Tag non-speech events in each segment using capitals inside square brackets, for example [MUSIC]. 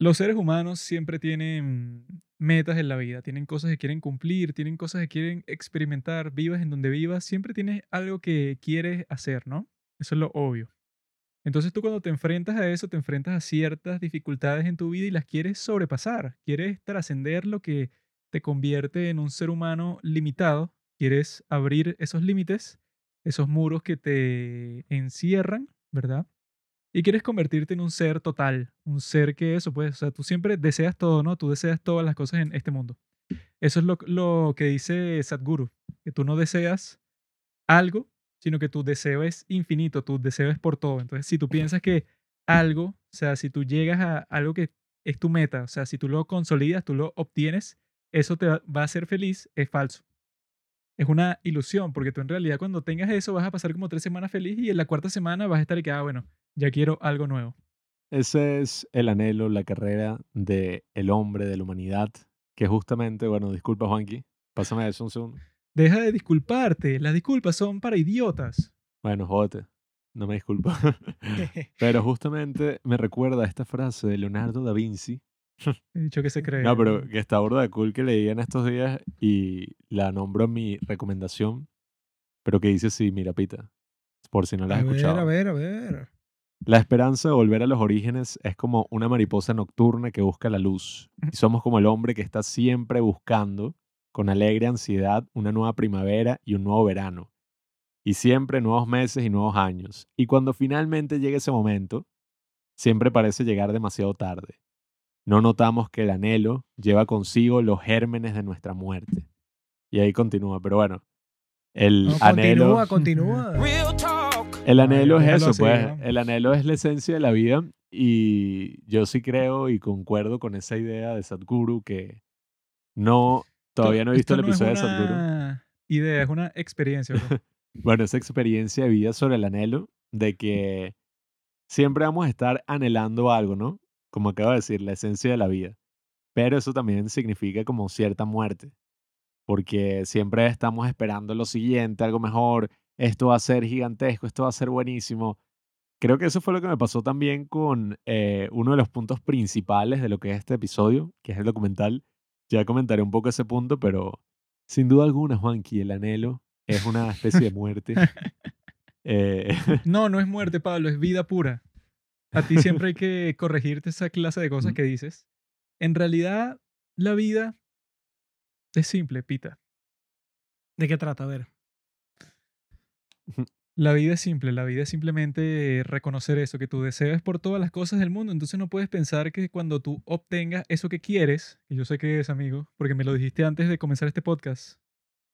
Los seres humanos siempre tienen metas en la vida, tienen cosas que quieren cumplir, tienen cosas que quieren experimentar, vivas en donde vivas, siempre tienes algo que quieres hacer, ¿no? Eso es lo obvio. Entonces tú cuando te enfrentas a eso, te enfrentas a ciertas dificultades en tu vida y las quieres sobrepasar, quieres trascender lo que te convierte en un ser humano limitado, quieres abrir esos límites, esos muros que te encierran, ¿verdad? Y quieres convertirte en un ser total, un ser que eso, pues, o sea, tú siempre deseas todo, ¿no? Tú deseas todas las cosas en este mundo. Eso es lo, lo que dice Sadhguru, que tú no deseas algo, sino que tu deseo es infinito, tu deseo es por todo. Entonces, si tú piensas que algo, o sea, si tú llegas a algo que es tu meta, o sea, si tú lo consolidas, tú lo obtienes, eso te va a hacer feliz, es falso. Es una ilusión, porque tú en realidad cuando tengas eso vas a pasar como tres semanas feliz y en la cuarta semana vas a estar y que, ah, bueno, ya quiero algo nuevo. Ese es el anhelo, la carrera del el hombre, de la humanidad, que justamente, bueno, disculpa Juanqui, pásame eso un segundo. Deja de disculparte. Las disculpas son para idiotas. Bueno, jódete. No me disculpo. [LAUGHS] [LAUGHS] pero justamente me recuerda esta frase de Leonardo da Vinci. [LAUGHS] He dicho que se cree. No, pero que está burda de cool que leí en estos días y la nombro en mi recomendación. Pero que dice así, mira, pita. Por si no la has a ver, escuchado. a ver, a ver. La esperanza de volver a los orígenes es como una mariposa nocturna que busca la luz. Y somos como el hombre que está siempre buscando con alegre ansiedad una nueva primavera y un nuevo verano, y siempre nuevos meses y nuevos años. Y cuando finalmente llega ese momento, siempre parece llegar demasiado tarde. No notamos que el anhelo lleva consigo los gérmenes de nuestra muerte. Y ahí continúa, pero bueno, el No, anhelo... Continúa, [LAUGHS] continúa. El anhelo es eso, así, pues. ¿no? El anhelo es la esencia de la vida y yo sí creo y concuerdo con esa idea de Sadhguru que no, todavía no he visto Esto el episodio no de es Sadhguru. una idea, es una experiencia. bro. [LAUGHS] Bueno, esa experiencia de vida sobre el anhelo de que siempre vamos a estar anhelando algo, ¿no? Como acabo de decir, la esencia de la vida. Pero eso también significa como cierta muerte, porque siempre estamos esperando lo siguiente, algo mejor, esto va a ser gigantesco, esto va a ser buenísimo. Creo que eso fue lo que me pasó también con eh, uno de los puntos principales de lo que es este episodio, que es el documental. Ya comentaré un poco ese punto, pero sin duda alguna, Juanqui, el anhelo es una especie de muerte. [LAUGHS] Eh, [LAUGHS] No, no es muerte, Pablo, es vida pura. A ti siempre hay que corregirte esa clase de cosas que dices. En realidad, la vida es simple, Pita. ¿De qué trata? A ver. La vida es simple, la vida es simplemente reconocer eso, que tu deseo es por todas las cosas del mundo. Entonces no puedes pensar que cuando tú obtengas eso que quieres, y yo sé que es, amigo, porque me lo dijiste antes de comenzar este podcast,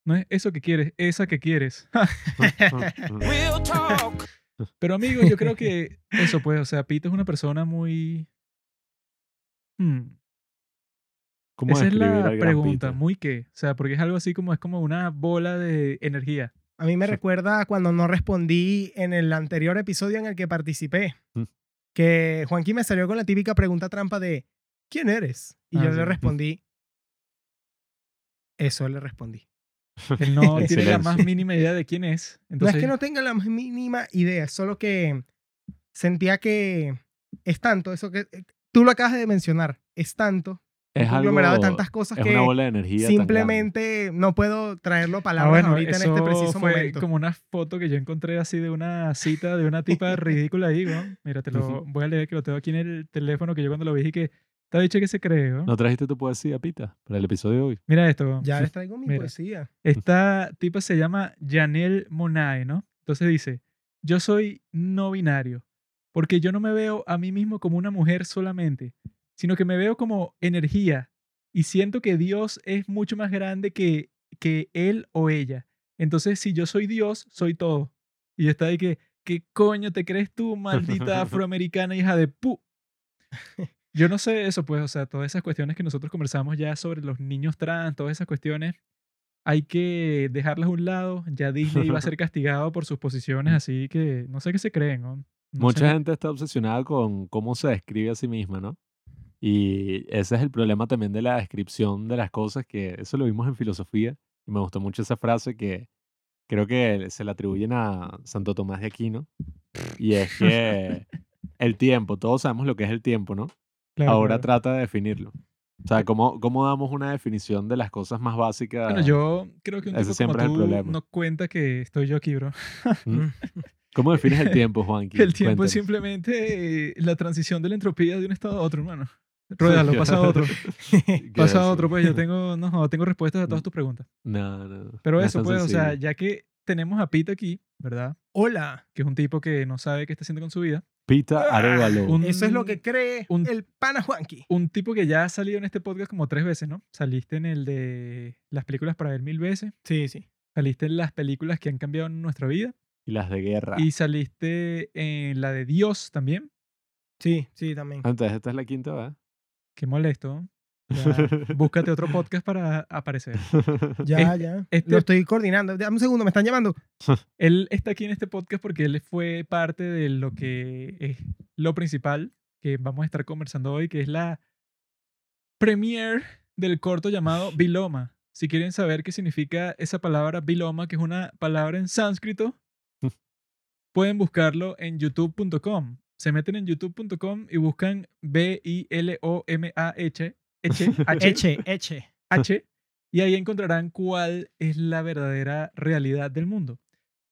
no es eso que quieres, esa que quieres. [LAUGHS] Pero amigo, yo creo [LAUGHS] que eso pues, o sea, Pita es una persona muy... Hmm, ¿Cómo Esa es la pregunta, muy qué, o sea, porque es algo así como es como una bola de energía. A mí me recuerda cuando no respondí en el anterior episodio en el que participé. Mm. Que Juanqui me salió con la típica pregunta trampa de ¿quién eres? Y Ah, yo sí. le respondí. Eso le respondí. [LAUGHS] Él no tiene la más mínima idea de quién es. [LAUGHS] No Entonces, es que no tenga la más mínima idea, solo que sentía que es tanto, eso que eh, tú lo acabas de mencionar, es tanto, un Es conglomerado algo, de tantas cosas es que una bola de energía. simplemente no puedo traerlo a Ah, palabras bueno, ahorita en este preciso fue momento. como una foto que yo encontré así de una cita de una tipa [LAUGHS] ridícula ahí, ¿no? Mira, te lo voy a leer que lo tengo aquí en el teléfono que yo cuando lo vi dije que te ha dicho que se cree, ¿no? ¿No trajiste tu poesía, Pita, para el episodio de hoy? Mira esto. Ya les traigo mi Mira. poesía. Esta tipa se llama Janelle Monae, ¿no? Entonces dice, yo soy no binario, porque yo no me veo a mí mismo como una mujer solamente, sino que me veo como energía y siento que Dios es mucho más grande que, que él o ella. Entonces, si yo soy Dios, soy todo. Y está de que, ¿qué coño te crees tú, maldita [LAUGHS] afroamericana hija de pu? Yo no sé eso, pues, o sea, todas esas cuestiones que nosotros conversamos ya sobre los niños trans, todas esas cuestiones, hay que dejarlas a un lado. Ya Disney iba a ser [LAUGHS] castigado por sus posiciones, así que no sé qué se creen, ¿no? No Mucha sé. gente está obsesionada con cómo se describe a sí misma, ¿no? Y ese es el problema también de la descripción de las cosas, que eso lo vimos en filosofía, y me gustó mucho esa frase que creo que se la atribuyen a Santo Tomás de Aquino, y es que el tiempo, todos sabemos lo que es el tiempo, ¿no? Claro, ahora claro. trata de definirlo. O sea, ¿cómo, ¿cómo damos una definición de las cosas más básicas? Bueno, yo creo que un tipo como siempre es el tú problema. no cuenta que estoy yo aquí, bro. ¿Mm? [LAUGHS] ¿Cómo defines el tiempo, Juanqui? El tiempo Cuéntanos. es simplemente eh, la transición de la entropía de un estado a otro, hermano. Ruédalo, [LAUGHS] pasa a otro. ¿Qué Pasa a otro, pues yo [LAUGHS] tengo, no, tengo respuestas a todas tus preguntas. No, no. Pero no es eso, pues, o sea, ya que tenemos a Pita aquí, ¿verdad? Hola. Que es un tipo que no sabe qué está haciendo con su vida. Pita Arevalo. Un- Eso es lo que cree un- el pana Juanqui. Un tipo que ya ha salido en este podcast como tres veces, ¿no? Saliste en el de las películas para ver mil veces. Sí, sí. Saliste en las películas que han cambiado nuestra vida. Y las de guerra. Y saliste en la de Dios también. Sí, sí, también. Entonces, esta es la quinta, ¿verdad? Qué molesto. Ya, [LAUGHS] búscate otro podcast para aparecer. [LAUGHS] Ya, ya. este- Lo estoy coordinando. Dame un segundo, me están llamando. [LAUGHS] Él está aquí en este podcast porque él fue parte de lo que es lo principal que vamos a estar conversando hoy, que es la premiere del corto llamado Biloma. Si quieren saber qué significa esa palabra Biloma, que es una palabra en sánscrito, pueden buscarlo en youtube.com. Se meten en youtube.com y buscan B-I-L-O-M-A-H. H, H, [LAUGHS] eche. H, y ahí encontrarán cuál es la verdadera realidad del mundo.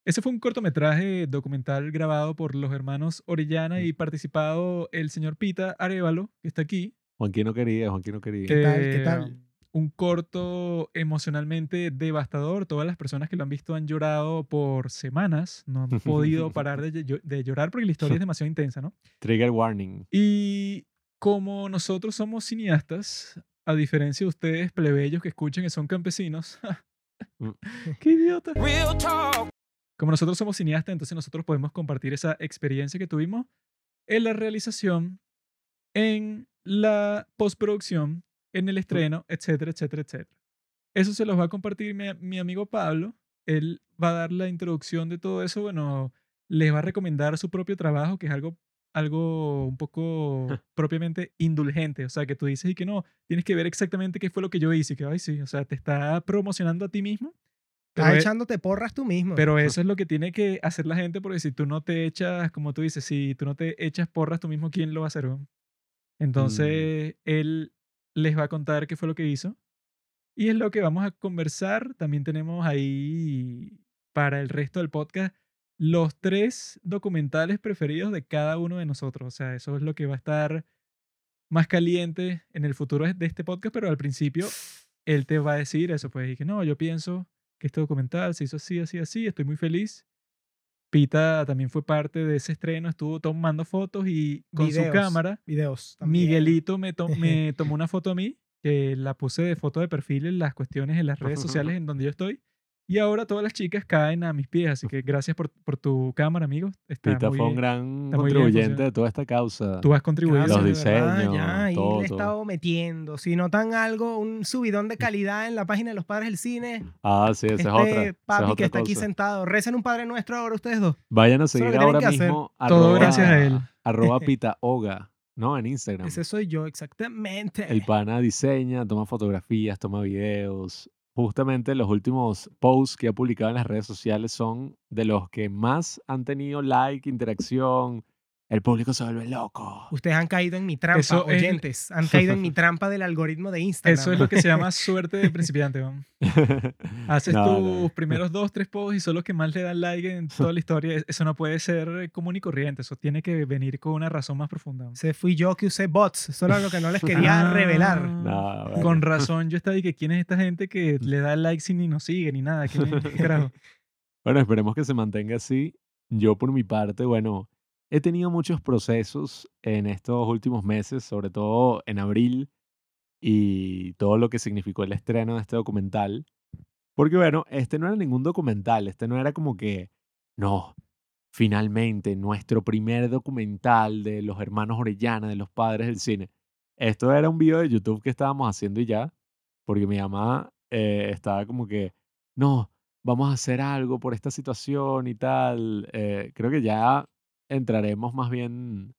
Ese fue un cortometraje documental grabado por los hermanos Orellana y participado el señor Pita Arevalo, que está aquí. Juanqui no quería, Juanqui no quería. ¿Qué tal? ¿Qué Eh, tal? Un corto emocionalmente devastador. Todas las personas que lo han visto han llorado por semanas. No han podido [LAUGHS] parar de, de llorar porque la historia es demasiado intensa, ¿no? Trigger warning. Y como nosotros somos cineastas, a diferencia de ustedes, plebeyos que escuchen que son campesinos, Mm. [LAUGHS] ¡qué idiota! Como nosotros somos cineastas, entonces nosotros podemos compartir esa experiencia que tuvimos en la realización, en la postproducción, en el estreno, etcétera, etcétera, etcétera. Eso se los va a compartir mi, mi amigo Pablo. Él va a dar la introducción de todo eso. Bueno, les va a recomendar su propio trabajo, que es algo, algo un poco [LAUGHS] propiamente indulgente. O sea, que tú dices y que no, tienes que ver exactamente qué fue lo que yo hice. y Que, ay, sí, o sea, te está promocionando a ti mismo. Estás es- echándote porras tú mismo. pero eso es lo que tiene que hacer la gente, porque si tú no te echas, como tú dices, si tú no te echas porras tú mismo, ¿quién lo va a hacer? weón? Entonces, él les va a contar qué fue lo que hizo. Y es lo que vamos a conversar. También tenemos ahí para el resto del podcast los tres documentales preferidos de cada uno de nosotros. O sea, eso es lo que va a estar más caliente en el futuro de este podcast, pero al principio él te va a decir eso, pues, y que no, yo pienso que este documental se hizo así, así, así, estoy muy feliz. Pita también fue parte de ese estreno, estuvo tomando fotos y con Videos. su cámara, Videos. también. Miguelito me, to- [LAUGHS] me tomó una foto a mí, que la puse de foto de perfil en las cuestiones en las redes sociales en donde yo estoy. Y ahora todas las chicas caen a mis pies, así que gracias por, por tu cámara, amigo. Está Pita muy fue un bien. gran bien contribuyente de toda esta causa. Tú has contribuido. Los diseños, ya, todo, le he estado metiendo. Si notan algo, un subidón de calidad en la página de los padres del cine. Ah, sí, esa este es otra. esa es papi otra que está aquí sentado. Recen un Padre Nuestro ahora ustedes dos. Vayan a seguir ahora mismo. Todo gracias a él. Arroba [LAUGHS] pitaoga, ¿no? En Instagram. Ese soy yo, exactamente. El pana diseña, toma fotografías, toma videos. Justamente los últimos posts que ha publicado en las redes sociales son de los que más han tenido like, interacción. El público se vuelve loco. Ustedes han caído en mi trampa, Eso es- oyentes. Han [LAUGHS] caído en mi trampa del algoritmo de Instagram. Eso es lo que se llama [LAUGHS] suerte de principiante. ¿no? [LAUGHS] Haces No, tus no. primeros dos, tres posts y son los que más le dan like en toda la historia. Es- Eso no puede ser común y corriente. Eso tiene que venir con una razón más profunda. ¿no? Ese fui yo que usé bots. Eso era lo que no les quería Ah, revelar. No, bueno. Con razón, yo estaba y que quién es esta gente que le da like sin ni nos sigue ni nada. ¿Quién es? ¿Qué? Bueno, esperemos que se mantenga así. Yo por mi parte, bueno, he tenido muchos procesos en estos últimos meses, sobre todo en abril y todo lo que significó el estreno de este documental. Porque bueno, este no era ningún documental, este no era como que, no, finalmente nuestro primer documental de los hermanos Orellana, de los padres del cine. Esto era un video de YouTube que estábamos haciendo y ya, porque mi mamá eh, estaba como que, no, vamos a hacer algo por esta situación y tal. Eh, creo que ya entraremos más bien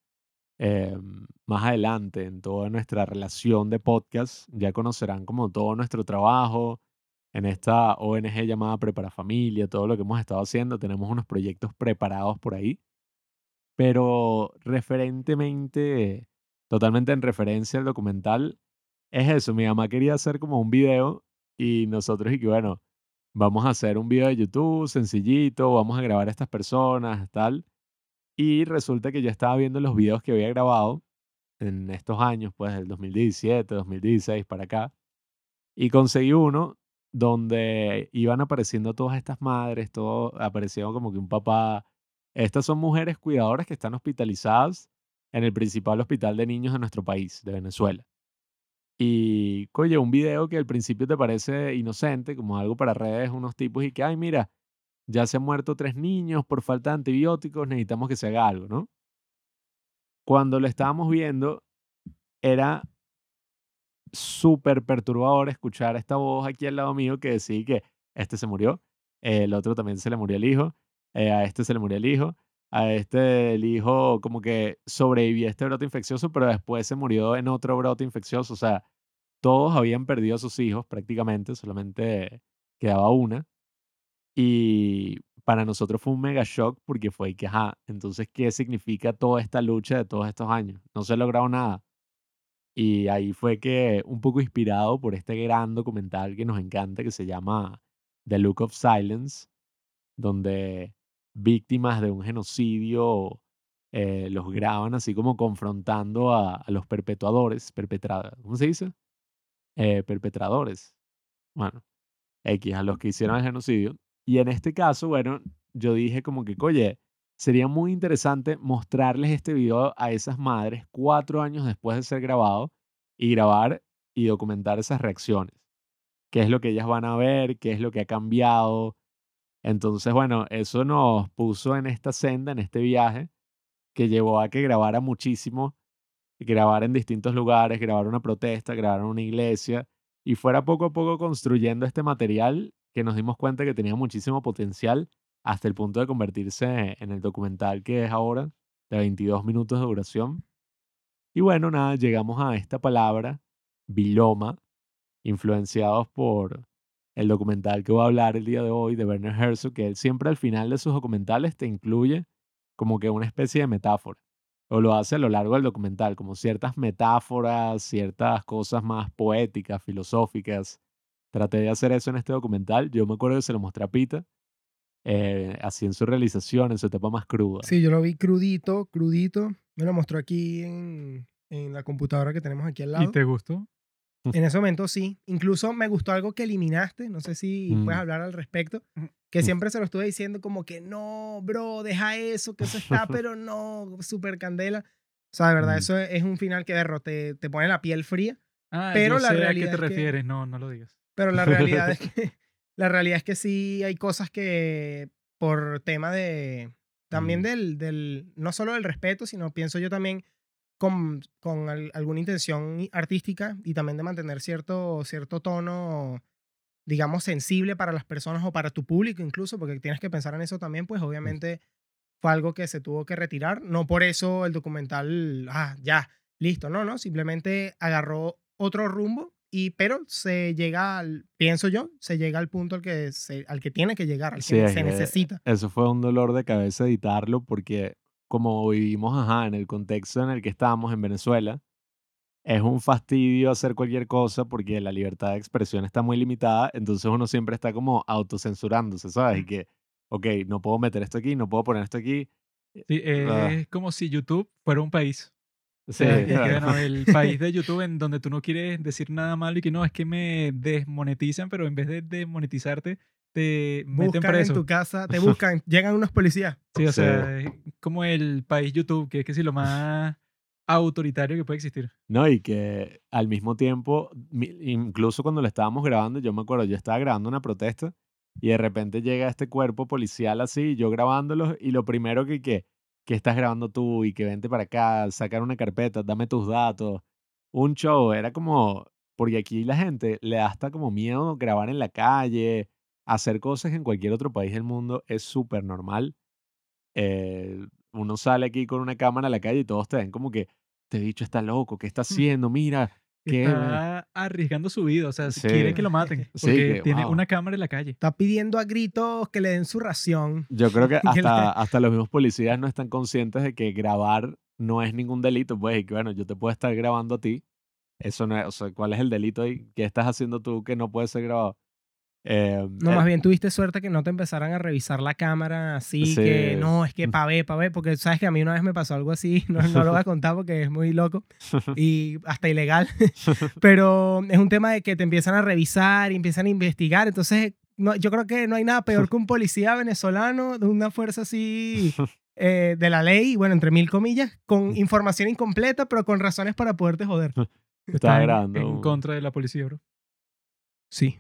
eh, más adelante en toda nuestra relación de podcast. Ya conocerán como todo nuestro trabajo en esta ONG llamada Prepara Familia, todo lo que hemos estado haciendo. Tenemos unos proyectos preparados por ahí. Pero referentemente totalmente en referencia al documental, es eso. Mi mamá quería hacer como un video y nosotros y que bueno, vamos a hacer un video de YouTube sencillito, vamos a grabar a estas personas, tal. Y resulta que yo estaba viendo los videos que había grabado en estos años, pues del 2017, 2016 para acá, y conseguí uno donde iban apareciendo todas estas madres, todo como que un papá. Estas son mujeres cuidadoras que están hospitalizadas en el principal hospital de niños de nuestro país, de Venezuela. Y, oye, un video que al principio te parece inocente, como algo para redes, unos tipos y que, ay, mira, ya se han muerto tres niños por falta de antibióticos, necesitamos que se haga algo, ¿no? Cuando lo estábamos viendo, era súper perturbador escuchar esta voz aquí al lado mío que decía que este se murió, el otro también se le murió el hijo, eh, a este se le murió el hijo, a este el hijo como que sobrevivió a este brote infeccioso, pero después se murió en otro brote infeccioso. O sea, todos habían perdido a sus hijos prácticamente, solamente quedaba una. Y para nosotros fue un mega shock porque fue que, ajá, entonces, ¿qué significa toda esta lucha de todos estos años? No se ha logrado nada. Y ahí fue que, un poco inspirado por este gran documental que nos encanta, que se llama The Look of Silence, donde víctimas de un genocidio eh, los graban así como confrontando a, los perpetuadores, perpetrados, ¿cómo se dice? Eh, perpetradores. Bueno, X, a los que hicieron el genocidio. Y en este caso, bueno, yo dije como que, oye, sería muy interesante mostrarles este video a esas madres cuatro años después de ser grabado y grabar y documentar esas reacciones. ¿Qué es lo que ellas van a ver? ¿Qué es lo que ha cambiado? Entonces, bueno, eso nos puso en esta senda, en este viaje, que llevó a que grabara muchísimo, grabar en distintos lugares, grabar una protesta, grabar una iglesia, y fuera poco a poco construyendo este material que nos dimos cuenta que tenía muchísimo potencial hasta el punto de convertirse en el documental que es ahora, de 22 minutos de duración. Y bueno, nada, llegamos a esta palabra, biloma, influenciados por el documental que voy a hablar el día de hoy de Werner Herzog, que él siempre al final de sus documentales te incluye como que una especie de metáfora. O lo hace a lo largo del documental, como ciertas metáforas, ciertas cosas más poéticas, filosóficas. Traté de hacer eso en este documental. Yo me acuerdo que se lo mostré a Pita, eh, así en su realización, en su etapa más cruda. Sí, yo lo vi crudito, crudito. Me lo mostró aquí en, en la computadora que tenemos aquí al lado. ¿Y te gustó? En ese momento sí. Incluso me gustó algo que eliminaste. No sé si puedes Mm. hablar al respecto. Que siempre se lo estuve diciendo como que no, bro, deja eso, que eso está, [LAUGHS] pero no, super candela. O sea, de verdad, Mm. eso es un final que derro, te, pone la piel fría. Ah, Pero yo la sé realidad a qué te es que- refieres. No, no lo digas. Pero la realidad es [LAUGHS] que la realidad es que sí hay cosas que por tema de también Mm. del, del no solo del respeto, sino pienso yo también con, con al- alguna intención artística y también de mantener cierto, cierto tono, digamos, sensible para las personas o para tu público incluso, porque tienes que pensar en eso también, pues obviamente fue algo que se tuvo que retirar. No por eso el documental, ah, ya, listo, no, no, simplemente agarró otro rumbo y pero se llega al, pienso yo, se llega al punto al que, se, al que tiene que llegar, al Sí, que es se que necesita. Eso fue un dolor de cabeza editarlo porque como vivimos ajá, en el contexto en el que estamos en Venezuela, es un fastidio hacer cualquier cosa porque la libertad de expresión está muy limitada, entonces uno siempre está como autocensurándose, ¿sabes? Y que, ok, no puedo meter esto aquí, no puedo poner esto aquí. Sí, Ah. es como si YouTube fuera un país. O Sí, sea, y que, claro. bueno, el [LAUGHS] país de YouTube en donde tú no quieres decir nada malo y que no, es que me desmonetizan, pero en vez de desmonetizarte, te meten Buscan en preso. tu casa, te [LAUGHS] buscan, llegan unos policías. Sí, o Sí. sea, es como el país YouTube, que es que sí, lo más autoritario que puede existir. No, y que al mismo tiempo, incluso cuando lo estábamos grabando, yo me acuerdo, yo estaba grabando una protesta y de repente llega este cuerpo policial así, yo grabándolos y lo primero que, que, que estás grabando tú y que vente para acá, sacar una carpeta, dame tus datos. Un show, era como, porque aquí la gente le da hasta como miedo grabar en la calle, hacer cosas en cualquier otro país del mundo es súper normal. Eh, uno sale aquí con una cámara a la calle y todos te ven como que, este bicho está loco, ¿qué está haciendo? Mira, ¿qué? Está arriesgando su vida, o sea, Sí. quiere que lo maten, Sí, porque que, tiene wow. una cámara en la calle. Está pidiendo a gritos que le den su ración. Yo creo que [LAUGHS] hasta, hasta los mismos policías no están conscientes de que grabar no es ningún delito, pues, y que bueno, yo te puedo estar grabando a ti. Eso no es, o sea, ¿cuál es el delito ahí? ¿Qué estás haciendo tú que no puede ser grabado? Eh, No, eh, más bien tuviste suerte que no te empezaran a revisar la cámara así, que no, es que [LAUGHS] pa' ver, pa' ver, porque sabes que a mí una vez me pasó algo así, [LAUGHS] no, no lo voy a contar porque es muy loco y hasta ilegal, [LAUGHS] pero es un tema de que te empiezan a revisar y empiezan a investigar, entonces no, yo creo que no hay nada peor que un policía venezolano de una fuerza así eh, de la ley, bueno, entre mil comillas, con información incompleta, pero con razones para poderte joder. Estaba en- grabando En un- contra de la policía, bro. Sí,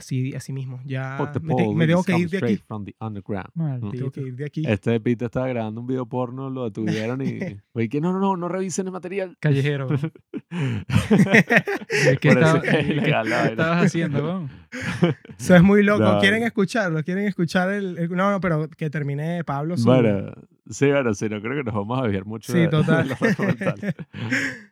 así, así mismo, ya me, te- me tengo que ir de aquí. from the underground. Tengo que ir de aquí. Este Pete estaba grabando un video porno, lo detuvieron y... [LAUGHS] Oye, que no, no, no, no revisen el material. Callejero. ¿Qué [LAUGHS] ¿Qué, estaba- qué vaina. estabas haciendo, bro? Eso es muy loco. No. ¿Quieren escucharlo? ¿Quieren escuchar el, el- No, no, pero que termine Pablo. su- Bueno, sí, bueno, sí, no creo que nos vamos a desviar mucho Sí, de, [LAUGHS] de total. documentales.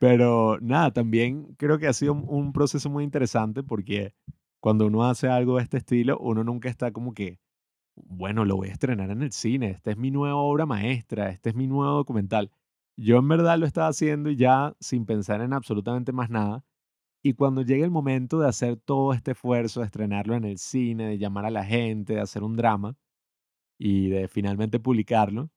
Pero nada, también creo que ha sido un, un proceso muy interesante porque cuando uno hace algo de este estilo, uno nunca está como que, bueno, lo voy a estrenar en el cine, esta es mi nueva obra maestra, este es mi nuevo documental. Yo en verdad lo estaba haciendo ya sin pensar en absolutamente más nada. Y cuando llega el momento de hacer todo este esfuerzo, de estrenarlo en el cine, de llamar a la gente, de hacer un drama y de finalmente publicarlo,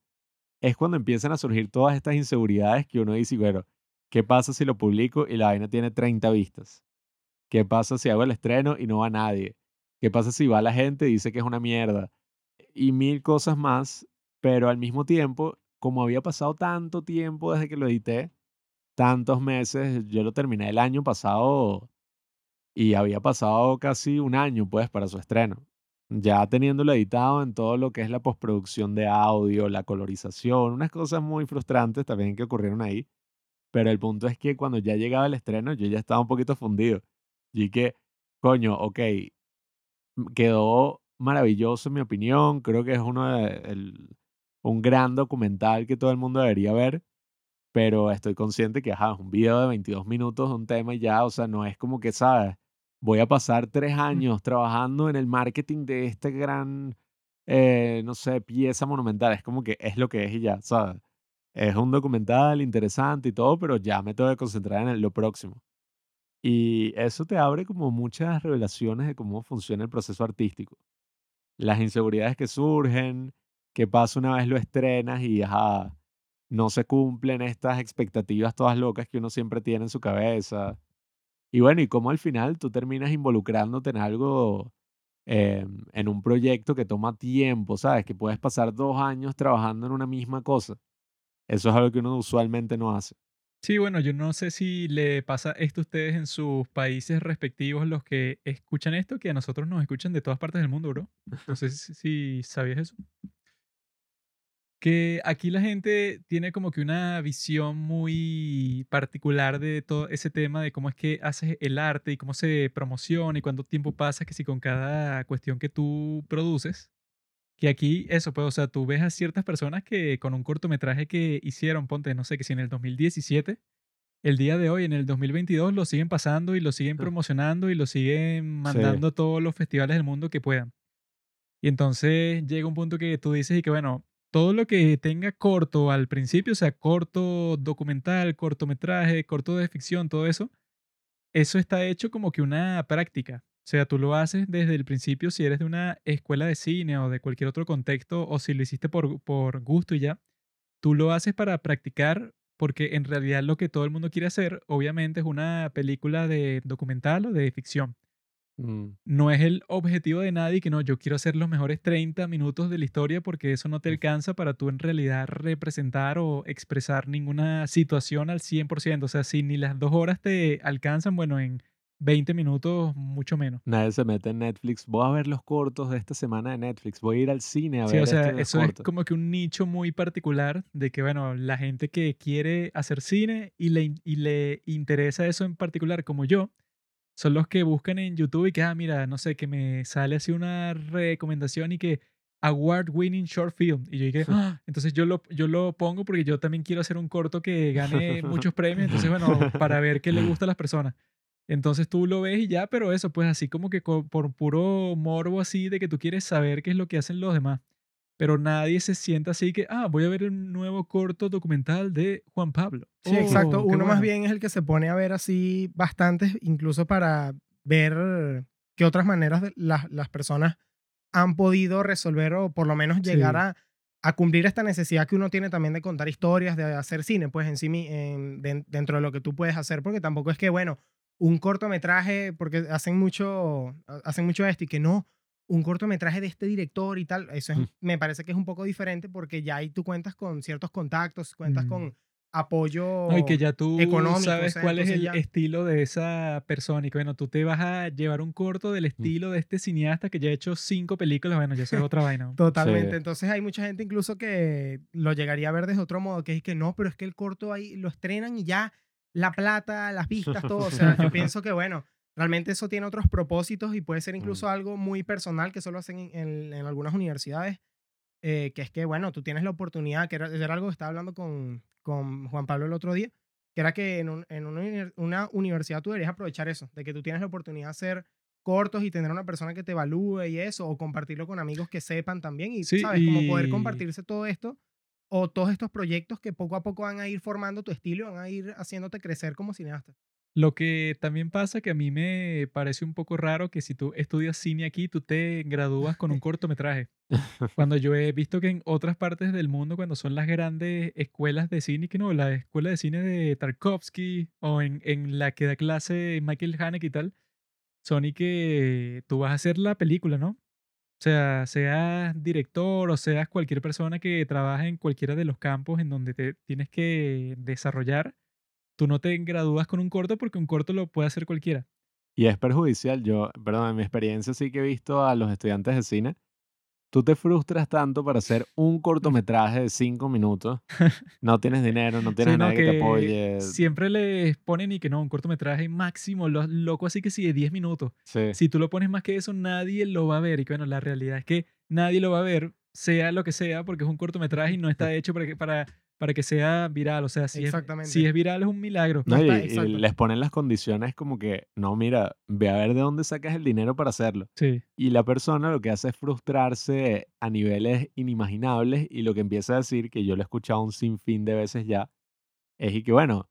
es cuando empiezan a surgir todas estas inseguridades que uno dice, bueno, ¿qué pasa si lo publico y la vaina tiene 30 vistas? ¿Qué pasa si hago el estreno y no va nadie? ¿Qué pasa si va la gente y dice que es una mierda? Y mil cosas más, pero al mismo tiempo, como había pasado tanto tiempo desde que lo edité, tantos meses, yo lo terminé el año pasado y había pasado casi un año pues para su estreno. Ya teniéndolo editado en todo lo que es la postproducción de audio, la colorización, unas cosas muy frustrantes también que ocurrieron ahí. Pero el punto es que cuando ya llegaba el estreno, yo ya estaba un poquito fundido. Y que, coño, ok, quedó maravilloso en mi opinión. Creo que es uno de, el- un gran documental que todo el mundo debería ver. Pero estoy consciente que, ajá, es un video de 22 minutos de un tema y ya, o sea, no es como que, ¿sabes? Voy a pasar tres años trabajando en el marketing de este gran, eh, no sé, pieza monumental. Es como que es lo que es y ya, ¿sabes? Es un documental interesante y todo, pero ya me tengo que concentrar en el- lo próximo. Y eso te abre como muchas revelaciones de cómo funciona el proceso artístico. Las inseguridades que surgen, qué pasa una vez lo estrenas y no se cumplen estas expectativas todas locas que uno siempre tiene en su cabeza. Y bueno, y cómo al final tú terminas involucrándote en algo, em, en un proyecto que toma tiempo, ¿sabes? Que puedes pasar dos años trabajando en una misma cosa. Eso es algo que uno usualmente no hace. Sí, bueno, yo no sé si le pasa esto a ustedes en sus países respectivos, los que escuchan esto, que a nosotros nos escuchan de todas partes del mundo, bro. No sé [LAUGHS] si, sabías eso. Que aquí la gente tiene como que una visión muy particular de todo ese tema de cómo es que haces el arte y cómo se promociona y cuánto tiempo pasa que si con cada cuestión que tú produces. Que aquí, eso, pues, o sea, tú ves a ciertas personas que con un cortometraje que hicieron, ponte, no sé, que si en el 2017, el día de hoy, en el 2022, lo siguen pasando y lo siguen promocionando y lo siguen mandando a todos los festivales del mundo que puedan. Y entonces llega un punto que tú dices y que, bueno, todo lo que tenga corto al principio, o sea, corto documental, cortometraje, corto de ficción, todo eso, eso está hecho como que una práctica. O sea, tú lo haces desde el principio si eres de una escuela de cine o de cualquier otro contexto o si lo hiciste por, por gusto y ya. Tú lo haces para practicar porque en realidad lo que todo el mundo quiere hacer, obviamente, es una película de documental o de ficción. Mm, No es el objetivo de nadie que no, yo quiero hacer los mejores 30 minutos de la historia porque eso no te alcanza para tú en realidad representar o expresar ninguna situación al 100%. O sea, si ni las dos horas te alcanzan, bueno, en 20 minutos, mucho menos. Nadie se mete en Netflix. Voy a ver los cortos de esta semana de Netflix. Voy a ir al cine a Sí, ver o sea, este eso es como que un nicho muy particular de que, bueno, la gente que quiere hacer cine y le, y le interesa eso en particular, como yo, son los que buscan en YouTube y que, ah, mira, no sé, que me sale así una recomendación y que Award Winning Short Film. Y yo dije, [LAUGHS] "Ah", entonces yo lo, yo lo pongo porque yo también quiero hacer un corto que gane [LAUGHS] muchos premios. Entonces, bueno, para ver qué le gusta a las personas. Entonces tú lo ves y ya, pero eso, pues así como que por puro morbo así de que tú quieres saber qué es lo que hacen los demás. pero nadie se sienta así que, ah, voy a ver el nuevo corto documental de Juan Pablo. Sí, exacto. Oh, Uno más bien es el que se pone a ver así bastantes, incluso para ver qué otras maneras las, las personas han podido resolver o por lo menos llegar Sí. a, a cumplir esta necesidad que uno tiene también de contar historias, de hacer cine, pues en sí, en- den- dentro de lo que tú puedes hacer, porque tampoco es que, bueno, un cortometraje, porque hacen mucho, hacen mucho esto y que no, un cortometraje de este director y tal, eso es- Mm. me parece que es un poco diferente porque ya ahí tú cuentas con ciertos contactos, cuentas Mm. con apoyo No, y que ya tú económico, o sabes sea, cuál es el ya- estilo de esa persona y que bueno, tú te vas a llevar un corto del estilo de este cineasta que ya ha hecho cinco películas, bueno, ya eso es otra vaina. Totalmente. Sí. Entonces hay mucha gente incluso que lo llegaría a ver desde otro modo, que es que no, pero es que el corto ahí lo estrenan y ya la plata, las vistas, todo. O sea, yo [LAUGHS] pienso que bueno, realmente eso tiene otros propósitos y puede ser incluso algo muy personal que solo hacen en, en- en algunas universidades, eh, que es que bueno, tú tienes la oportunidad, que era, era algo que estaba hablando con, con Juan Pablo el otro día, que era que en, un- en una, uni- una universidad tú deberías aprovechar eso, de que tú tienes la oportunidad de hacer cortos y tener una persona que te evalúe y eso, o compartirlo con amigos que sepan también y, Sí, ¿sabes? Como poder y- compartirse todo esto o todos estos proyectos que poco a poco van a ir formando tu estilo y van a ir haciéndote crecer como cineasta. Lo que también pasa que a mí me parece un poco raro que si tú estudias cine aquí, tú te gradúas con un [LAUGHS] cortometraje. Cuando yo he [LAUGHS] visto que en otras partes del mundo, cuando son las grandes escuelas de cine, que no, la escuela de cine de Tarkovsky o en, en la que da clase Michael Haneke y tal, son y que tú vas a hacer la película, ¿no? O sea, seas director o seas cualquier persona que trabaja en cualquiera de los campos en donde te tienes que desarrollar, tú no te gradúas con un corto porque un corto lo puede hacer cualquiera. Y es perjudicial. Yo, perdón, en mi experiencia sí que he visto a los estudiantes de cine. Tú te frustras tanto para hacer un cortometraje de cinco minutos. [LAUGHS] No tienes dinero, no tienes Sí, no, nadie que, te apoye. siempre les ponen y que no, un cortometraje máximo, lo, loco así que sí, de 10 minutos. Sí. Si tú lo pones más que eso, nadie lo va a ver. Y que bueno, la realidad es que nadie lo va a ver, sea lo que sea, porque es un cortometraje y no está [LAUGHS] hecho para que, para, para que sea viral. O sea, si es, Exactamente. si es viral es un milagro. No, y, les ponen las condiciones como que, no, mira, ve a ver de dónde sacas el dinero para hacerlo. Sí. Y la persona lo que hace es frustrarse a niveles inimaginables y lo que empieza a decir, que yo lo he escuchado un sinfín de veces ya, es y que bueno,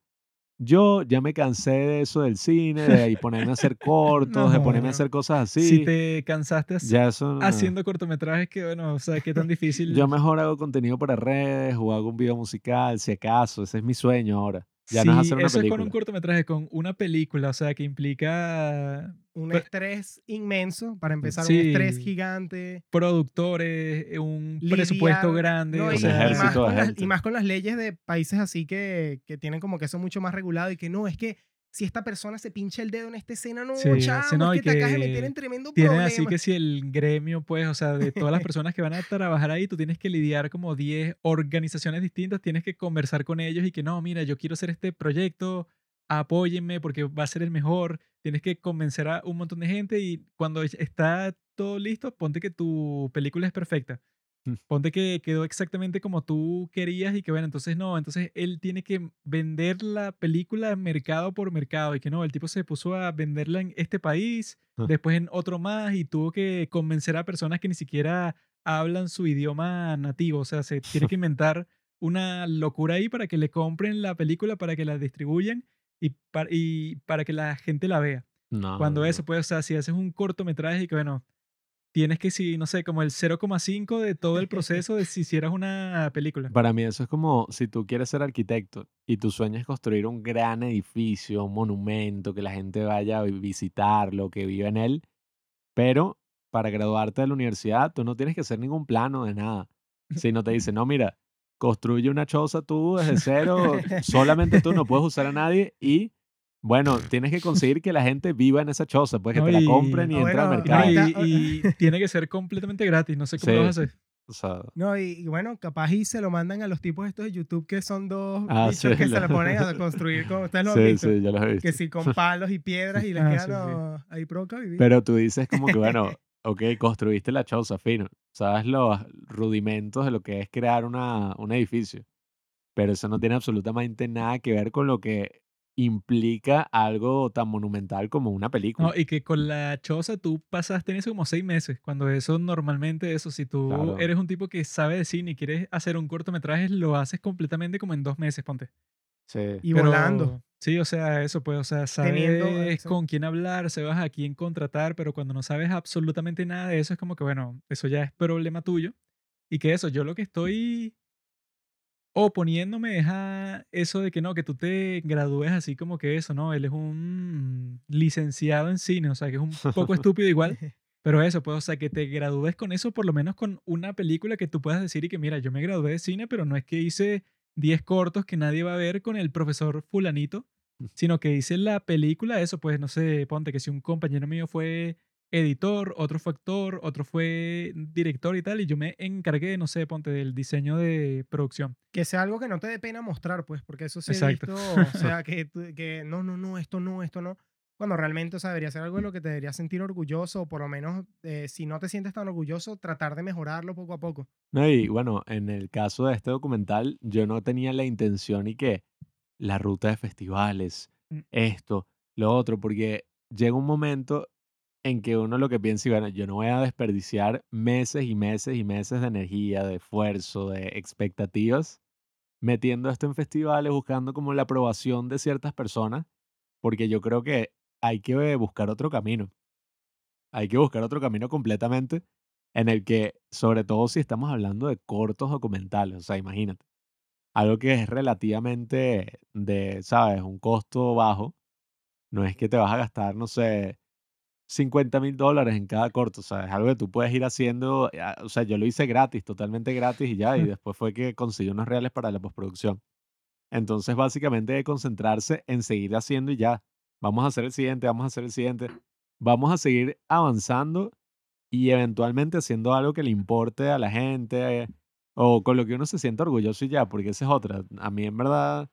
yo ya me cansé de eso del cine, de ahí ponerme a hacer [LAUGHS] cortos, de ponerme a hacer cosas así. Si te cansaste ya eso no- haciendo cortometrajes, que bueno, o sea, qué tan difícil. Yo mejor hago contenido para redes o hago un video musical, si acaso, ese es mi sueño ahora. Ya no es hacer una eso es película. con un cortometraje, con una película, o sea, que implica Un Pero- estrés inmenso, para empezar, un estrés gigante. productores, eh, un presupuesto grande. no, y, sea, y más con las, gente. y más con las leyes de países así que, que tienen como que eso mucho más regulado y que no, es que si esta persona se pincha el dedo en esta escena, no, Sí, chamo, sí, no, es y que te acabas de meter en tremendo Tienen problema. así que si el gremio, pues, o sea, de todas las personas que van a trabajar ahí, tú tienes que lidiar como 10 organizaciones distintas, tienes que conversar con ellos y que no, mira, yo quiero hacer este proyecto, apóyenme porque va a ser el mejor, tienes que convencer a un montón de gente y cuando es- está todo listo, ponte que tu película es perfecta. Ponte que quedó exactamente como tú querías y que bueno, entonces no, entonces él tiene que vender la película mercado por mercado y que no, el tipo se puso a venderla en este país, Ah. después en otro más y tuvo que convencer a personas que ni siquiera hablan su idioma nativo, o sea, se tiene que [LAUGHS] inventar una locura ahí para que le compren la película, para que la distribuyan y, para, y para que la gente la vea. No, Cuando no, eso, pues, o sea, si haces un cortometraje y que, bueno, tienes que, si, no sé, como el 0,5 de todo el [LAUGHS] proceso de si hicieras una película. Para mí eso es como si tú quieres ser arquitecto y tu sueño es construir un gran edificio, un monumento, que la gente vaya a visitarlo, que viva en él, pero para graduarte de la universidad tú no tienes que hacer ningún plano de nada. [LAUGHS] Si no te dicen, no, mira, construye una choza tú desde cero, [LAUGHS] solamente tú no puedes usar a nadie y, bueno, tienes que conseguir que la gente viva en esa choza, pues que No, te la compren y entra al bueno, mercado. y- y [LAUGHS] tiene que ser completamente gratis, no sé cómo lo vas a hacer. O sea, No, y, y bueno, capaz y se lo mandan a los tipos estos de YouTube que son dos Ah, bichos sí, que se lo- ponen a [LAUGHS] construir, como ustedes lo han sí, visto. sí, yo los he visto. Que si con palos y piedras y les Ah, quedan sí, sí. "No, ahí provoca vivir. Pero tú dices como que, bueno, ok, construiste la choza, fino. Sabes los rudimentos de lo que es crear una, un edificio. Pero eso no tiene absolutamente nada que ver con lo que implica algo tan monumental como una No, película. y que con la choza tú pasaste en eso como seis meses, cuando eso normalmente, eso, si tú Claro. eres un tipo que sabe de cine y quieres hacer un cortometraje, lo haces completamente como en dos meses, ponte. Sí. Y volando. Pero sí, o sea, eso pues, o sea, Teniendo, sabes exacto. con quién hablar, sabes a quién contratar, pero cuando no sabes absolutamente nada de eso, es como que, bueno, eso ya es problema tuyo. Y que eso, yo lo que estoy oponiéndome es a eso de que no, que tú te gradúes así como que eso, ¿no? Él es un licenciado en cine, o sea, que es un poco [LAUGHS] estúpido igual, [LAUGHS] pero eso, pues, o sea, que te gradúes con eso, por lo menos con una película que tú puedas decir y que, mira, yo me gradué de cine, pero no es que hice 10 cortos que nadie va a ver con el profesor fulanito, sino que hice la película, eso, pues, no sé, ponte que si un compañero mío fue editor, otro fue actor, otro fue director y tal, y yo me encargué, no sé, ponte del diseño de producción. Que sea algo que no te dé pena mostrar, pues, porque eso sí he Exacto. visto, o [LAUGHS] sea, que no, no, no, esto no, esto no. Cuando realmente, o sea, debería ser algo de lo que te deberías sentir orgulloso, o por lo menos, eh, si no te sientes tan orgulloso, tratar de mejorarlo poco a poco. No, y bueno, en el caso de este documental, yo no tenía la intención y que la ruta de festivales, Mm. esto, lo otro, porque llega un momento en que uno lo que piensa, y bueno, yo no voy a desperdiciar meses y meses y meses de energía, de esfuerzo, de expectativas, metiendo esto en festivales, buscando como la aprobación de ciertas personas, porque yo creo que hay que buscar otro camino. Hay que buscar otro camino completamente en el que, sobre todo si estamos hablando de cortos documentales, o sea, imagínate, algo que es relativamente de, ¿sabes? Un costo bajo, no es que te vas a gastar, no sé, 50 mil dólares en cada corto, o sea, es algo que tú puedes ir haciendo, ah, o sea, yo lo hice gratis, totalmente gratis y ya, y [LAUGHS] después fue que conseguí unos reales para la postproducción. Entonces, básicamente, hay que concentrarse en seguir haciendo y ya. Vamos a hacer el siguiente, vamos a hacer el siguiente. Vamos a seguir avanzando y eventualmente haciendo algo que le importe a la gente o con lo que uno se sienta orgulloso y ya, porque esa es otra. A mí, en verdad,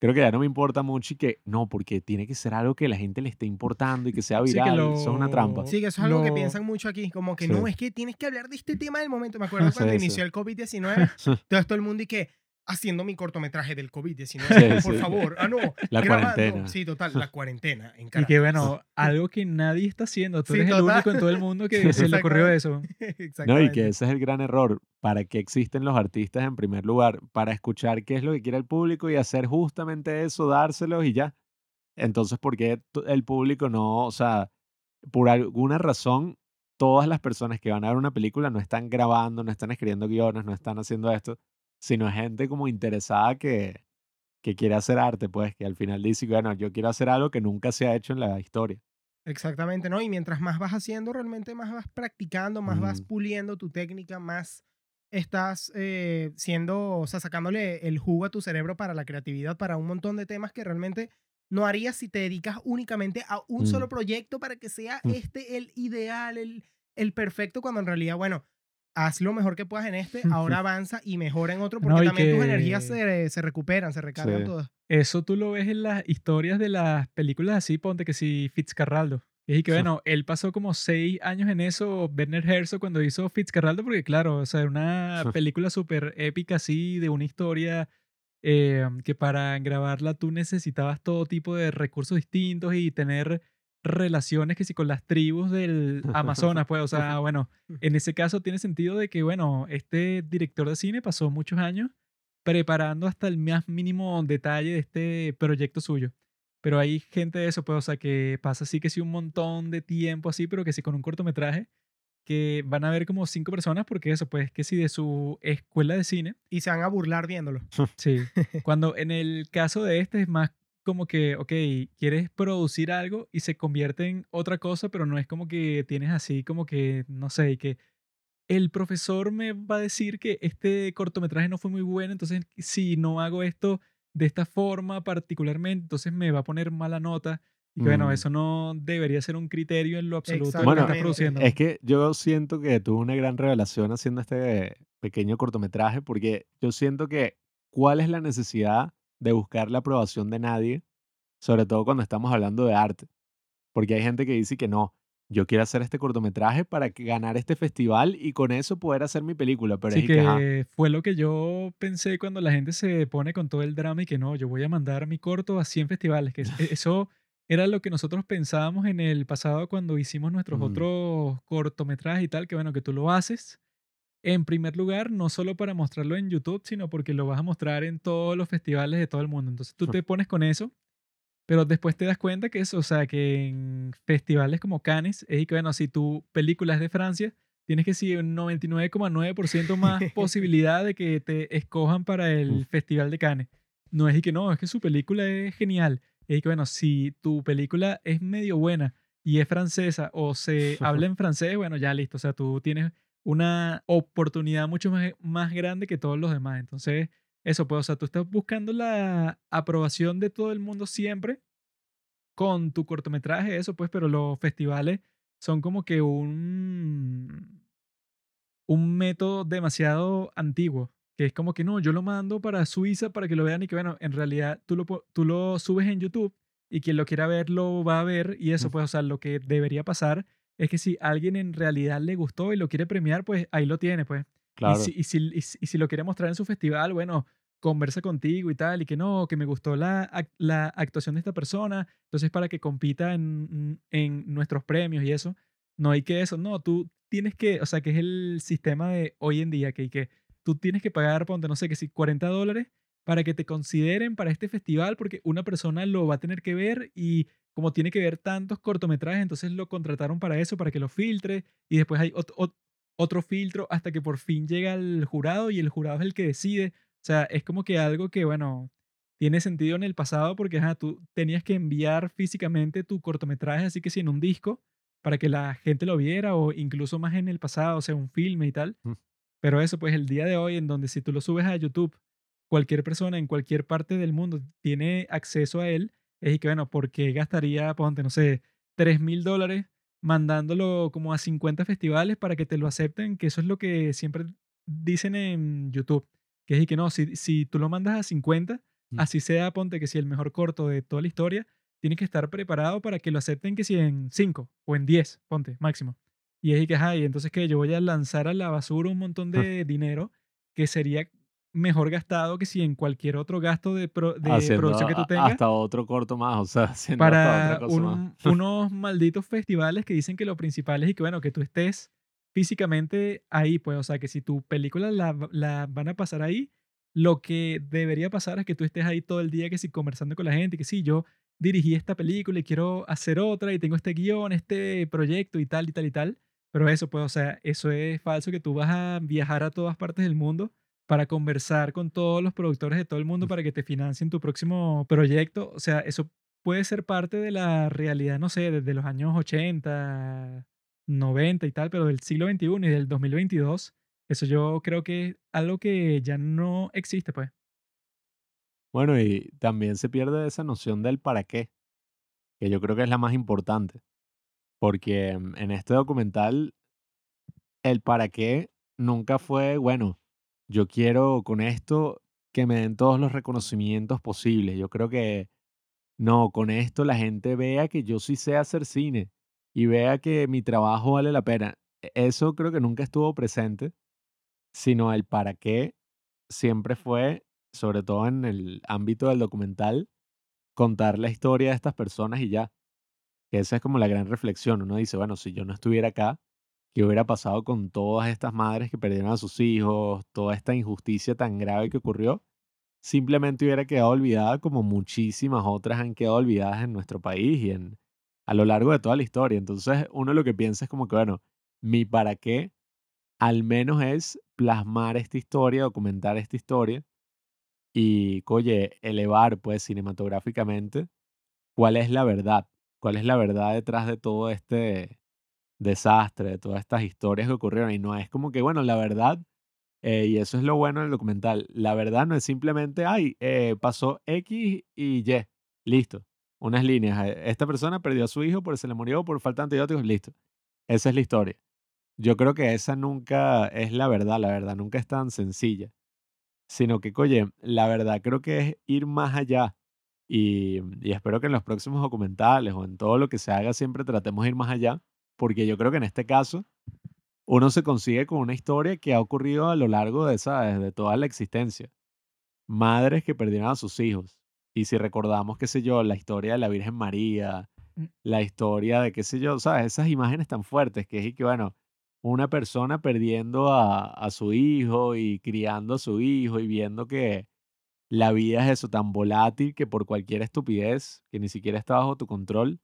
creo que ya no me importa mucho y que no, porque tiene que ser algo que la gente le esté importando y que sea Sí, que viral. Eso es una trampa. lo- Sí, que eso es algo que lo- piensan mucho aquí, como que Sí. no, es que tienes que hablar de este tema del momento. Me [LAUGHS] acuerdo cuando Sí, sí. inició el COVID-19, [LAUGHS] todo, todo el mundo y que haciendo mi cortometraje del COVID-19, Sí, por sí. favor, ah, no, [LAUGHS] La grabando. cuarentena. Sí, total, la cuarentena en [LAUGHS] Y que bueno, algo que nadie está haciendo. Tú Sí, eres el total. único en todo el mundo que [LAUGHS] se le ocurrió eso. No, y que ese es el gran error. ¿Para qué existen los artistas en primer lugar? Para escuchar qué es lo que quiere el público y hacer justamente eso, dárselos y ya. Entonces, ¿por qué el público no, o sea, por alguna razón, todas las personas que van a ver una película no están grabando, no están escribiendo guiones, no están haciendo esto, sino gente como interesada que, que quiere hacer arte, pues, que al final dice, bueno, yo quiero hacer algo que nunca se ha hecho en la historia. Exactamente, ¿no? Y mientras más vas haciendo, realmente más vas practicando, más vas puliendo tu técnica, más estás eh, siendo, o sea, sacándole el jugo a tu cerebro para la creatividad, para un montón de temas que realmente no harías si te dedicas únicamente a un Mm. solo proyecto para que sea Mm. este el ideal, el, el perfecto, cuando en realidad, bueno, haz lo mejor que puedas en este, ahora avanza y mejora en otro, porque No, también tus energías que- se, se recuperan, se recargan Sí. todas. Eso tú lo ves en las historias de las películas así, ponte que si Fitzcarraldo. Y que bueno, él pasó como seis años en eso, Werner Herzog, cuando hizo Fitzcarraldo, porque claro, o sea, era una película súper épica así, de una historia eh, que para grabarla tú necesitabas todo tipo de recursos distintos y tener relaciones que si con las tribus del [LAUGHS] Amazonas, pues, o sea, bueno, en ese caso tiene sentido de que, bueno, este director de cine pasó muchos años preparando hasta el más mínimo detalle de este proyecto suyo. Pero hay gente de eso, pues, o sea, que pasa así que sí un montón de tiempo así, pero que sí con un cortometraje, que van a ver como cinco personas, porque eso, pues, que sí de su escuela de cine, Y se van a burlar viéndolo. Sí. [LAUGHS] Cuando en el caso de este es más como que, ok, quieres producir algo y se convierte en otra cosa, pero no es como que tienes así como que, no sé, que el profesor me va a decir que este cortometraje no fue muy bueno, entonces si no hago esto de esta forma particularmente, entonces me va a poner mala nota. Y bueno, Mm. eso no debería ser un criterio en lo absoluto lo que Bueno, estás produciendo. Es que yo siento que tuve una gran revelación haciendo este pequeño cortometraje porque yo siento que cuál es la necesidad de buscar la aprobación de nadie, sobre todo cuando estamos hablando de arte. Porque hay gente que dice que no, yo quiero hacer este cortometraje para ganar este festival y con eso poder hacer mi película. Pero Sí, es que, fue lo que yo pensé cuando la gente se pone con todo el drama y que no, yo voy a mandar mi corto a 100 festivales. Que e- [LAUGHS] eso era lo que nosotros pensábamos en el pasado cuando hicimos nuestros Mm. otros cortometrajes y tal, que bueno, que tú lo haces en primer lugar, no solo para mostrarlo en YouTube, sino porque lo vas a mostrar en todos los festivales de todo el mundo. Entonces tú te pones con eso, pero después te das cuenta que eso, o sea, que en festivales como Cannes, es que bueno, si tu película es de Francia, tienes que sí un 99,9% más [LAUGHS] posibilidad de que te escojan para el. Festival de Cannes. No es y que no, es que su película es genial. Es que bueno, si tu película es medio buena y es francesa o se [LAUGHS] habla en francés, bueno, ya listo. O sea, tú tienes una oportunidad mucho más, más grande que todos los demás. Entonces, eso pues, o sea, tú estás buscando la aprobación de todo el mundo siempre con tu cortometraje, eso pues, pero los festivales son como que un, un método demasiado antiguo, que es como que no, yo lo mando para Suiza para que lo vean y que bueno, en realidad tú lo, tú lo subes en YouTube y quien lo quiera ver lo va a ver y eso pues, o sea, lo que debería pasar es que si alguien en realidad le gustó y lo quiere premiar, pues ahí lo tiene, pues. Y claro. si, y, si, y si- y si lo quiere mostrar en su festival, bueno, conversa contigo y tal, y que no, que me gustó la, la actuación de esta persona, entonces para que compita en, en nuestros premios y eso, no hay que eso, no, tú tienes que, o sea, que es el sistema de hoy en día, que, que tú tienes que pagar, ponte, no sé, que si 40 dólares para que te consideren para este festival, porque una persona lo va a tener que ver y como tiene que ver tantos cortometrajes, entonces lo contrataron para eso, para que lo filtre, y después hay ot- ot- otro filtro hasta que por fin llega el jurado y el jurado es el que decide. O sea, es como que algo que, bueno, tiene sentido en el pasado porque ajá, tú tenías que enviar físicamente tu cortometraje, así que sí, en un disco, para que la gente lo viera o incluso más en el pasado, o sea, un filme y tal. Mm. Pero eso, pues el día de hoy, en donde si tú lo subes a YouTube, cualquier persona en cualquier parte del mundo tiene acceso a él, es y que, bueno, ¿por qué gastaría, ponte, no sé, 3 mil dólares mandándolo como a 50 festivales para que te lo acepten? Que eso es lo que siempre dicen en YouTube, que es y que no, si, si tú lo mandas a 50, Mm. así sea, ponte que si el mejor corto de toda la historia, tiene que estar preparado para que lo acepten que si en 5 o en 10, ponte, máximo. Y es y que, ajá, y entonces que yo voy a lanzar a la basura un montón de dinero que sería mejor gastado que si en cualquier otro gasto de, pro- de Haciendo producción que tú tengas hasta otro corto más, o sea, [LAUGHS] para otra cosa más. un- [LAUGHS] unos malditos festivales que dicen que lo principal es y que, bueno, que tú estés físicamente ahí, pues, o sea, que si tu película la, la van a pasar ahí, lo que debería pasar es que tú estés ahí todo el día, que si conversando con la gente, que sí, yo dirigí esta película y quiero hacer otra y tengo este guion, este proyecto y tal y tal y tal, pero eso, pues, o sea, eso es falso, que tú vas a viajar a todas partes del mundo para conversar con todos los productores de todo el mundo para que te financien tu próximo proyecto. O sea, eso puede ser parte de la realidad, no sé, desde los años 80, 90 y tal, pero del siglo XXI y del 2022, eso yo creo que es algo que ya no existe, pues. Bueno, y también se pierde esa noción del para qué, que yo creo que es la más importante, porque mm, en este documental el para qué nunca fue, bueno, yo quiero con esto que me den todos los reconocimientos posibles. Yo creo que no, con esto la gente vea que yo sí sé hacer cine y vea que mi trabajo vale la pena. E- Eso creo que nunca estuvo presente, sino el para qué siempre fue, sobre todo en el ámbito del documental, contar la historia de estas personas y ya. Esa es como la gran reflexión. Uno dice, bueno, si yo no estuviera acá, ¿qué hubiera pasado con todas estas madres que perdieron a sus hijos, toda esta injusticia tan grave que ocurrió? Simplemente hubiera quedado olvidada como muchísimas otras han quedado olvidadas en nuestro país y en, a lo largo de toda la historia. Entonces uno lo que piensa es como que, bueno, mi para qué al menos es plasmar esta historia, documentar esta historia y, oye, elevar pues cinematográficamente cuál es la verdad, cuál es la verdad detrás de todo este desastre, de todas estas historias que ocurrieron. Y no es como que, bueno, la verdad, eh, y eso es lo bueno del documental, la verdad no es simplemente, ay, eh, pasó X y Y, listo, unas líneas. eh, Esta persona perdió a su hijo porque se le murió por falta de antibióticos, listo. Esa es la historia. Yo creo que esa nunca es la verdad, la verdad nunca es tan sencilla, sino que, oye, la verdad creo que es ir más allá. Y, y espero que en los próximos documentales o en todo lo que se haga siempre tratemos de ir más allá porque yo creo que en este caso uno se consigue con una historia que ha ocurrido a lo largo de, esa, de toda la existencia. Madres que perdieron a sus hijos. Y si recordamos, qué sé yo, la historia de la Virgen María, Mm. la historia de, qué sé yo, ¿sabes? Esas imágenes tan fuertes que es que, bueno, una persona perdiendo a, a su hijo y criando a su hijo y viendo que la vida es eso tan volátil que por cualquier estupidez que ni siquiera está bajo tu control,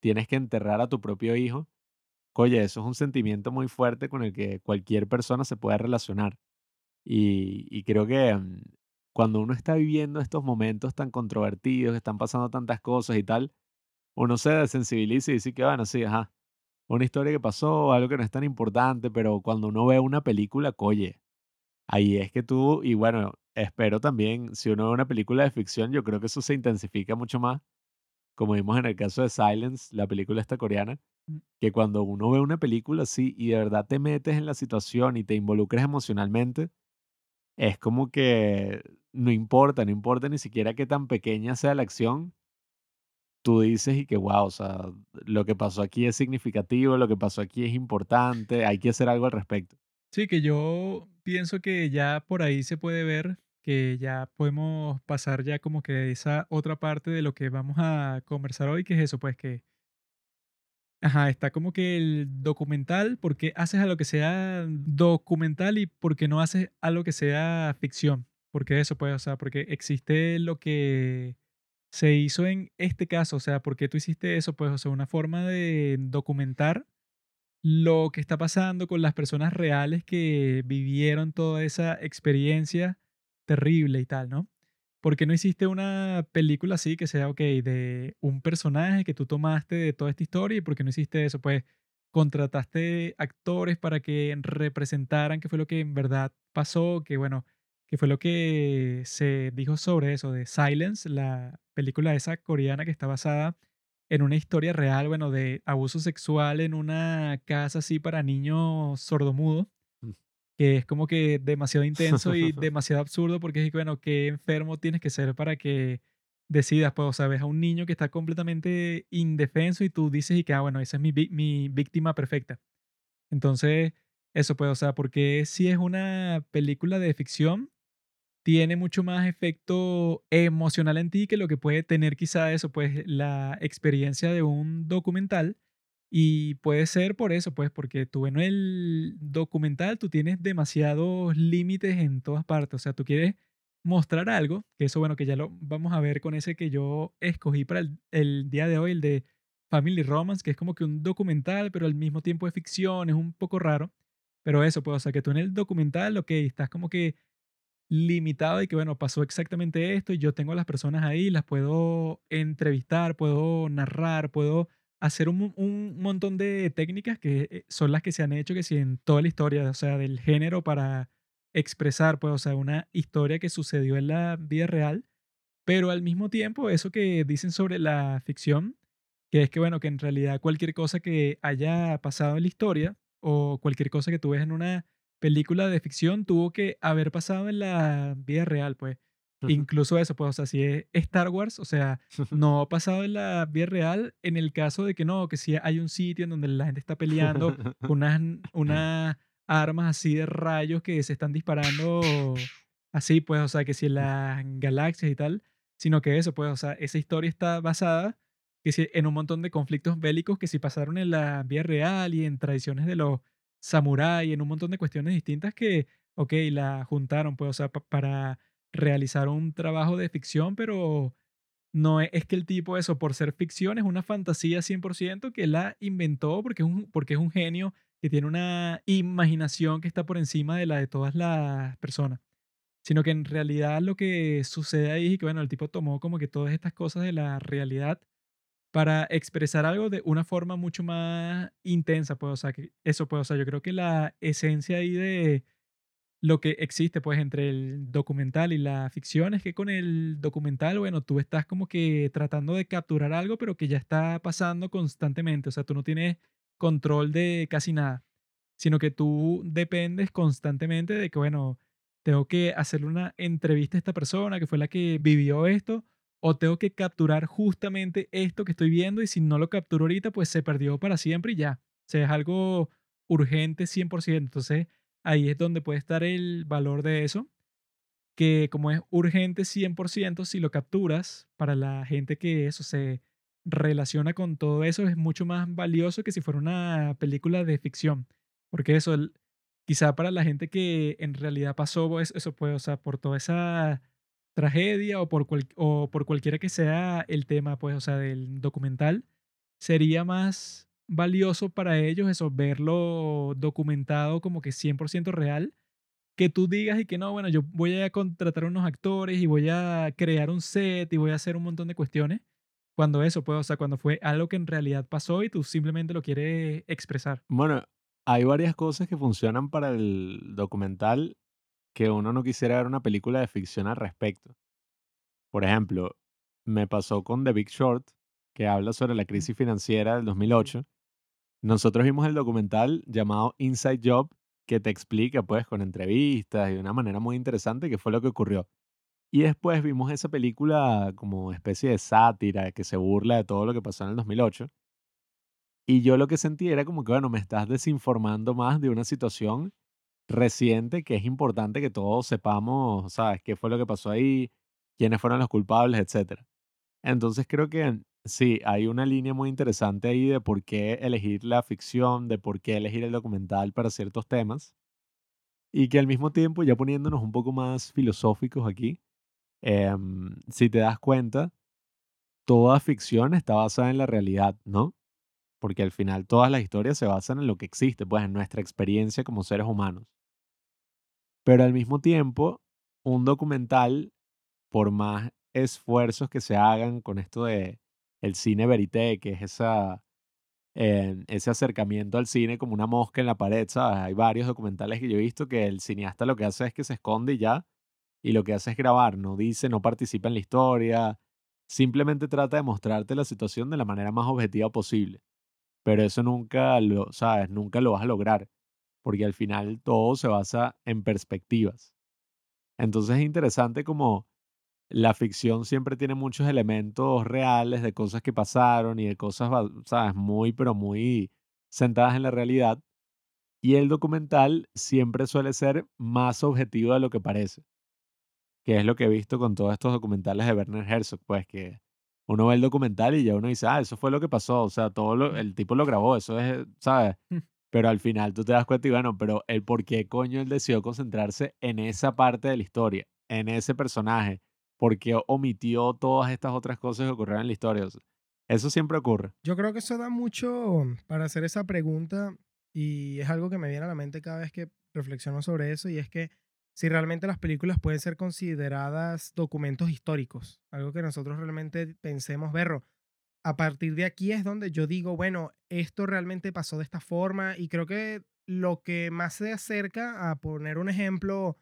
tienes que enterrar a tu propio hijo. Oye, eso es un sentimiento muy fuerte con el que cualquier persona se puede relacionar. Y, y creo que mm, cuando uno está viviendo estos momentos tan controvertidos, que están pasando tantas cosas y tal, uno se desensibiliza y dice que, bueno, sí, ajá, una historia que pasó, algo que no es tan importante, pero cuando uno ve una película, coye, ahí es que tú, y bueno, espero también, si uno ve una película de ficción, yo creo que eso se intensifica mucho más, como vimos en el caso de Silence, la película esta coreana. Que cuando uno ve una película así y de verdad te metes en la situación y te involucres emocionalmente, es como que no importa, no importa ni siquiera qué tan pequeña sea la acción, tú dices y que, wow, o sea, lo que pasó aquí es significativo, lo que pasó aquí es importante, hay que hacer algo al respecto. Sí, que yo pienso que ya por ahí se puede ver que ya podemos pasar ya como que esa otra parte de lo que vamos a conversar hoy, que es eso, pues que, ajá, está como que el documental, ¿por qué haces a lo que sea documental y por qué no haces algo que sea ficción? Porque eso, pues, o sea, porque existe lo que se hizo en este caso, o sea, ¿por qué tú hiciste eso? Pues, o sea, una forma de documentar lo que está pasando con las personas reales que vivieron toda esa experiencia terrible y tal, ¿no? ¿Por qué no hiciste una película así que sea, ok, de un personaje que tú tomaste de toda esta historia y por qué no hiciste eso? Pues contrataste actores para que representaran qué fue lo que en verdad pasó, que bueno, qué fue lo que se dijo sobre eso de Silence, la película esa coreana que está basada en una historia real, bueno, de abuso sexual en una casa así para niños sordomudos. Que es como que demasiado intenso y [LAUGHS] demasiado absurdo porque es que, bueno, qué enfermo tienes que ser para que decidas, pues, o sea, ves a un niño que está completamente indefenso y tú dices y que, ah, bueno, esa es mi, mi víctima perfecta. Entonces, eso pues, o sea, porque si es una película de ficción, tiene mucho más efecto emocional en ti que lo que puede tener quizá eso, pues la experiencia de un documental. Y puede ser por eso, pues, porque tú en el documental tú tienes demasiados límites en todas partes. O sea, tú quieres mostrar algo, que eso, bueno, que ya lo vamos a ver con ese que yo escogí para el, el día de hoy, el de Family Romance, que es como que un documental, pero al mismo tiempo es ficción, es un poco raro. Pero eso, pues, o sea, que tú en el documental, ok, estás como que limitado y que, bueno, pasó exactamente esto y yo tengo a las personas ahí, las puedo entrevistar, puedo narrar, puedo hacer un, un montón de técnicas que eh, son las que se han hecho que si en toda la historia, o sea, del género para expresar, pues, o sea, una historia que sucedió en la vida real, pero al mismo tiempo eso que dicen sobre la ficción, que es que, bueno, que en realidad cualquier cosa que haya pasado en la historia o cualquier cosa que tú en una película de ficción tuvo que haber pasado en la vida real, pues. Incluso eso, pues, o sea, si es Star Wars, o sea, [LAUGHS] no ha pasado en la vida real en el caso de que no, que si hay un sitio en donde la gente está peleando con unas, unas armas así de rayos que se están disparando así, pues, o sea, que si en las galaxias y tal, sino que eso, pues, o sea, esa historia está basada que si en un montón de conflictos bélicos que si pasaron en la vida real y en tradiciones de los samuráis, en un montón de cuestiones distintas que, ok, la juntaron, pues, o sea, pa- para realizar un trabajo de ficción, pero no es, es que el tipo, eso, por ser ficción, es una fantasía 100% que la inventó porque es, un, porque es un genio que tiene una imaginación que está por encima de la de todas las personas. Sino que en realidad lo que sucede ahí es que, bueno, el tipo tomó como que todas estas cosas de la realidad para expresar algo de una forma mucho más intensa, pues, o sea, que eso, pues, o sea, yo creo que la esencia ahí de lo que existe, pues, entre el documental y la ficción es que con el documental, bueno, tú estás como que tratando de capturar algo, pero que ya está pasando constantemente, o sea, tú no tienes control de casi nada, sino que tú dependes constantemente de que, bueno, tengo que hacerle una entrevista a esta persona que fue la que vivió esto, o tengo que capturar justamente esto que estoy viendo y si no lo capturo ahorita, pues se perdió para siempre y ya. sea, es algo urgente 100%. Entonces, ahí es donde puede estar el valor de eso, que como es urgente 100%, si lo capturas para la gente que eso se relaciona con todo eso, es mucho más valioso que si fuera una película de ficción. Porque eso, quizá para la gente que en realidad pasó eso, pues, o sea, por toda esa tragedia o por, o por cualquiera que sea el tema, pues, o sea, del documental, sería más valioso para ellos eso, verlo documentado como que 100% real, que tú digas y que no, bueno, yo voy a contratar unos actores y voy a crear un set y voy a hacer un montón de cuestiones, cuando eso, pues, o sea, cuando fue algo que en realidad pasó y tú simplemente lo quieres expresar. Bueno, hay varias cosas que funcionan para el documental que uno no quisiera ver una película de ficción al respecto. Por ejemplo, me pasó con The Big Short, que habla sobre la crisis financiera del 2008. Nosotros vimos el documental llamado Inside Job, que te explica, pues, con entrevistas y de una manera muy interesante qué fue lo que ocurrió. Y después vimos esa película como especie de sátira que se burla de todo lo que pasó en el 2008. Y yo lo que sentí era como que, bueno, me estás desinformando más de una situación reciente que es importante que todos sepamos, ¿sabes? ¿Qué fue lo que pasó ahí? ¿Quiénes fueron los culpables? Etcétera. Entonces creo que sí, hay una línea muy interesante ahí de por qué elegir la ficción, de por qué elegir el documental para ciertos temas. Y que al mismo tiempo, ya poniéndonos un poco más filosóficos aquí, em, si te das cuenta, toda ficción está basada en la realidad, ¿no? Porque al final todas las historias se basan en lo que existe, pues en nuestra experiencia como seres humanos. Pero al mismo tiempo, un documental, por más esfuerzos que se hagan con esto de el cine verité, que es esa, eh, ese acercamiento al cine como una mosca en la pared, ¿sabes? Hay varios documentales que yo he visto que el cineasta lo que hace es que se esconde y ya, y lo que hace es grabar, no dice, no participa en la historia, simplemente trata de mostrarte la situación de la manera más objetiva posible. Pero eso nunca lo, ¿sabes? Nunca lo vas a lograr, porque al final todo se basa en perspectivas. Entonces es interesante como la ficción siempre tiene muchos elementos reales de cosas que pasaron y de cosas, ¿sabes? Muy, pero muy sentadas en la realidad. Y el documental siempre suele ser más objetivo de lo que parece. Que es lo que he visto con todos estos documentales de Werner Herzog, pues que uno ve el documental y ya uno dice, ah, eso fue lo que pasó, o sea, todo lo, el tipo lo grabó, eso es, ¿sabes? Mm. Pero al final tú te das cuenta y bueno, pero el por qué coño él decidió concentrarse en esa parte de la historia, en ese personaje, porque omitió todas estas otras cosas que ocurrieron en la historia. eso siempre ocurre. Yo creo que eso da mucho para hacer esa pregunta y es algo que me viene a la mente cada vez que reflexiono sobre eso y es que si realmente las películas pueden ser consideradas documentos históricos, algo que nosotros realmente pensemos, verlo. A partir de aquí es donde yo digo, bueno, esto realmente pasó de esta forma y creo que lo que más se acerca a poner un ejemplo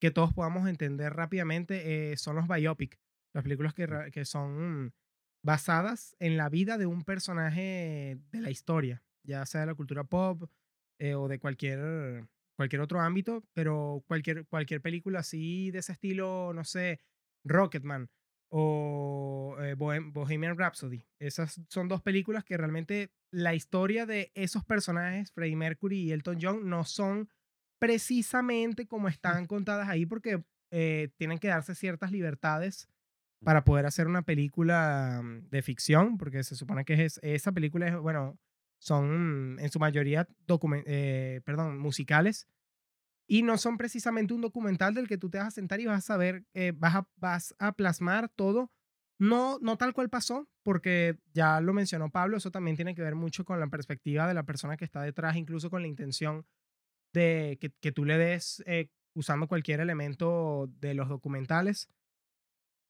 que todos podamos entender rápidamente eh, son los biopic, las películas que, que son basadas en la vida de un personaje de la historia, ya sea de la cultura pop eh, o de cualquier, cualquier otro ámbito, pero cualquier, cualquier película así de ese estilo, no sé, Rocketman o eh, Bohemian Rhapsody. Esas son dos películas que realmente la historia de esos personajes, Freddie Mercury y Elton John, no son precisamente como están contadas ahí porque eh, tienen que darse ciertas libertades para poder hacer una película mm, de ficción, porque se supone que es, esa película es, bueno, son en su mayoría eh, perdón, musicales y no son precisamente un documental del que tú te vas a sentar y vas a saber, eh, vas, a, vas a plasmar todo, no, no tal cual pasó, porque ya lo mencionó Pablo, eso también tiene que ver mucho con la perspectiva de la persona que está detrás, incluso con la intención de que, que tú le des eh, usando cualquier elemento de los documentales.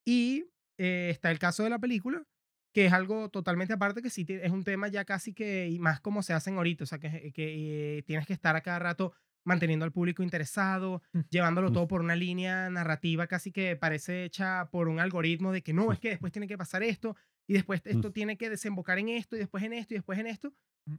Y eh, está el caso de la película, que es algo totalmente aparte, que sí es un tema ya casi que, y más como se hacen ahorita, o sea, que, que tienes que estar a cada rato manteniendo al público interesado, mm. llevándolo mm. todo por una línea narrativa casi que parece hecha por un algoritmo de que no, es que después tiene que pasar esto, y después mm. esto tiene que desembocar en esto, y después en esto, y después en esto,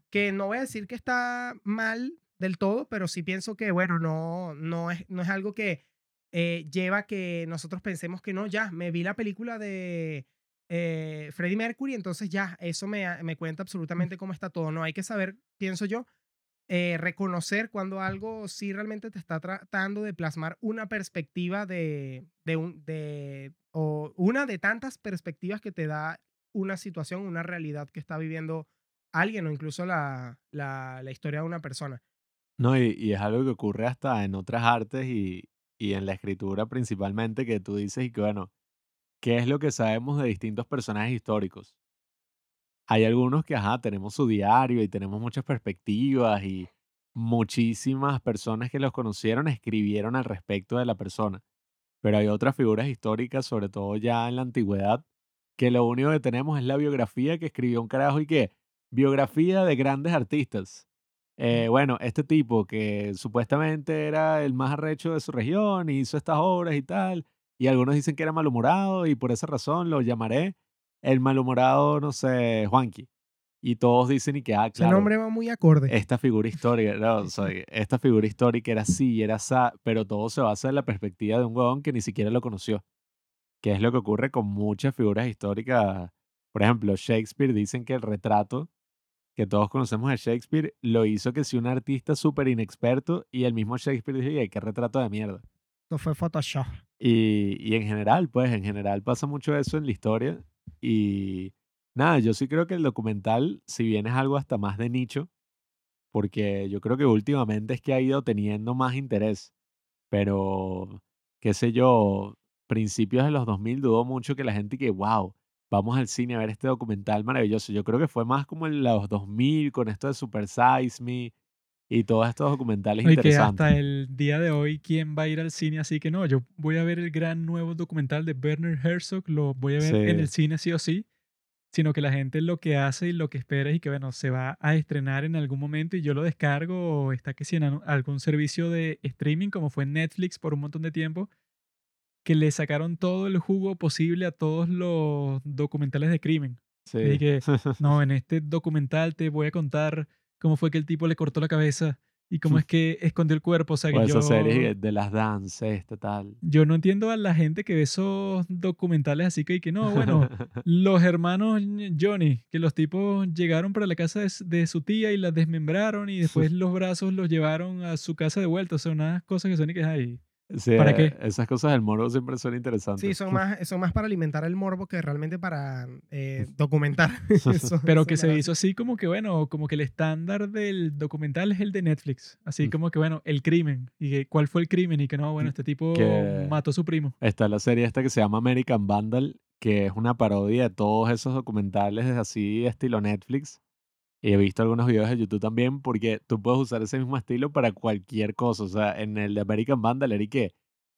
que no voy a decir que está mal del todo, pero sí pienso que, bueno, no, no, es, no es algo que eh, lleva a que nosotros pensemos que no, ya, me vi la película de, eh, Freddie Mercury, entonces ya, eso me, a- me cuenta absolutamente cómo está todo. No hay que saber, pienso yo, eh, reconocer cuando algo sí realmente te está tratando de plasmar una perspectiva de, de, un, de, o una de tantas perspectivas que te da una situación, una realidad que está viviendo alguien o incluso la, la, la historia de una persona. No, y, y es algo que ocurre hasta en otras artes y, y en la escritura principalmente, que tú dices y que, bueno, ¿qué es lo que sabemos de distintos personajes históricos? Hay algunos que, ajá, tenemos su diario y tenemos muchas perspectivas y muchísimas personas que los conocieron escribieron al respecto de la persona. Pero hay otras figuras históricas, sobre todo ya en la antigüedad, que lo único que tenemos es la biografía que escribió un carajo y que biografía de grandes artistas. Eh, bueno, este tipo que supuestamente era el más arrecho de su región y hizo estas obras y tal, y algunos dicen que era malhumorado y por esa razón lo llamaré el malhumorado, no sé, Juanqui. Y todos dicen y que, ah, claro, nombre va muy acorde. esta figura histórica, no, [LAUGHS] o sea, esta figura histórica era así, era asa, pero todo se basa en la perspectiva de un huevón que ni siquiera lo conoció, que es lo que ocurre con muchas figuras históricas. Por ejemplo, Shakespeare, dicen que el retrato que todos conocemos de Shakespeare lo hizo que si un artista súper inexperto y el mismo Shakespeare dijo, "Ey, qué retrato de mierda. Esto fue Photoshop. Y, y en general, pues en general pasa mucho eso en la historia. Y nada, yo sí creo que el documental, si bien es algo hasta más de nicho, porque yo creo que últimamente es que ha ido teniendo más interés, pero qué sé yo, principios de los 2000 dudó mucho que la gente que, wow, vamos al cine a ver este documental maravilloso. Yo creo que fue más como en los 2000 con esto de Super Size Me y todos estos documentales Y que interesantes. hasta el día de hoy, ¿quién va a ir al cine? Así que no, yo voy a ver el gran nuevo documental de Werner Herzog, lo voy a ver en Sí. el cine sí o sí, sino que la gente lo que hace y lo que espera es que, bueno, se va a estrenar en algún momento y yo lo descargo o está que si en algún servicio de streaming, como fue Netflix por un montón de tiempo, que le sacaron todo el jugo posible a todos los documentales de crimen. Sí. Y que, [LAUGHS] no, en este documental te voy a contar cómo fue que el tipo le cortó la cabeza y cómo es que escondió el cuerpo. O sea, O que esas series yo, de- de las danzas, tal. yo no entiendo a la gente que ve esos documentales así que, y que no, bueno, [LAUGHS] los hermanos Johnny, que los tipos llegaron para la casa de su tía y la desmembraron y después [LAUGHS] los brazos los llevaron a su casa de vuelta. O sea, unas cosas que son y que hay. Sí, ¿Para qué? Esas cosas del morbo siempre son interesantes. Sí, son [LAUGHS] más, son más para alimentar el morbo que realmente para eh, [LAUGHS] documentar. [LAUGHS] Eso- Pero eso que se hizo así como que, bueno, como que el estándar del documental es el de Netflix. Así Mm. como que, bueno, el crimen. Y que, cuál fue el crimen. Y que no, bueno, este tipo Que- mató a su primo. Está la serie esta que se llama American Vandal, que es una parodia de todos esos documentales así estilo Netflix. Y he visto algunos videos de YouTube también, porque tú puedes usar ese mismo estilo para cualquier cosa. O sea, en el de American Vandal era y que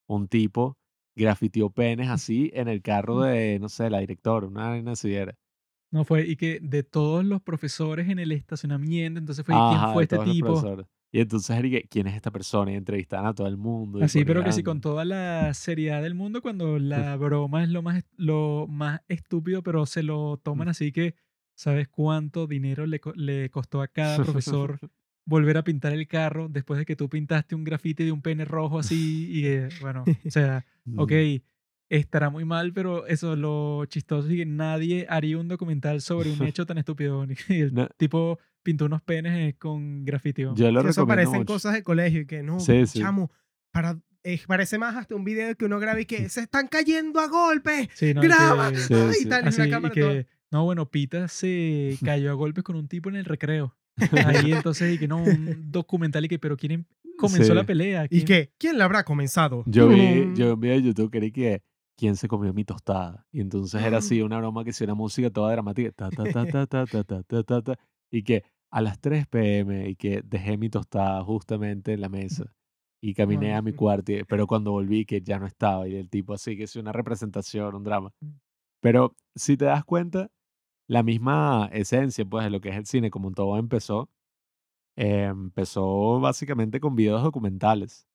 un tipo grafiteó penes [LAUGHS] así en el carro de, no sé, la directora, una era. No fue, y que de todos los profesores en el estacionamiento, entonces fue, ¿y Ajá, ¿quién fue este tipo? Y entonces que, ¿quién es esta persona? Y entrevistaban a todo el mundo. Así, pero que sí, con toda la seriedad del mundo, cuando la broma es lo más, lo más estúpido, pero se lo toman así que, ¿sabes cuánto dinero le, co- le costó a cada profesor [LAUGHS] volver a pintar el carro después de que tú pintaste un grafiti de un pene rojo así? Y eh, bueno, o [LAUGHS] sea, ok, estará muy mal, pero eso, lo chistoso es que nadie haría un documental sobre un [LAUGHS] hecho tan estúpido. que El No. tipo pintó unos penes eh, con grafiti. Yo lo eso parecen mucho. cosas de colegio y que no, Sí, sí. chamo, para, eh, parece más hasta un video que uno graba y que se están cayendo a golpes. Sí, no, y que- Graba. Sí, Ay, sí. tal, y Así, una y cámara toda- que, no, bueno, Pita se cayó a golpes con un tipo en el recreo. Ahí entonces, y que no, un documental y que, pero ¿quién em- comenzó Sí. la pelea? ¿Y ¿Quién- que ¿Quién la habrá comenzado? Yo vi, Mm. yo vi de YouTube que que quién se comió mi tostada. Y entonces era así una broma que si una música toda dramática. Ta, ta, ta, ta, ta, ta, ta, ta, ta, ta, y que a las 3 pm y que dejé mi tostada justamente en la mesa. Y caminé a mi cuarto, y- pero cuando volví que ya no estaba. Y el tipo así que es una representación, un drama. Mm. Pero si te das cuenta, la misma esencia pues de lo que es el cine, como todo empezó, eh, empezó básicamente con videos documentales,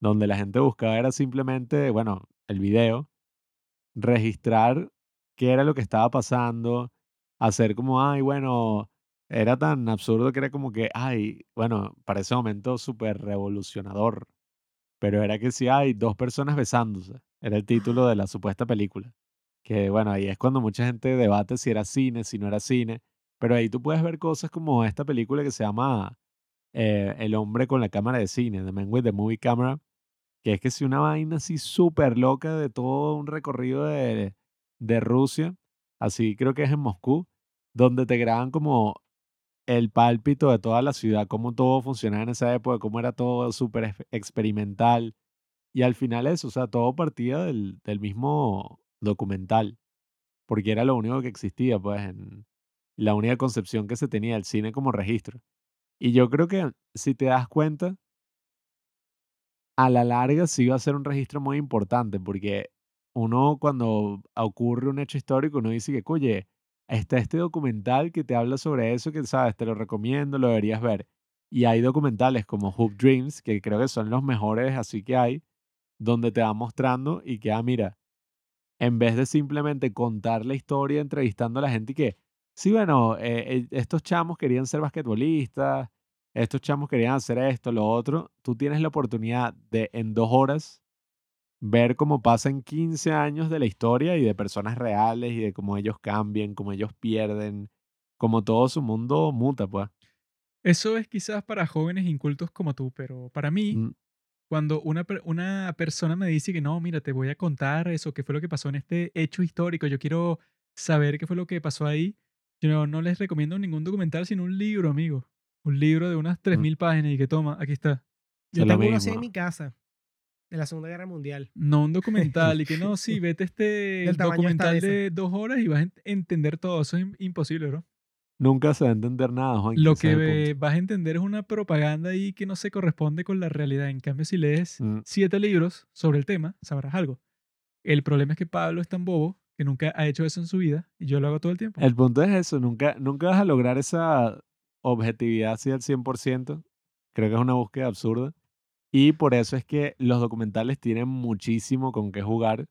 donde la gente buscaba era simplemente, bueno, el video, registrar qué era lo que estaba pasando, hacer como, ay, bueno, era tan absurdo que era como que, ay, bueno, para ese momento súper revolucionador, pero era que si hay dos personas besándose, era el título de la supuesta película. Que bueno, ahí es cuando mucha gente debate si era cine, si no era cine, pero ahí tú puedes ver cosas como esta película que se llama eh, El hombre con la cámara de cine, The Man with the Movie Camera, que es que si una vaina así súper loca de todo un recorrido de, de Rusia, así creo que es en Moscú, donde te graban como el pálpito de toda la ciudad, cómo todo funcionaba en esa época, cómo era todo súper ex- experimental. Y al final eso, o sea, todo partía del, del mismo documental, porque era lo único que existía, pues, en la única concepción que se tenía del cine como registro. Y yo creo que si te das cuenta, a la larga sí va a ser un registro muy importante, porque uno cuando ocurre un hecho histórico, uno dice que, oye, está este documental que te habla sobre eso, que sabes, te lo recomiendo, lo deberías ver. Y hay documentales como Hoop Dreams, que creo que son los mejores así que hay, donde te va mostrando y que, ah, mira, en vez de simplemente contar la historia entrevistando a la gente y que, sí, bueno, eh, eh, estos chamos querían ser basquetbolistas, estos chamos querían hacer esto, lo otro, tú tienes la oportunidad de en dos horas ver cómo pasan 15 años de la historia y de personas reales y de cómo ellos cambian, cómo ellos pierden, cómo todo su mundo muta, pues. Eso es quizás para jóvenes incultos como tú, pero para mí, Mm, cuando una, una persona me dice que no, mira, te voy a contar eso, qué fue lo que pasó en este hecho histórico, yo quiero saber qué fue lo que pasó ahí, yo no, no les recomiendo ningún documental, sino un libro, amigo. Un libro de unas mm, 3.000 páginas y que toma, aquí está. Yo es tengo uno así en mi casa, de la Segunda Guerra Mundial. No un documental y que [LAUGHS] no, sí, vete este Del documental de dos horas y vas a ent- entender todo. Eso es im- imposible, bro. Nunca se va a entender nada, Juan, Lo que ve- vas a entender es una propaganda ahí que no se corresponde con la realidad. En cambio, si lees Mm, siete libros sobre el tema, sabrás algo. El problema es que Pablo es tan bobo que nunca ha hecho eso en su vida y yo lo hago todo el tiempo. El punto es eso, nunca, nunca vas a lograr esa objetividad así al 100%. Creo que es una búsqueda absurda. Y por eso es que los documentales tienen muchísimo con qué jugar.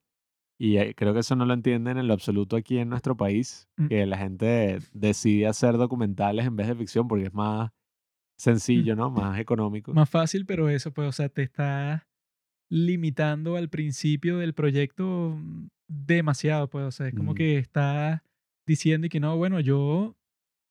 Y eh, creo que eso no lo entienden en lo absoluto aquí en nuestro país, Mm. que la gente decide hacer documentales en vez de ficción porque es más sencillo, ¿no? Más económico. Más fácil, pero eso, pues, o sea, te está limitando al principio del proyecto mm, demasiado, pues, o sea, es como Mm, que está diciendo y que no, bueno, yo,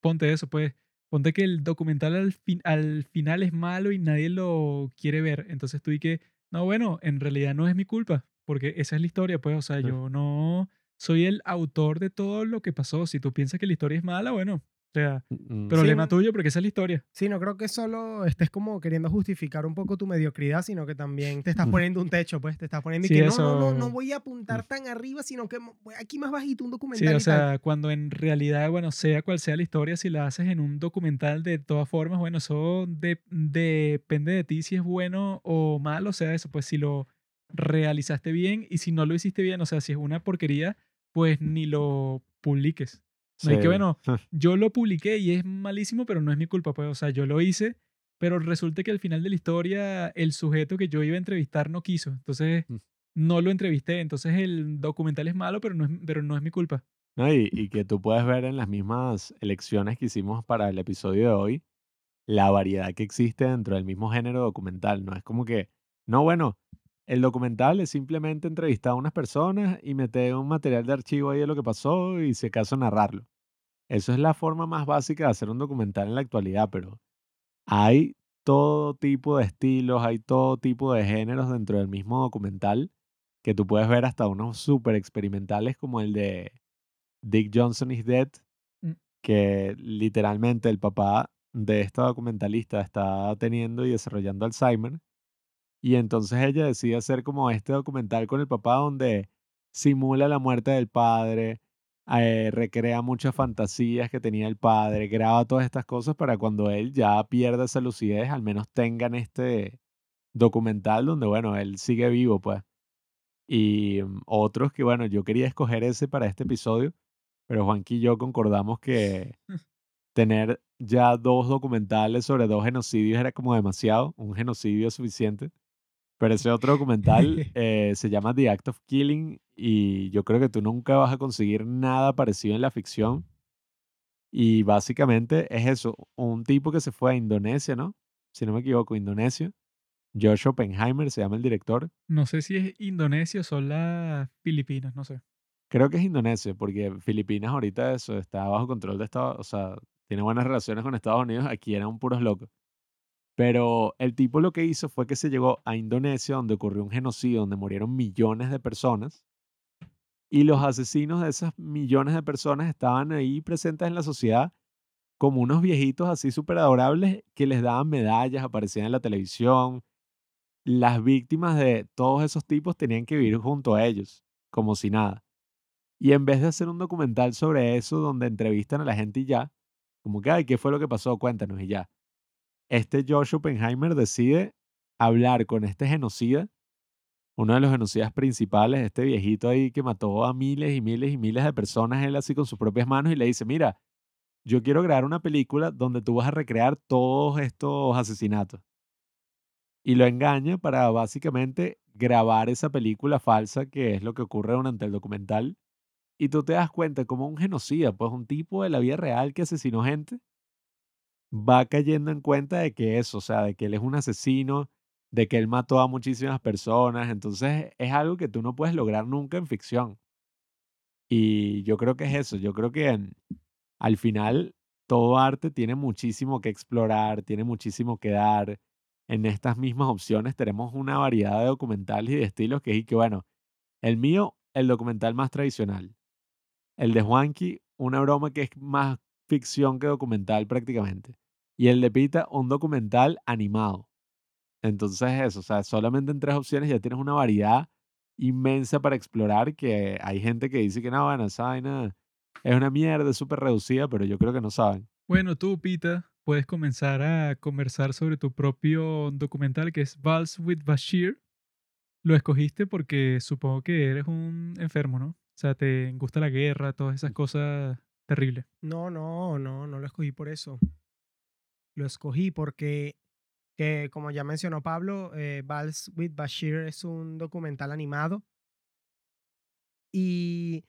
ponte eso, pues, ponte que el documental al, fin- al final es malo y nadie lo quiere ver, entonces tú y que, no, bueno, en realidad no es mi culpa, porque esa es la historia, pues, o sea, mm, yo no soy el autor de todo lo que pasó, si tú piensas que la historia es mala, bueno, o sea, mm, mm. problema no- tuyo, porque esa es la historia. Sí, no creo que solo estés como queriendo justificar un poco tu mediocridad, sino que también te estás Mm. poniendo un techo, pues te estás poniendo y Sí, que no, no, no, no voy a apuntar tan arriba, sino que aquí más bajito un Sí, documental o y tal. sea, cuando en realidad, bueno, sea cual sea la historia, si la haces en un documental, de todas formas, bueno, eso de- depende de ti si es bueno o malo, o sea, eso, pues si lo realizaste bien y si no lo hiciste bien, o sea, si es una porquería, pues ni lo publiques. No hay que, Sí. bueno, [LAUGHS] yo lo publiqué y es malísimo, pero no es mi culpa, pues, o sea, yo lo hice, pero resulta que al final de la historia el sujeto que yo iba a entrevistar no quiso, entonces Mm. no lo entrevisté, entonces el documental es malo, pero no es, pero no es mi culpa. ¿no? Y, y que tú puedes ver en las mismas elecciones que hicimos para el episodio de hoy, la variedad que existe dentro del mismo género documental, ¿no? Es como que, no, bueno, el documental es simplemente entrevistar a unas personas y meter un material de archivo ahí de lo que pasó y si acaso narrarlo. Eso es la forma más básica de hacer un documental en la actualidad, pero hay todo tipo de estilos, hay todo tipo de géneros dentro del mismo documental que tú puedes ver hasta unos súper experimentales como el de Dick Johnson is Dead, Mm. que literalmente el papá de esta documentalista está teniendo y desarrollando Alzheimer. Y entonces ella decide hacer como este documental con el papá donde simula la muerte del padre, eh, recrea muchas fantasías que tenía el padre, graba todas estas cosas para cuando él ya pierda esa lucidez, al menos tengan este documental donde, bueno, él sigue vivo, pues. Y mm, otros que, bueno, yo quería escoger ese para este episodio, pero Juanqui y yo concordamos que [LAUGHS] tener ya dos documentales sobre dos genocidios era como demasiado, un genocidio es suficiente. Pero ese otro documental [LAUGHS] eh, se llama The Act of Killing y yo creo que tú nunca vas a conseguir nada parecido en la ficción. Y básicamente es eso, un tipo que se fue a Indonesia, ¿no? Si no me equivoco, Indonesia. Josh Oppenheimer se llama el director. No sé si es Indonesia o son las Filipinas, no sé. Creo que es Indonesia, porque Filipinas ahorita eso está bajo control de Estados, o sea, tiene buenas relaciones con Estados Unidos, aquí eran puros locos. Pero el tipo lo que hizo fue que se llegó a Indonesia, donde ocurrió un genocidio, donde murieron millones de personas, y los asesinos de esas millones de personas estaban ahí presentes en la sociedad como unos viejitos así súper adorables que les daban medallas, aparecían en la televisión. Las víctimas de todos esos tipos tenían que vivir junto a ellos, como si nada. Y en vez de hacer un documental sobre eso, donde entrevistan a la gente y ya, como que, ay, ¿qué fue lo que pasó? Cuéntanos y ya. Este Josh Oppenheimer decide hablar con este genocida, uno de los genocidas principales, este viejito ahí que mató a miles y miles y miles de personas, él así con sus propias manos, y le dice, mira, yo quiero crear una película donde tú vas a recrear todos estos asesinatos. Y lo engaña para básicamente grabar esa película falsa, que es lo que ocurre durante el documental. Y tú te das cuenta como un genocida, pues un tipo de la vida real que asesinó gente, va cayendo en cuenta de que eso, o sea, de que él es un asesino, de que él mató a muchísimas personas. Entonces es algo que tú no puedes lograr nunca en ficción. Y yo creo que es eso, yo creo que en, al final todo arte tiene muchísimo que explorar, tiene muchísimo que dar. En estas mismas opciones tenemos una variedad de documentales y de estilos que es que, bueno, el mío, el documental más tradicional. El de Juanqui, una broma que es más ficción que documental prácticamente. Y el de Pita, un documental animado. Entonces eso, o sea, solamente en tres opciones ya tienes una variedad inmensa para explorar que hay gente que dice que no, bueno, esa vaina es una mierda, es súper reducida, pero yo creo que no saben. Bueno, tú, Pita, puedes comenzar a conversar sobre tu propio documental que es Vals with Bashir. Lo escogiste porque supongo que eres un enfermo, ¿no? O sea, te gusta la guerra, todas esas cosas terribles. No, no, no, no lo escogí por eso. Lo escogí porque, que, como ya mencionó Pablo, eh, Vals with Bashir es un documental animado. Y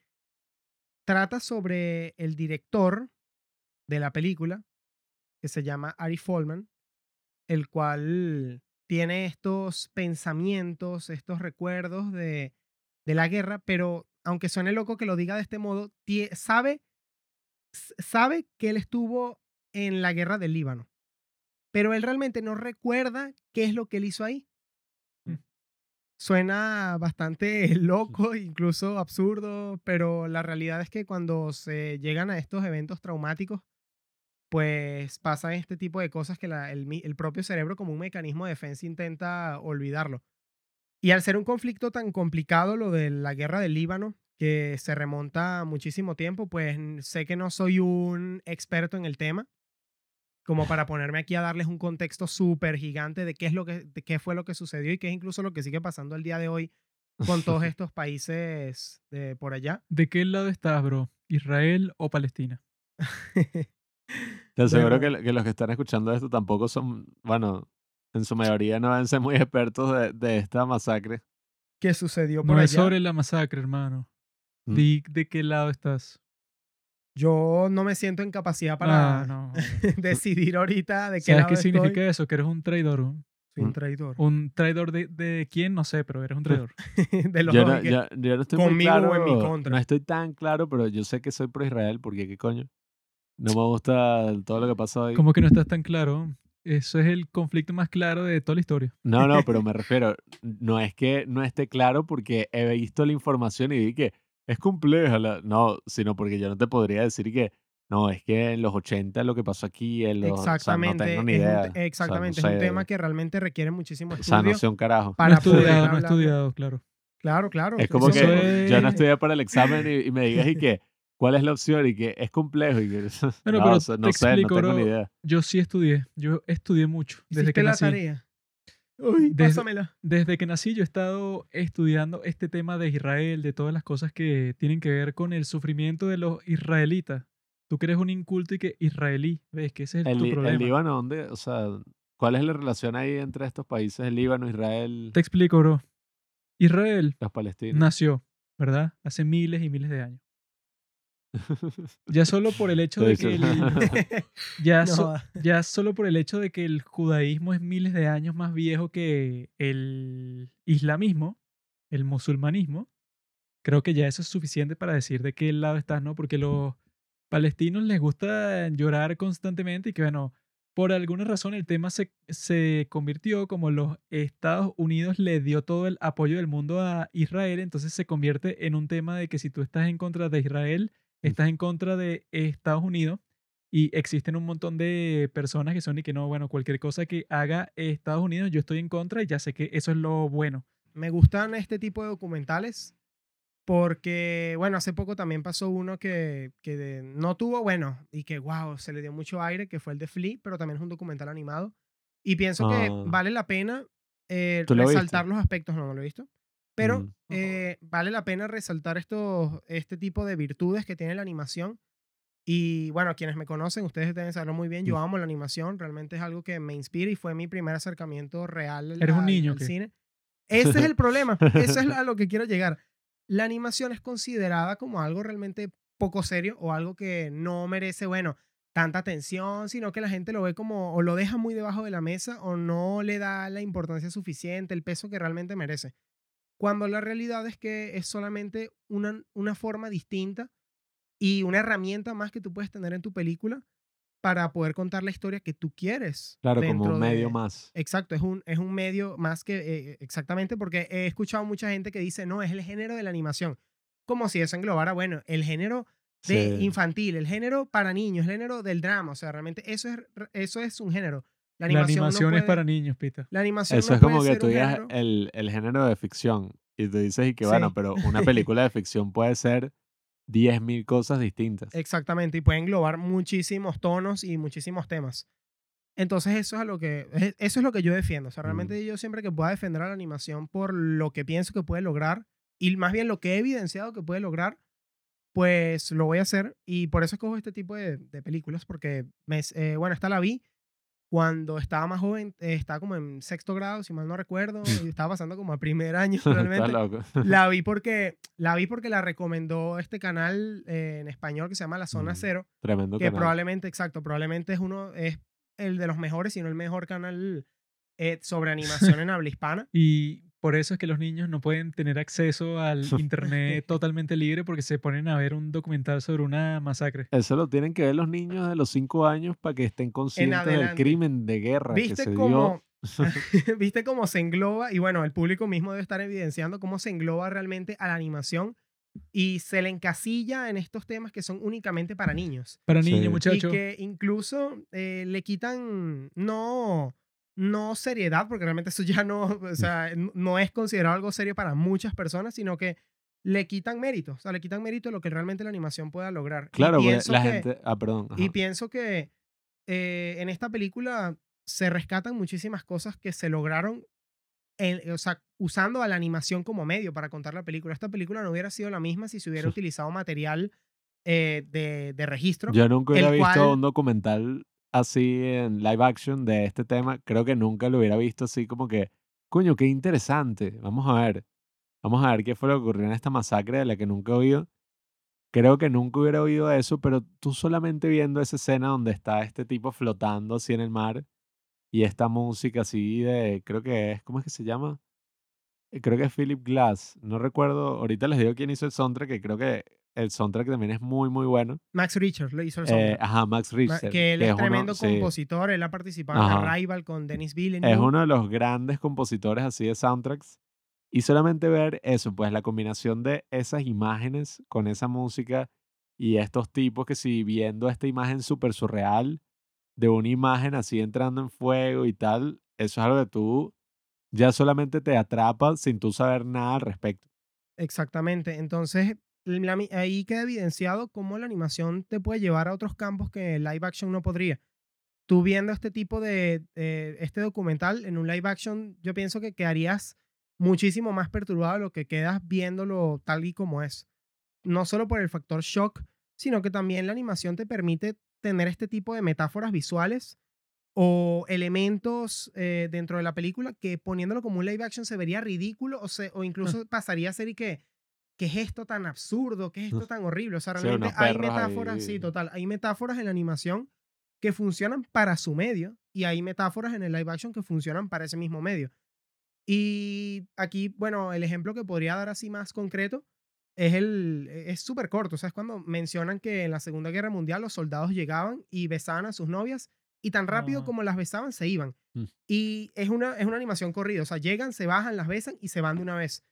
trata sobre el director de la película, que se llama Ari Folman, el cual tiene estos pensamientos, estos recuerdos de, de la guerra, pero aunque suene loco que lo diga de este modo, sabe, sabe que él estuvo en la guerra del Líbano, pero él realmente no recuerda qué es lo que él hizo ahí. Suena bastante [LAUGHS] loco, incluso absurdo, pero la realidad es que cuando se llegan a estos eventos traumáticos, pues pasan este tipo de cosas que el, propio cerebro como un mecanismo de defensa intenta olvidarlo. Y al ser un conflicto tan complicado, lo de la guerra del Líbano, que se remonta muchísimo tiempo, pues sé que no soy un experto en el tema, como para ponerme aquí a darles un contexto súper gigante de qué es lo que qué fue lo que sucedió y qué es incluso lo que sigue pasando el día de hoy con todos [LAUGHS] estos países de por allá. ¿De qué lado estás, bro? ¿Israel o Palestina? [LAUGHS] Te aseguro que, los que están escuchando esto tampoco son, bueno, en su mayoría no deben ser muy expertos de, de esta masacre. ¿Qué sucedió por no allá? es sobre la masacre, hermano. Mm. ¿De qué lado estás? Yo no me siento en capacidad para [LAUGHS] decidir ahorita de qué ¿Sabes qué significa eso? Que eres un traidor. Soy un traidor. ¿Un traidor de, de, quién? No sé, pero eres un traidor. [LAUGHS] de los yo, dos. No, yo, no estoy conmigo muy claro, o en mi contra. No estoy tan claro, pero yo sé que soy pro Israel porque qué coño. No me gusta todo lo que pasó ahí. ¿Cómo que no estás tan claro? Eso es el conflicto más claro de toda la historia. No, no, pero [LAUGHS] me refiero, no es que no esté claro porque he visto la información y vi que es compleja. La... No, sino porque yo no te podría decir que no, es que en los 80 lo que pasó aquí, en los, exactamente, o sea, no tengo ni idea. Es un, exactamente, es un tema que realmente requiere muchísimo estudio. O sea, no sé un carajo. Para no estudiado, no estudiado, claro. Claro, claro. Es como que yo no estudié [LAUGHS] para el examen y, me digas y que, ¿cuál es la opción? Y que es complejo. Y que, [LAUGHS] bueno, no, pero no sé, no tengo ni idea. Yo sí estudié, yo estudié mucho desde que la nací. tarea? Uy, desde, pásamela. Desde que nací yo he estado estudiando este tema de Israel, de todas las cosas que tienen que ver con el sufrimiento de los israelitas. Tú que eres un inculto y que israelí, ves que ese es el, tu problema. ¿El Líbano dónde? O sea, ¿cuál es la relación ahí entre estos países, el Líbano, Israel? Te explico, bro. Israel los palestinos. nació, ¿verdad? Hace miles y miles de años. Ya solo por el [LAUGHS] hecho de que el, [LAUGHS] ya, [LAUGHS] so, ya solo por el hecho de que el judaísmo es miles de años más viejo que el islamismo, el musulmanismo, creo que ya eso es suficiente para decir de qué lado estás, ¿no? Porque los palestinos les gusta llorar constantemente y que, bueno, por alguna razón el tema se, se convirtió como los Estados Unidos le dio todo el apoyo del mundo a Israel, entonces se convierte en un tema de que si tú estás en contra de Israel, estás en contra de Estados Unidos y existen un montón de personas que son y que no, bueno, cualquier cosa que haga Estados Unidos, yo estoy en contra y ya sé que eso es lo bueno. Me gustan este tipo de documentales porque, bueno, hace poco también pasó uno que, que no tuvo, bueno, y que, wow, se le dio mucho aire, que fue el de Flea, pero también es un documental animado. Y pienso que Ah. vale la pena eh, ¿Tú lo resaltar los aspectos, no, no lo he visto, pero Mm. eh, vale la pena resaltar estos, este tipo de virtudes que tiene la animación. Y bueno, quienes me conocen, ustedes deben saberlo muy bien, yo Mm. amo la animación, realmente es algo que me inspira y fue mi primer acercamiento real al, ¿Eres un niño al qué? cine. Ese es el problema, eso es [LAUGHS] a lo que quiero llegar. La animación es considerada como algo realmente poco serio o algo que no merece, bueno, tanta atención, sino que la gente lo ve como o lo deja muy debajo de la mesa o no le da la importancia suficiente, el peso que realmente merece. Cuando la realidad es que es solamente una, una forma distinta y una herramienta más que tú puedes tener en tu película para poder contar la historia que tú quieres. Claro, como un medio de- más. Exacto, es un, es un medio más que eh, exactamente porque he escuchado mucha gente que dice, no, es el género de la animación. Como si eso englobara, bueno, el género de Sí. infantil, el género para niños, el género del drama. O sea, realmente eso es, eso es un género. La La animación, no animación es puede- para niños, Pita. La animación Eso no es como puede que tú digas el, el género de ficción y tú dices y que Sí. bueno, pero una [LAUGHS] película de ficción puede ser 10.000 cosas distintas. Exactamente, y puede englobar muchísimos tonos y muchísimos temas. Entonces eso es a lo que es- eso es lo que yo defiendo. O sea, realmente yo siempre que pueda defender a la animación por lo que pienso que puede lograr y más bien lo que he evidenciado que puede lograr, pues lo voy a hacer y por eso escojo este tipo de, de películas porque me, eh, bueno, esta la vi cuando estaba más joven, eh, estaba como en sexto grado, si mal no recuerdo, y [LAUGHS] estaba pasando como a primer año [LAUGHS] realmente. [LAUGHS] La vi porque la vi porque la recomendó este canal eh, en español que se llama La Zona Mm, Cero, Tremendo que canal. probablemente, exacto, probablemente es uno, es el de los mejores, si no el mejor canal eh, sobre animación en habla hispana. Y por eso es que los niños no pueden tener acceso al internet [LAUGHS] totalmente libre porque se ponen a ver un documental sobre una masacre. Eso lo tienen que ver los niños de los 5 años para que estén conscientes del crimen de guerra que ¿Viste se cómo, dio. [LAUGHS] [LAUGHS] ¿Viste cómo se engloba? Y bueno, el público mismo debe estar evidenciando cómo se engloba realmente a la animación y se le encasilla en estos temas que son únicamente para niños. Para Sí. niños, Y muchachos. Y que incluso eh, le quitan, no, no seriedad, porque realmente eso ya no, [LAUGHS] o sea, no es considerado algo serio para muchas personas, sino que le quitan mérito, o sea, le quitan mérito a lo que realmente la animación pueda lograr. Claro, porque pienso la que- gente. Ah, perdón. Y pienso que eh, en esta película se rescatan muchísimas cosas que se lograron, en- o sea, usando a la animación como medio para contar la película. Esta película no hubiera sido la misma si se hubiera utilizado material eh, de, de registro. Yo nunca hubiera visto un documental así en live action de este tema. Creo que nunca lo hubiera visto así como que, coño, qué interesante. Vamos a ver. Vamos a ver qué fue lo que ocurrió en esta masacre de la que nunca he oído. Creo que nunca hubiera oído eso, pero tú solamente viendo esa escena donde está este tipo flotando así en el mar y esta música así de, creo que es, ¿cómo es que se llama? Eh, Creo que es Philip Glass. No recuerdo, ahorita les digo quién hizo el soundtrack, que creo que el soundtrack también es muy, muy bueno. Max Richards lo hizo el Eh, soundtrack. ajá, Max Ma- Richter. que él que es, es uno- tremendo sí, compositor, él ha participado en Ajá. Arrival con Denis Villeneuve. Es uno de los grandes compositores así de soundtracks. Y solamente ver eso, pues la combinación de esas imágenes con esa música y estos tipos que si viendo esta imagen súper surreal de una imagen así entrando en fuego y tal, eso es algo que tú ya solamente te atrapa sin tú saber nada al respecto. Exactamente. Entonces, la ahí queda evidenciado cómo la animación te puede llevar a otros campos que el live action no podría. Tú viendo este tipo de, eh, este documental en un live action, yo pienso que quedarías muchísimo más perturbado de lo que quedas viéndolo tal y como es. No solo por el factor shock, sino que también la animación te permite tener este tipo de metáforas visuales o elementos eh, dentro de la película que poniéndolo como un live action se vería ridículo o, se, o incluso pasaría a ser y que, ¿qué es esto tan absurdo? ¿Qué es esto tan horrible? O sea, Sí, realmente hay metáforas, sí, ahí. total, hay metáforas en la animación que funcionan para su medio y hay metáforas en el live action que funcionan para ese mismo medio. Y aquí, bueno, el ejemplo que podría dar así más concreto es el es súper corto, o sea, es cuando mencionan que en la Segunda Guerra Mundial los soldados llegaban y besaban a sus novias y tan rápido Ah. como las besaban se iban. Mm. Y es una, es una animación corrida, o sea, llegan, se bajan, las besan y se van de una vez.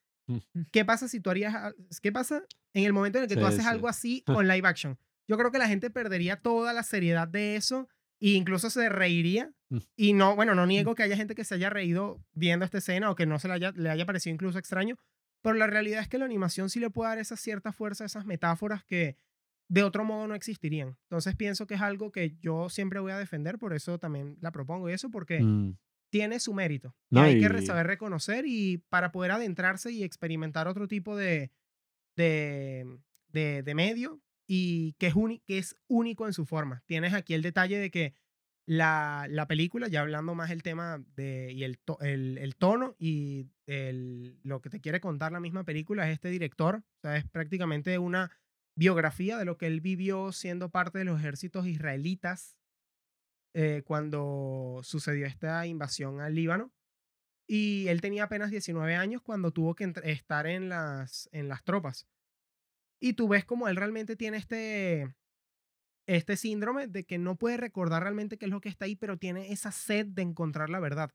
¿Qué pasa si tú harías, qué pasa en el momento en el que tú Sí, haces sí. algo así [LAUGHS] con live action? Yo creo que la gente perdería toda la seriedad de eso e incluso se reiría. Y no, bueno, no niego que haya gente que se haya reído viendo esta escena o que no se le haya, le haya parecido incluso extraño, pero la realidad es que la animación sí le puede dar esa cierta fuerza, esas metáforas que de otro modo no existirían. Entonces pienso que es algo que yo siempre voy a defender, por eso también la propongo y eso, porque Mm, tiene su mérito. No, hay que saber reconocer y para poder adentrarse y experimentar otro tipo de, de, de, de medio y que es, uni- que es único en su forma. Tienes aquí el detalle de que la, la película, ya hablando más el tema de, y el, to- el, el tono y el, lo que te quiere contar la misma película es este director. O sea, es prácticamente una biografía de lo que él vivió siendo parte de los ejércitos israelitas eh, cuando sucedió esta invasión al Líbano. Y él tenía apenas 19 años cuando tuvo que estar en las, en las tropas. Y tú ves como él realmente tiene este, este síndrome de que no puede recordar realmente qué es lo que está ahí, pero tiene esa sed de encontrar la verdad.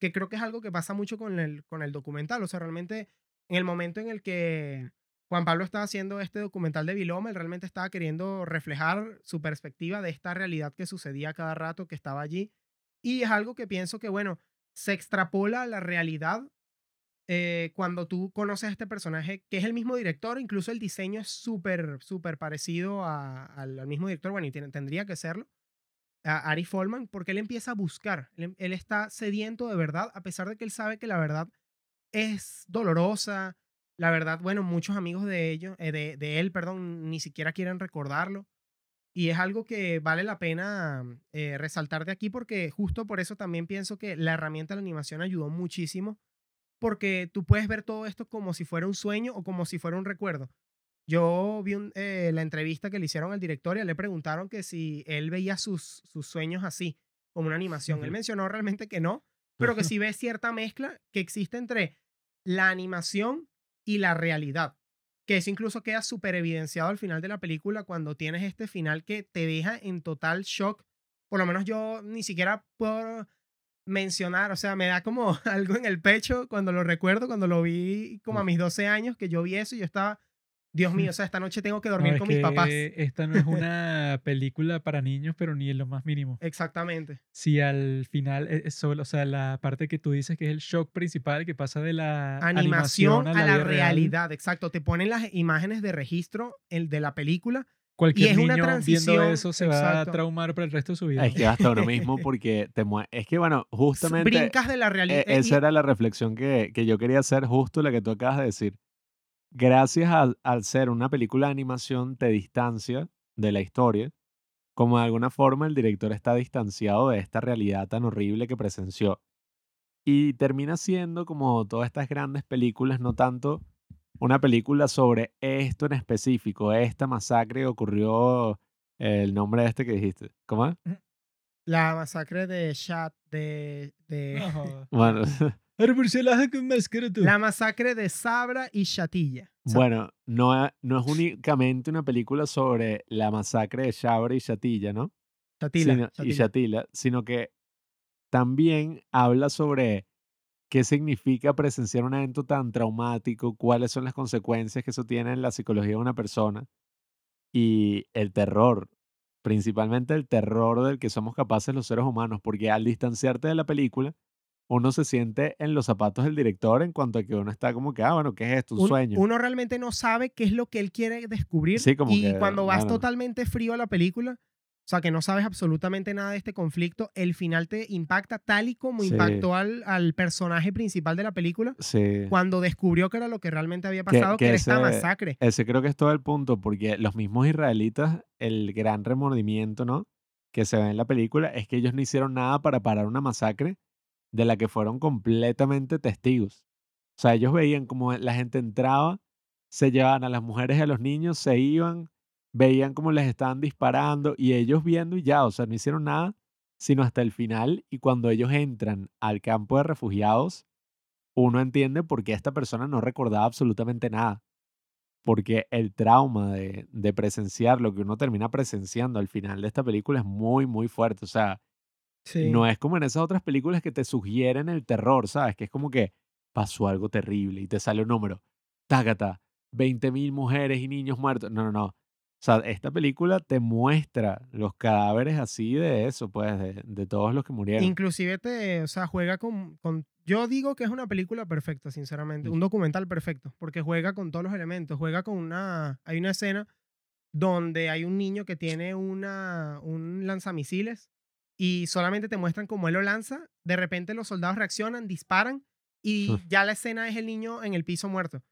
Que creo que es algo que pasa mucho con el, con el documental. O sea, realmente en el momento en el que Juan Pablo estaba haciendo este documental de Viloma, él realmente estaba queriendo reflejar su perspectiva de esta realidad que sucedía cada rato, que estaba allí. Y es algo que pienso que, bueno, se extrapola a la realidad eh, cuando tú conoces a este personaje, que es el mismo director, incluso el diseño es súper, súper parecido a- al, mismo director, bueno, y tendría que serlo, a Ari Folman, porque él empieza a buscar, él está sediento de verdad, a pesar de que él sabe que la verdad es dolorosa, la verdad, bueno, muchos amigos de ellos, eh, de, de él, perdón, ni siquiera quieren recordarlo. Y es algo que vale la pena eh, resaltar de aquí porque justo por eso también pienso que la herramienta de la animación ayudó muchísimo porque tú puedes ver todo esto como si fuera un sueño o como si fuera un recuerdo. Yo vi un- eh, la entrevista que le hicieron al director y le preguntaron que si él veía sus, sus sueños así, como una animación. Él mencionó realmente que no, pero que [LAUGHS] sí ve cierta mezcla que existe entre la animación y la realidad. Que eso incluso queda súper evidenciado al final de la película cuando tienes este final que te deja en total shock. Por lo menos yo ni siquiera puedo mencionar, o sea, me da como [LAUGHS] algo en el pecho cuando lo recuerdo, cuando lo vi como a mis 12 años, que yo vi eso y yo estaba, Dios mío, o sea, esta noche tengo que No, dormir es con mis papás. Esta no es una [LAUGHS] película para niños, pero ni en lo más mínimo. Exactamente. Si al final e- es solo, o sea, la parte que tú dices que es el shock principal que pasa de la Animación, a la, vida real, realidad, exacto. Te ponen las imágenes de registro el de la película. Cualquier es una niño viendo transición, eso se va a exacto. traumar por el resto de su vida. Es que hasta uno mismo [LAUGHS] porque te Es que bueno, justamente Brincas de la e- realidad. esa era la reflexión que, que yo quería hacer justo la que tú acabas de decir. Gracias al, ser una película de animación te distancia de la historia, como de alguna forma el director está distanciado de esta realidad tan horrible que presenció. Y termina siendo como todas estas grandes películas, no tanto una película sobre esto en específico, esta masacre que ocurrió, el nombre de este que dijiste. ¿Cómo es? La masacre de Chat, de, de No. [LAUGHS] Bueno, [LAUGHS] con máscara tú. la masacre de Sabra y sea, Bueno, no, no es únicamente una película sobre la masacre de Shabra y Shatilla, ¿no? Chatila, Sino- y Chatila. Shatila, sino que también habla sobre qué significa presenciar un evento tan traumático, cuáles son las consecuencias que eso tiene en la psicología de una persona y el terror, principalmente el terror del que somos capaces los seres humanos, porque al distanciarte de la película, uno se siente en los zapatos del director en cuanto a que uno está como que, ah, bueno, ¿qué es esto? Un, sueño. Uno realmente no sabe qué es lo que él quiere descubrir. Sí, como y que, cuando vas bueno. totalmente frío a la película, o sea, que no sabes absolutamente nada de este conflicto, el final te impacta tal y como Sí. impactó al, al personaje principal de la película Sí. cuando descubrió que era lo que realmente había pasado, que, que era esta masacre. Ese creo que es todo el punto, porque los mismos israelitas, el gran remordimiento, ¿no? Que se ve en la película es que ellos no hicieron nada para parar una masacre de la que fueron completamente testigos. O sea, ellos veían como la gente entraba, se llevaban a las mujeres y a los niños, se iban, veían cómo les estaban disparando y ellos viendo y ya, o sea, no hicieron nada, sino hasta el final. Y cuando ellos entran al campo de refugiados, uno entiende por qué esta persona no recordaba absolutamente nada. porque el trauma de, de presenciar lo que uno termina presenciando al final de esta película es muy, muy fuerte. O sea, Sí. no es como en esas otras películas que te sugieren el terror, ¿sabes? Que es como que pasó algo terrible y te sale un número. Tágata, 20.000 mujeres y niños muertos. No, no, no. O sea, esta película te muestra los cadáveres así de eso, pues, de, de todos los que murieron. Inclusive te, o sea, juega con, con- Yo digo que es una película perfecta, sinceramente. Un documental perfecto, porque juega con todos los elementos. Juega con una... Hay una escena donde hay un niño que tiene una, un lanzamisiles y solamente te muestran cómo él lo lanza. De repente los soldados reaccionan, disparan y [LAUGHS] ya la escena es el niño en el piso muerto.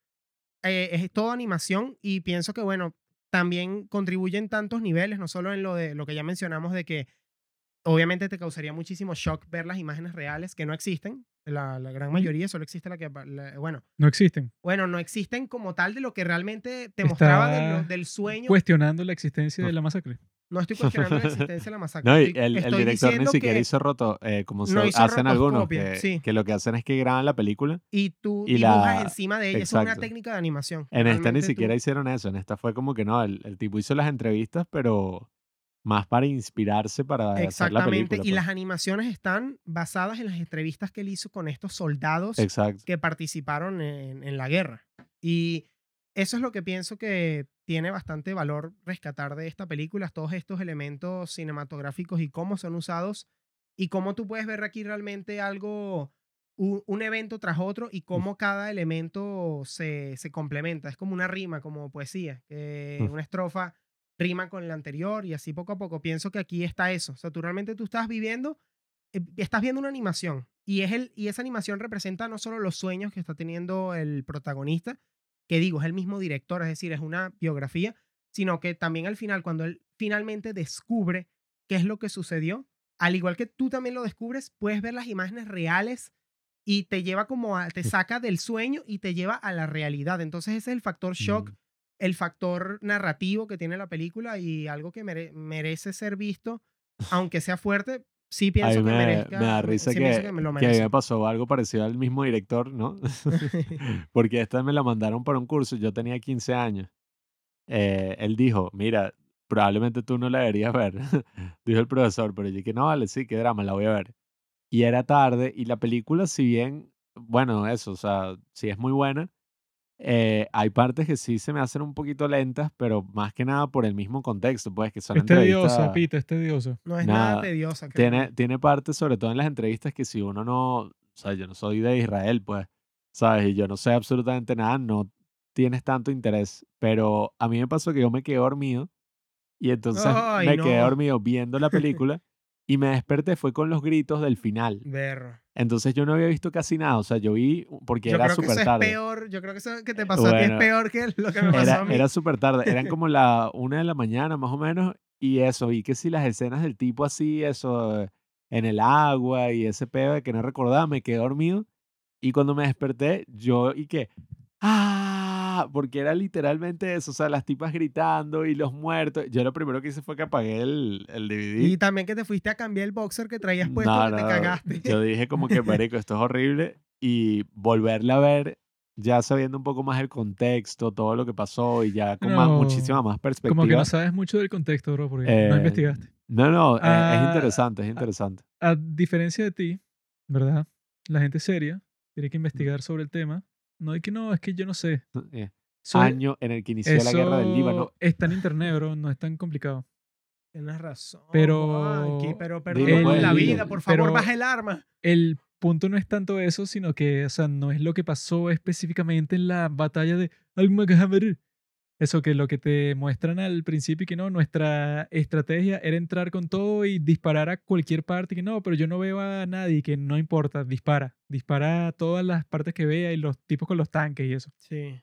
Eh, es todo animación y pienso que, bueno, también contribuye en tantos niveles, no solo en lo de lo que ya mencionamos de que obviamente te causaría muchísimo shock ver las imágenes reales que no existen. La, la gran mayoría solo existe la que, la- bueno, No existen. bueno, no existen como tal de lo que realmente te mostraba de lo- Está del sueño. Cuestionando la existencia de la masacre. no estoy [LAUGHS] cuestionando la existencia de la masacre. No, y estoy- el, el director ni diciendo siquiera hizo roto, eh, como no se hizo hacen algunos, que, sí. que lo que hacen es que graban la película. Y tú y dibujas la- encima de ella. Eso es una exacto. técnica de animación. En esta ni tú- siquiera hicieron eso. En esta fue como que no, el, el tipo hizo las entrevistas, pero más para inspirarse para hacer la película. y pues. las animaciones están basadas en las entrevistas que él hizo con estos soldados Exacto. que participaron en, en la guerra. Y eso es lo que pienso que tiene bastante valor rescatar de esta película, todos estos elementos cinematográficos y cómo son usados y cómo tú puedes ver aquí realmente algo, un, un evento tras otro y cómo cada elemento se, se complementa. Es como una rima, como poesía, que Mm. una estrofa rima con la anterior y así poco a poco. Pienso que aquí está eso. O sea, tú realmente tú estás viviendo eh, estás viendo una animación y, es el, y esa animación representa no solo los sueños que está teniendo el protagonista, que digo, es el mismo director, es decir, es una biografía, sino que también al final, cuando él finalmente descubre qué es lo que sucedió, al igual que tú también lo descubres, puedes ver las imágenes reales y te lleva como a, te saca del sueño y te lleva a la realidad. Entonces ese es el factor shock, Mm. El factor narrativo que tiene la película y algo que mere- merece ser visto, aunque sea fuerte, sí pienso que me, merezca. me da risa sí que, que me lo que a mí me pasó algo parecido al mismo director, ¿no? [LAUGHS] [LAUGHS] Porque esta me la mandaron para un curso, yo tenía 15 años. Eh, él dijo, mira, probablemente tú no la deberías ver, [LAUGHS] dijo el profesor, pero yo dije, no, vale, sí, qué drama, la voy a ver. Y era tarde y la película, si bien, bueno, eso, o sea, sí es muy buena, eh, hay partes que sí se me hacen un poquito lentas, pero más que nada por el mismo contexto, pues que son Es tediosa. Pita, es tediosa. No es nada, Nada, tediosa. Tiene, créeme. tiene partes, sobre todo en las entrevistas, que si uno no, o sea, yo no soy de Israel, pues, ¿sabes? Y yo no sé absolutamente nada, no tienes tanto interés. Pero a mí me pasó que yo me quedé dormido y entonces Ay, me quedé no. dormido viendo la película [LAUGHS] y me desperté fue con los gritos del final. Berro. Entonces yo no había visto casi nada, o sea, yo vi porque Yo era súper es tarde. peor. Yo creo que eso que te pasó a ti es Bueno, peor que lo que me pasó a Era, mí. era súper tarde, eran [LAUGHS] como la una de la mañana más o menos, y eso, vi que si las escenas del tipo así, eso, eh, en el agua y ese pedo de que no recordaba, me quedé dormido, y cuando me desperté, yo, y que, ¡ah! Porque era literalmente eso, o sea, las tipas gritando y los muertos, yo lo primero que hice fue que apagué el, el DVD. Y también que te fuiste a cambiar el boxer que traías puesto No, que te no, cagaste. Yo dije como que, [LAUGHS] marico, esto es horrible, y volverla a ver ya sabiendo un poco más el contexto, todo lo que pasó y ya con más- muchísima No, más Como que perspectiva. no sabes mucho del contexto, bro, porque no Eh, investigaste. No, no, eh, es Ah, interesante, es interesante. A diferencia de ti, ¿verdad? La gente seria tiene que investigar sobre el tema. No hay que no, es que yo no sé. Es- Año en el que inició la guerra del Líbano. está en internet, bro. No es tan complicado. Tienes razón. Pero- Juanqui, pero perdón pues, la dilo. vida, por favor, Pero- baja el arma. El punto no es tanto eso, sino que, o sea, no es lo que pasó específicamente en la batalla de Al-Maqhamar. Eso que lo que te muestran al principio que no, nuestra estrategia era entrar con todo y disparar a cualquier parte, que no, pero yo no veo a nadie, que no importa, dispara, dispara a todas las partes que vea y los tipos con los tanques y eso. Sí.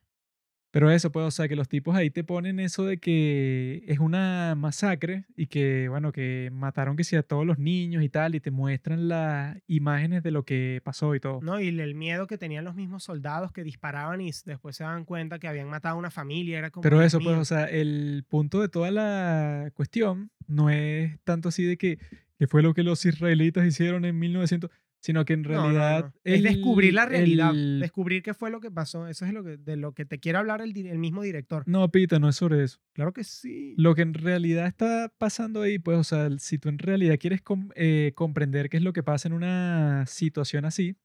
Pero eso, pues, o sea, que los tipos ahí te ponen eso de que es una masacre y que, bueno, que mataron que sí a todos los niños y tal, y te muestran las imágenes de lo que pasó y todo. ¿no? Y el miedo que tenían los mismos soldados que disparaban y después se daban cuenta que habían matado a una familia. Era como, Pero eso, pues, o sea, el punto de toda la cuestión no es tanto así de que, que fue lo que los israelitas hicieron en 1900, sino que en No, no, realidad... no. Es descubrir la realidad, el- descubrir qué fue lo que pasó. Eso es lo que, de lo que te quiere hablar el mismo director. No, Pita, no es sobre eso. Claro que sí. Lo que en realidad está pasando ahí, pues, o sea, si tú en realidad quieres com- eh, comprender qué es lo que pasa en una situación así,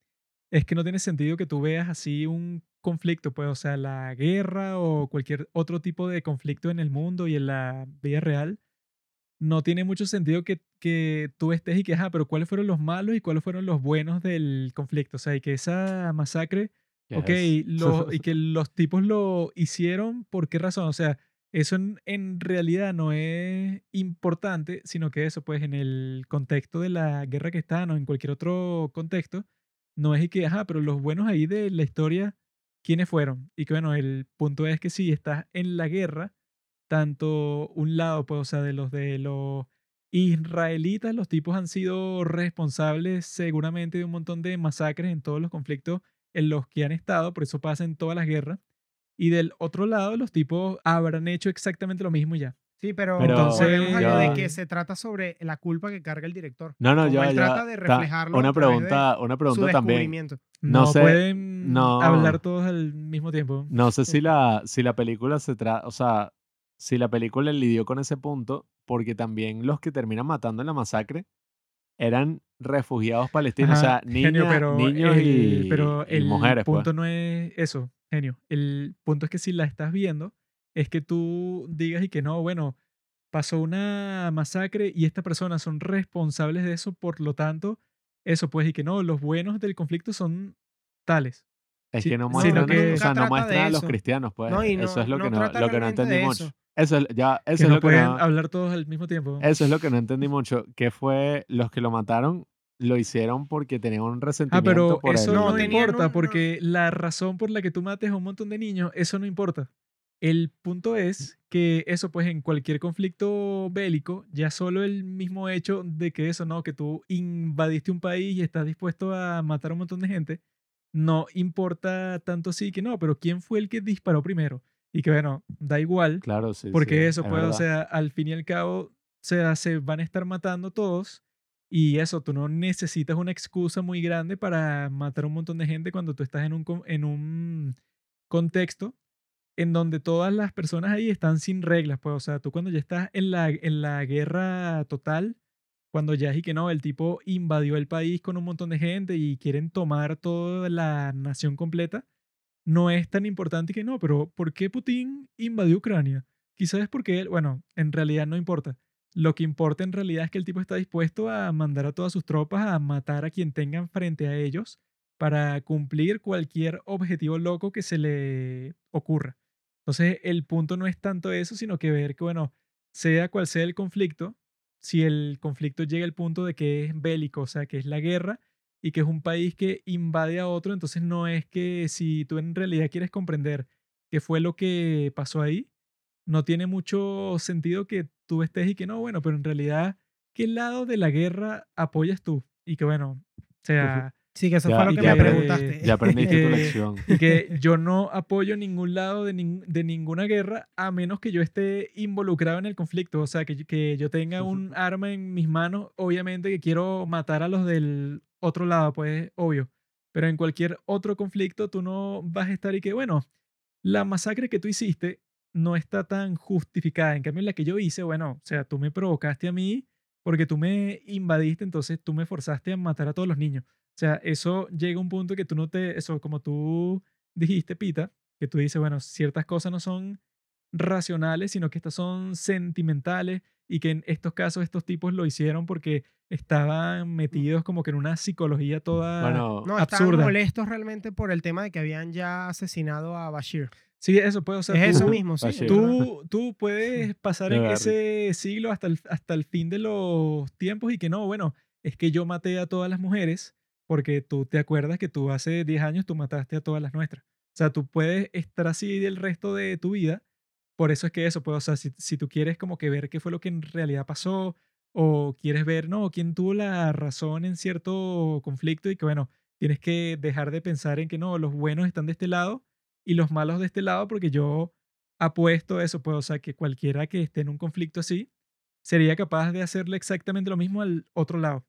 es que no tiene sentido que tú veas así un conflicto, pues, o sea, la guerra o cualquier otro tipo de conflicto en el mundo y en la vida real. No tiene mucho sentido que, que tú estés y que, ajá, pero ¿cuáles fueron los malos y cuáles fueron los buenos del conflicto? O sea, y que esa masacre Ok, Yes. [LAUGHS] lo- y que los tipos lo hicieron, ¿por qué razón? O sea, eso en, en realidad no es importante, sino que eso, pues, en el contexto de la guerra que están o en cualquier otro contexto, no es y que, ajá, pero los buenos ahí de la historia, ¿quiénes fueron? Y que, bueno, el punto es que si estás en la guerra, tanto un lado, pues, o sea, de los de los israelitas, los tipos han sido responsables seguramente de un montón de masacres en todos los conflictos en los que han estado, por eso pasa en todas las guerras. Y del otro lado, los tipos habrán hecho exactamente lo mismo ya. Sí, pero, Pero volvemos a lo de que se trata sobre la culpa que carga el director. No, no, ya, él ya. trata de reflejarlo Una pregunta, una Su pregunta también. No, No sé, pueden no. hablar todos al mismo tiempo. No sé si [LAUGHS] la, si la película se trata, o sea, si la película lidió con ese punto, porque también los que terminan matando en la masacre eran refugiados palestinos, Ajá, o sea, genio, niñas, pero niños el, y, pero y el pues. punto no es eso, genio. El punto es que si la estás viendo, es que tú digas y que no, bueno, pasó una masacre y estas personas son responsables de eso, por lo tanto, eso pues, y que no, los buenos del conflicto son tales. Es sí, que no sino muestran, que- o sea, no muestran de a los cristianos, pues. No, eso no- es lo que no no, lo que no mucho. Eso. Es, ya, eso que es no lo que pueden no, hablar todos al mismo tiempo. eso es lo que no entendí mucho, que fue los que lo mataron lo hicieron porque tenían un Ah, resentimiento pero por eso el- no, No, importa, un- porque la razón por la que tú mates a un montón de niños, eso no importa. El punto es que eso, pues, en cualquier conflicto bélico, ya solo el mismo hecho de que eso, ¿no? Que tú invadiste un país y estás dispuesto a matar a un montón de gente, no importa tanto así que no, pero ¿quién fue el que disparó primero? Y que, bueno, da igual, Claro, sí, porque sí, eso, es pues, o sea, al fin y al cabo, o sea, se van a estar matando todos. Y eso, tú no necesitas una excusa muy grande para matar a un montón de gente cuando tú estás en un, en un contexto en donde todas las personas ahí están sin reglas. Pues, o sea, tú cuando ya estás en la, en la guerra total, cuando ya es y que no, el tipo invadió el país con un montón de gente y quieren tomar toda la nación completa, no es tan importante que no, pero ¿por qué Putin invadió Ucrania? Quizás es porque él, bueno, en realidad no importa. Lo que importa en realidad es que el tipo está dispuesto a mandar a todas sus tropas a matar a quien tengan frente a ellos para cumplir cualquier objetivo loco que se le ocurra. Entonces, el punto no es tanto eso, sino que ver que, bueno, sea cual sea el conflicto, si el conflicto llega al punto de que es bélico, o sea, que es la guerra, y que es un país que invade a otro, entonces no es que si tú en realidad quieres comprender qué fue lo que pasó ahí, no tiene mucho sentido que tú estés y que no, bueno, pero en realidad, ¿qué lado de la guerra apoyas tú? Y que bueno, o sea, Sí, que eso Ya- fue lo que que- me preguntaste. Ya aprendiste tu lección. y que yo no apoyo ningún lado de, nin- de ninguna guerra a menos que yo esté involucrado en el conflicto. O sea, que, que yo tenga un arma en mis manos, obviamente que quiero matar a los del otro lado, pues obvio. Pero en cualquier otro conflicto tú no vas a estar y que, bueno, la masacre que tú hiciste no está tan justificada. En cambio, la que yo hice, bueno, o sea, tú me provocaste a mí porque tú me invadiste, entonces tú me forzaste a matar a todos los niños. O sea, eso llega a un punto que tú no te, eso, como tú dijiste, Pita, que tú dices, bueno, ciertas cosas no son racionales, sino que estas son sentimentales y que en estos casos estos tipos lo hicieron porque estaban metidos como que en una psicología toda... Bueno, No, estaban absurda. molestos realmente por el tema de que habían ya asesinado a Bashir. Sí, eso puede, o sea, es tú- eso mismo, sí. Bashir. Tú, tú puedes [LAUGHS] pasar en ese siglo hasta el, hasta el fin de los tiempos y que no, bueno, es que yo maté a todas las mujeres porque tú te acuerdas que tú hace 10 años tú mataste a todas las nuestras. O sea, tú puedes estar así del resto de tu vida. Por eso es que eso, pues, o sea, si, si tú quieres como que ver qué fue lo que en realidad pasó o quieres ver, no, quién tuvo la razón en cierto conflicto y que, bueno, tienes que dejar de pensar en que no, los buenos están de este lado y los malos de este lado porque yo apuesto eso, pues, o sea, que cualquiera que esté en un conflicto así, sería capaz de hacerle exactamente lo mismo al otro lado.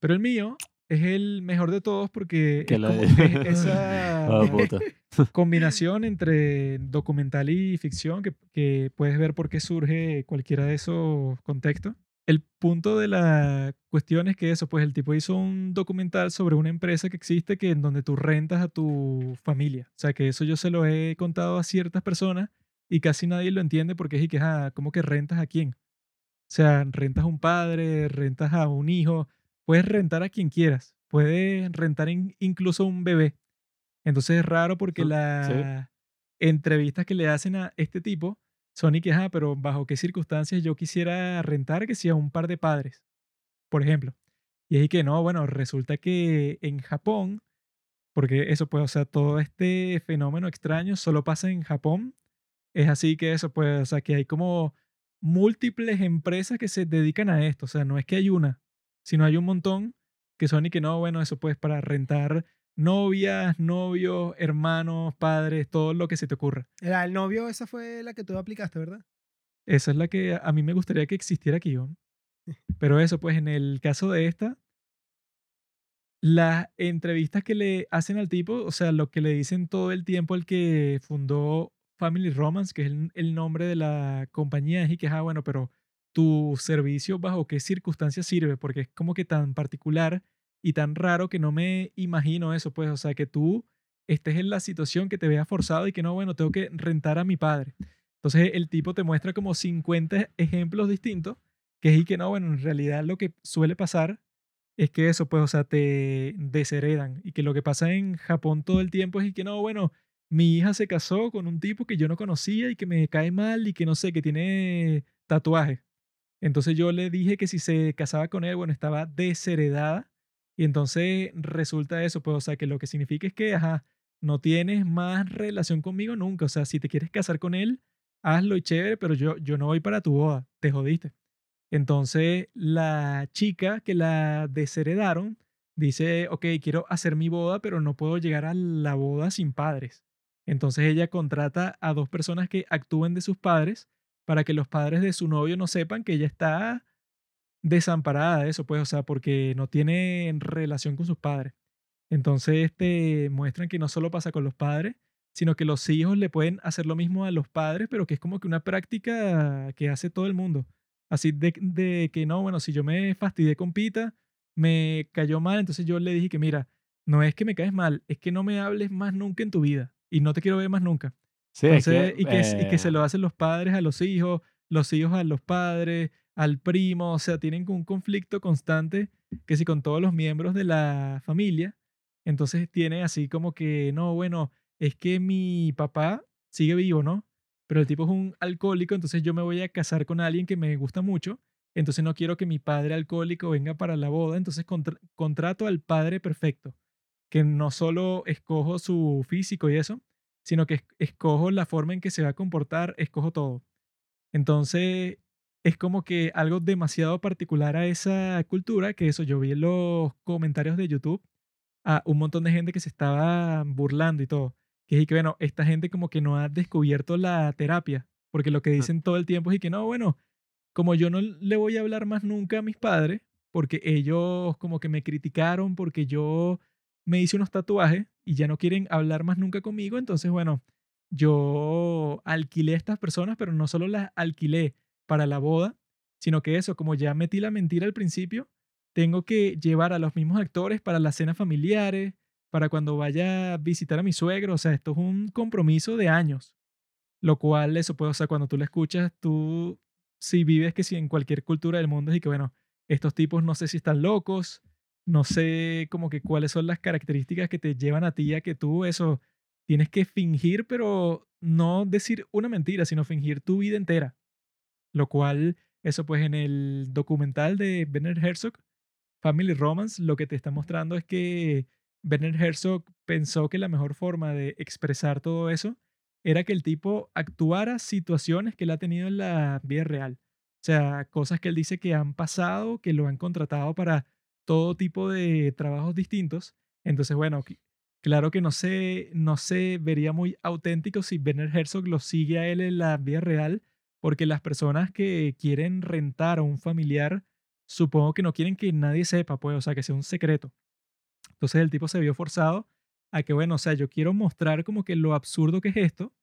Pero el mío es el mejor de todos porque Que es la como- de- [LAUGHS] esa Ah, puta. [LAUGHS] combinación entre documental y ficción que, que puedes ver por qué surge cualquiera de esos contextos. El punto de la cuestión es que eso, pues el tipo hizo un documental sobre una empresa que existe que en donde tú rentas a tu familia. O sea, que eso yo se lo he contado a ciertas personas y casi nadie lo entiende porque es y que, ah, ¿cómo que rentas a quién? O sea, rentas a un padre, rentas a un hijo, puedes rentar a quien quieras, puedes rentar in- incluso a un bebé. Entonces es raro porque las entrevistas que le hacen a este tipo son y que, ah, pero ¿bajo qué circunstancias yo quisiera rentar que sea un par de padres? Por ejemplo. Y ahí que no, bueno, resulta que en Japón, porque eso pues, o sea, todo este fenómeno extraño solo pasa en Japón, es así que eso pues, o sea, que hay como múltiples empresas que se dedican a esto, o sea, no es que hay una, sino hay un montón que son y que no, bueno, eso pues para rentar novias, novios, hermanos, padres, todo lo que se te ocurra. Era el novio, esa fue la que tú aplicaste, ¿verdad? Esa es la que a mí me gustaría que existiera aquí, ¿no? [LAUGHS] Pero eso, pues en el caso de esta, las entrevistas que le hacen al tipo, o sea, lo que le dicen todo el tiempo el que fundó Family Romance, que es el, el nombre de la compañía, es y que, ah, bueno, pero tu servicio bajo qué circunstancias sirve, porque es como que tan particular y tan raro que no me imagino eso, pues, o sea, que tú estés en la situación que te veas forzado y que no, bueno, tengo que rentar a mi padre. Entonces el tipo te muestra como 50 ejemplos distintos, que es y que no, bueno, en realidad lo que suele pasar es que eso, pues, o sea, te desheredan. Y que lo que pasa en Japón todo el tiempo es y que no, bueno, mi hija se casó con un tipo que yo no conocía y que me cae mal y que no sé, que tiene tatuaje. Entonces yo le dije que si se casaba con él, bueno, estaba desheredada. Y entonces resulta eso, pues, o sea, que lo que significa es que, ajá, no tienes más relación conmigo nunca. O sea, si te quieres casar con él, hazlo y chévere, pero yo, yo no voy para tu boda, te jodiste. Entonces la chica que la desheredaron dice, ok, quiero hacer mi boda, pero no puedo llegar a la boda sin padres. Entonces ella contrata a dos personas que actúen de sus padres para que los padres de su novio no sepan que ella está desamparada de eso, pues, o sea, porque no tiene relación con sus padres. Entonces te muestran que no solo pasa con los padres, sino que los hijos le pueden hacer lo mismo a los padres, pero que es como que una práctica que hace todo el mundo. Así de, de que no, bueno, si yo me fastidié con Pita, me cayó mal, entonces yo le dije que mira, no es que me caes mal, es que no me hables más nunca en tu vida y no te quiero ver más nunca. Sí, es Entonces, que, y, que, y que se eh, lo hacen los padres a los hijos, los hijos a los padres, al primo, o sea, tienen un conflicto constante que si con todos los miembros de la familia, entonces tiene así como que, no, bueno, es que mi papá sigue vivo, ¿no? Pero el tipo es un alcohólico, entonces yo me voy a casar con alguien que me gusta mucho, entonces no quiero que mi padre alcohólico venga para la boda, entonces contra- contrato al padre perfecto, que no solo escojo su físico y eso, sino que es- escojo la forma en que se va a comportar, escojo todo. Entonces, es como que algo demasiado particular a esa cultura, que eso yo vi en los comentarios de YouTube a un montón de gente que se estaba burlando y todo. Que es que, bueno, esta gente como que no ha descubierto la terapia, porque lo que dicen todo el tiempo es que no, bueno, como yo no le voy a hablar más nunca a mis padres, porque ellos como que me criticaron, porque yo me hice unos tatuajes y ya no quieren hablar más nunca conmigo, entonces, bueno, yo alquilé a estas personas, pero no solo las alquilé para la boda, sino que eso, como ya metí la mentira al principio, tengo que llevar a los mismos actores para las cenas familiares, para cuando vaya a visitar a mi suegro, o sea, esto es un compromiso de años, lo cual eso puede, o sea, cuando tú lo escuchas, tú si vives que si en cualquier cultura del mundo es y que bueno, estos tipos no sé si están locos, no sé como que cuáles son las características que te llevan a ti a que tú eso tienes que fingir, pero no decir una mentira, sino fingir tu vida entera. Lo cual, eso pues en el documental de Werner Herzog, Family Romance, lo que te está mostrando es que Werner Herzog pensó que la mejor forma de expresar todo eso era que el tipo actuara situaciones que él ha tenido en la vida real. O sea, cosas que él dice que han pasado, que lo han contratado para todo tipo de trabajos distintos. Entonces, bueno, claro que no se, no se vería muy auténtico si Werner Herzog lo sigue a él en la vida real, porque las personas que quieren rentar a un familiar, supongo que no quieren que nadie sepa, pues, o sea, que sea un secreto. Entonces el tipo se vio forzado a que, bueno, o sea, yo quiero mostrar como que lo absurdo que es esto,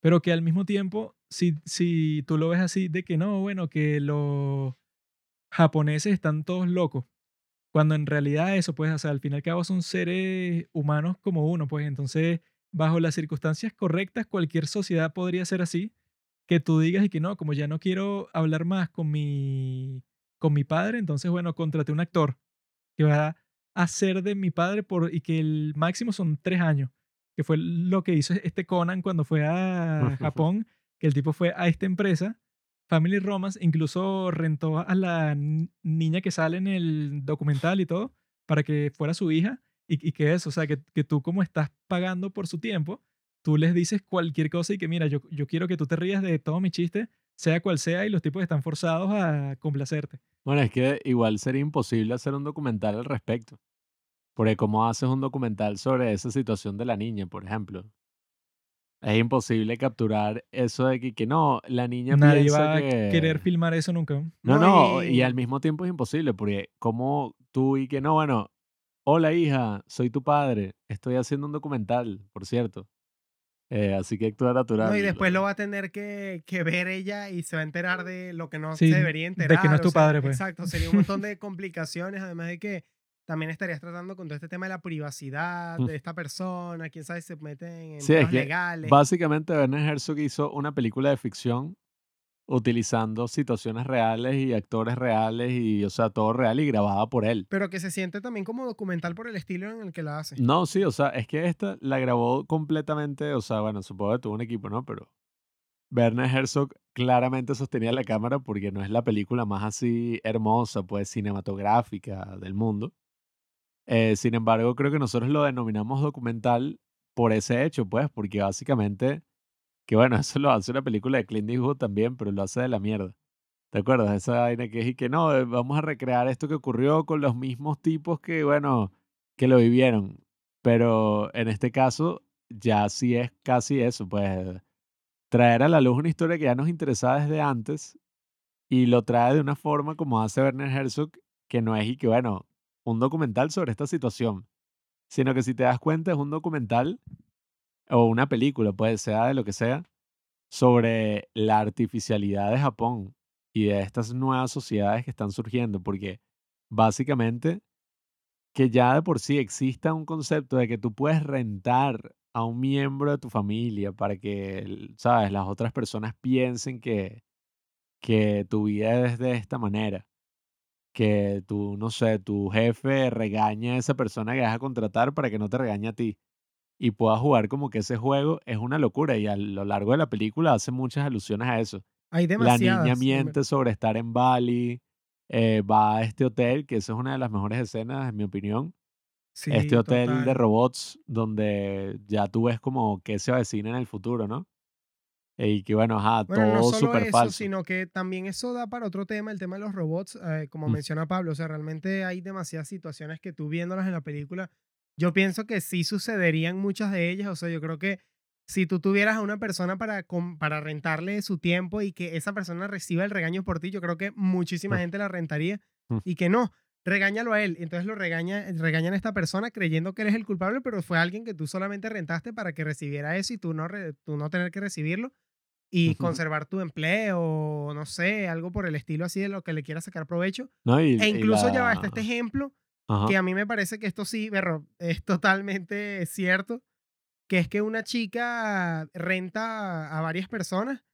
pero que al mismo tiempo, si, si tú lo ves así, de que no, bueno, que los japoneses están todos locos, cuando en realidad eso, pues, o sea, al fin y al cabo son seres humanos como uno, pues, entonces, bajo las circunstancias correctas, cualquier sociedad podría ser así, que tú digas y que no, como ya no quiero hablar más con mi, con mi padre, entonces, bueno, contraté un actor que va a ser de mi padre por, y que el máximo son tres años, que fue lo que hizo este Conan cuando fue a [LAUGHS] Japón, que el tipo fue a esta empresa, Family Romance, incluso rentó a la niña que sale en el documental y todo, para que fuera su hija, y, y que eso, o sea, que, que tú como estás pagando por su tiempo, tú les dices cualquier cosa y que mira, yo, yo quiero que tú te rías de todo mi chiste, sea cual sea, y los tipos están forzados a complacerte. Bueno, es que igual sería imposible hacer un documental al respecto. Porque ¿cómo haces un documental sobre esa situación de la niña, por ejemplo? Es imposible capturar eso de que, que no, la niña Nadie piensa va a que... querer filmar eso nunca. No, No, y al mismo tiempo es imposible, porque como tú y que no, bueno, hola hija, soy tu padre, estoy haciendo un documental, por cierto. Eh, así que actúa natural. No, y después lo va a tener que, que ver ella y se va a enterar de lo que no Sí, se debería de que enterar. no es o tu sea, padre, pues. Exacto, sería un montón de complicaciones, además de que también estarías tratando con todo este tema de la privacidad Mm. de esta persona, quién sabe si se meten en Sí, es temas que legales. Básicamente, Werner Herzog hizo una película de ficción utilizando situaciones reales y actores reales y, o sea, todo real y grabada por él. Pero que se siente también como documental por el estilo en el que la hace. No, sí, o sea, es que esta la grabó completamente, o sea, bueno, supongo que tuvo un equipo, ¿no? Pero Werner Herzog claramente sostenía la cámara porque no es la película más así hermosa, pues, cinematográfica del mundo. Eh, sin embargo, creo que nosotros lo denominamos documental por ese hecho, pues, porque básicamente, que bueno, [LAUGHS] eso lo hace una película de Clint Eastwood también, pero lo hace de la mierda. ¿Te acuerdas esa vaina que es y que no, eh, vamos a recrear esto que ocurrió con los mismos tipos que, bueno, que lo vivieron? Pero en este caso, ya sí es casi eso, pues, traer a la luz una historia que ya nos interesaba desde antes y lo trae de una forma como hace Werner Herzog, que no es y que, bueno, un documental sobre esta situación, sino que si te das cuenta es un documental o una película, puede sea de lo que sea, sobre la artificialidad de Japón y de estas nuevas sociedades que están surgiendo, porque básicamente que ya de por sí exista un concepto de que tú puedes rentar a un miembro de tu familia para que, sabes, las otras personas piensen que, que tu vida es de esta manera que tú, no sé, tu jefe regaña a esa persona que vas a contratar para que no te regañe a ti y puedas jugar como que ese juego es una locura y a lo largo de la película hace muchas alusiones a eso. Hay La demasiadas. niña en verdad. miente sobre estar en Bali, eh, va a este hotel, que esa es una de las mejores escenas, en mi opinión. Este hotel de robots donde ya tú ves como que se avecina en el futuro, ¿no? Y que bueno, ajá, Bueno, no todo solo súper eso, falso. sino que también eso da para otro tema, el tema de los robots, eh, como Mm. menciona Pablo. O sea, realmente hay demasiadas situaciones que tú viéndolas en la película, yo pienso que sí sucederían muchas de ellas. O sea, yo creo que si tú tuvieras a una persona para, para rentarle su tiempo y que esa persona reciba el regaño por ti, yo creo que muchísima Mm. gente la rentaría Mm. y que no. Regáñalo a él, entonces lo regaña, regañan a esta persona creyendo que eres el culpable, pero fue alguien que tú solamente rentaste para que recibiera eso y tú no, re- tú no tener que recibirlo y conservar tu empleo, no sé, algo por el estilo así de lo que le quieras sacar provecho. ¿No? Y, E incluso ya va está este la... ejemplo Ajá. que a mí me parece que esto sí, berro, es totalmente cierto, que es que una chica renta a varias personas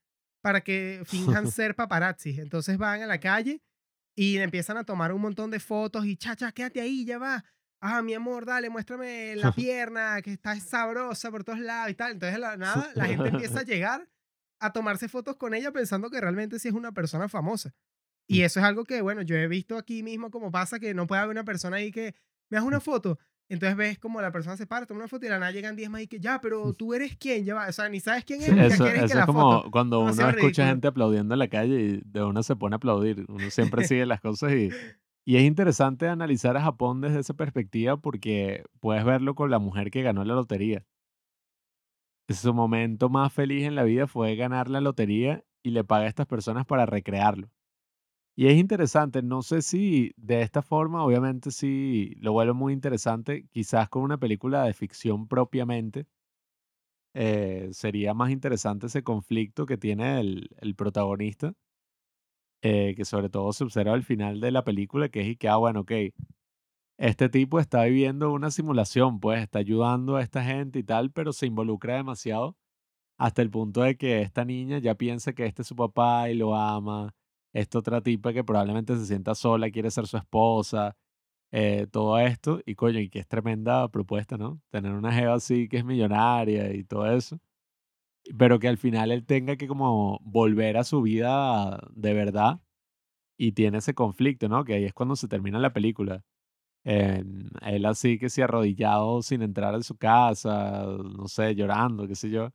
para que [LAUGHS] finjan ser paparazzis. Entonces van a la calle y le empiezan a tomar un montón de fotos y chacha, quédate ahí, ya va. Ah, mi amor, dale, muéstrame la [LAUGHS] pierna, que está sabrosa por todos lados y tal. Entonces, la nada, la gente empieza a llegar a tomarse fotos con ella pensando que realmente sí es una persona famosa. Y eso es algo que, bueno, yo he visto aquí mismo como pasa que no puede haber una persona ahí que me das una foto. Entonces ves como la persona se para, toma una foto y la nada llegan 10 más y que ya, pero tú eres quién, ya va. O sea, ni sabes quién es, Sí, eso, que la es como foto. cuando uno escucha ridículo. gente aplaudiendo en la calle y de uno se pone a aplaudir. Uno siempre [LAUGHS] sigue las cosas y, y es interesante analizar a Japón desde esa perspectiva porque puedes verlo con la mujer que ganó la lotería. Su momento más feliz en la vida fue ganar la lotería y le paga a estas personas para recrearlo. Y es interesante, no sé si de esta forma, obviamente sí lo vuelve muy interesante, quizás con una película de ficción propiamente, eh, sería más interesante ese conflicto que tiene el, protagonista, eh, que sobre todo se observa al final de la película, que es y que, ah, bueno, ok, este tipo está viviendo una simulación, pues está ayudando a esta gente y tal, pero se involucra demasiado hasta el punto de que esta niña ya piensa que este es su papá y lo ama. Esta otra tipa que probablemente se sienta sola, quiere ser su esposa, eh, todo esto. Y coño, y que es tremenda propuesta, ¿no? Tener una jeva así que es millonaria y todo eso. Pero que al final él tenga que como volver a su vida de verdad y tiene ese conflicto, ¿no? Que ahí es cuando se termina la película él así que se arrodillado sin entrar en su casa, no sé, llorando, qué sé yo.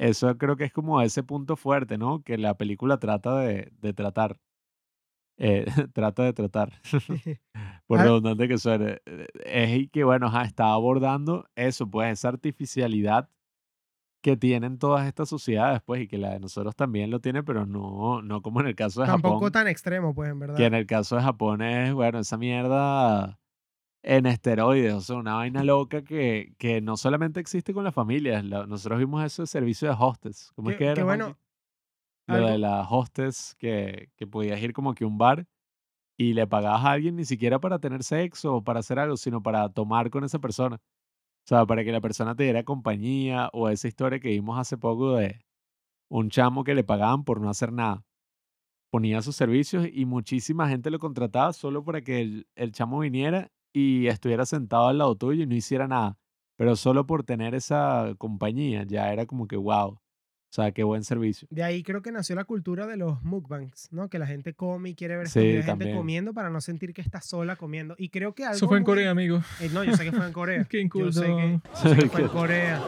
Eso creo que es como ese punto fuerte, ¿no? Que la película trata de, de tratar. Eh, [LAUGHS] trata de tratar. [LAUGHS] [LAUGHS] Por Ah, redundante que suene. Es que, bueno, ajá, está abordando eso, pues esa artificialidad que tienen todas estas sociedades, pues, y que la de nosotros también lo tiene, pero no, no como en el caso de tampoco Japón, tan extremo, pues, en que verdad. en el caso de Japón es, bueno, esa mierda en esteroides, o sea, una vaina loca que, que no solamente existe con las familias, la- nosotros vimos eso de servicio de hostes, ¿cómo es Que, era, bueno? Lo de algo, la hostess, que, que podías ir como que a un bar y le pagabas a alguien ni siquiera para tener sexo o para hacer algo, sino para tomar con esa persona. O sea, para que la persona te diera compañía o esa historia que vimos hace poco de un chamo que le pagaban por no hacer nada. Ponía sus servicios y muchísima gente lo contrataba solo para que el, el chamo viniera y estuviera sentado al lado tuyo y no hiciera nada. Pero solo por tener esa compañía ya era como que wow. O sea, qué buen servicio. de ahí creo que nació la cultura de los mukbangs, ¿no? Que la gente come y quiere ver Sí, de gente también. comiendo para no sentir que está sola comiendo. Y creo que Eso fue en muy... Corea, amigo. eh, no, yo sé que fue en Corea. [LAUGHS] Qué Yo inculto. sé que, yo sé que fue en Corea.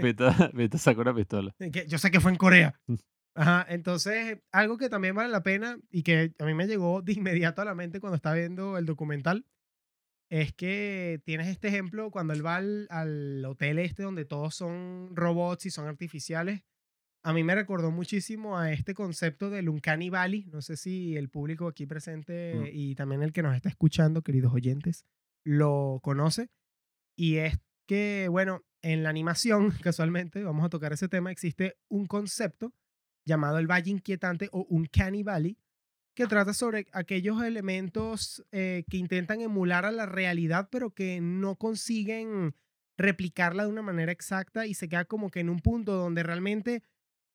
Pita, Pita sacó una pistola. Que- Yo sé que fue en Corea. [LAUGHS] Ajá, entonces, algo que también vale la pena y que a mí me llegó de inmediato a la mente cuando estaba viendo el documental, es que tienes este ejemplo cuando él va al, al hotel este donde todos son robots y son artificiales. A mí me recordó muchísimo a este concepto del Uncanny Valley. No sé si el público aquí presente y también el que nos está escuchando, queridos oyentes, lo conoce. Y es que, bueno, en la animación, [LAUGHS] casualmente, vamos a tocar ese tema, existe un concepto llamado el Valle Inquietante o Uncanny Valley, que trata sobre aquellos elementos eh, que intentan emular a la realidad, pero que no consiguen replicarla de una manera exacta y se queda como que en un punto donde realmente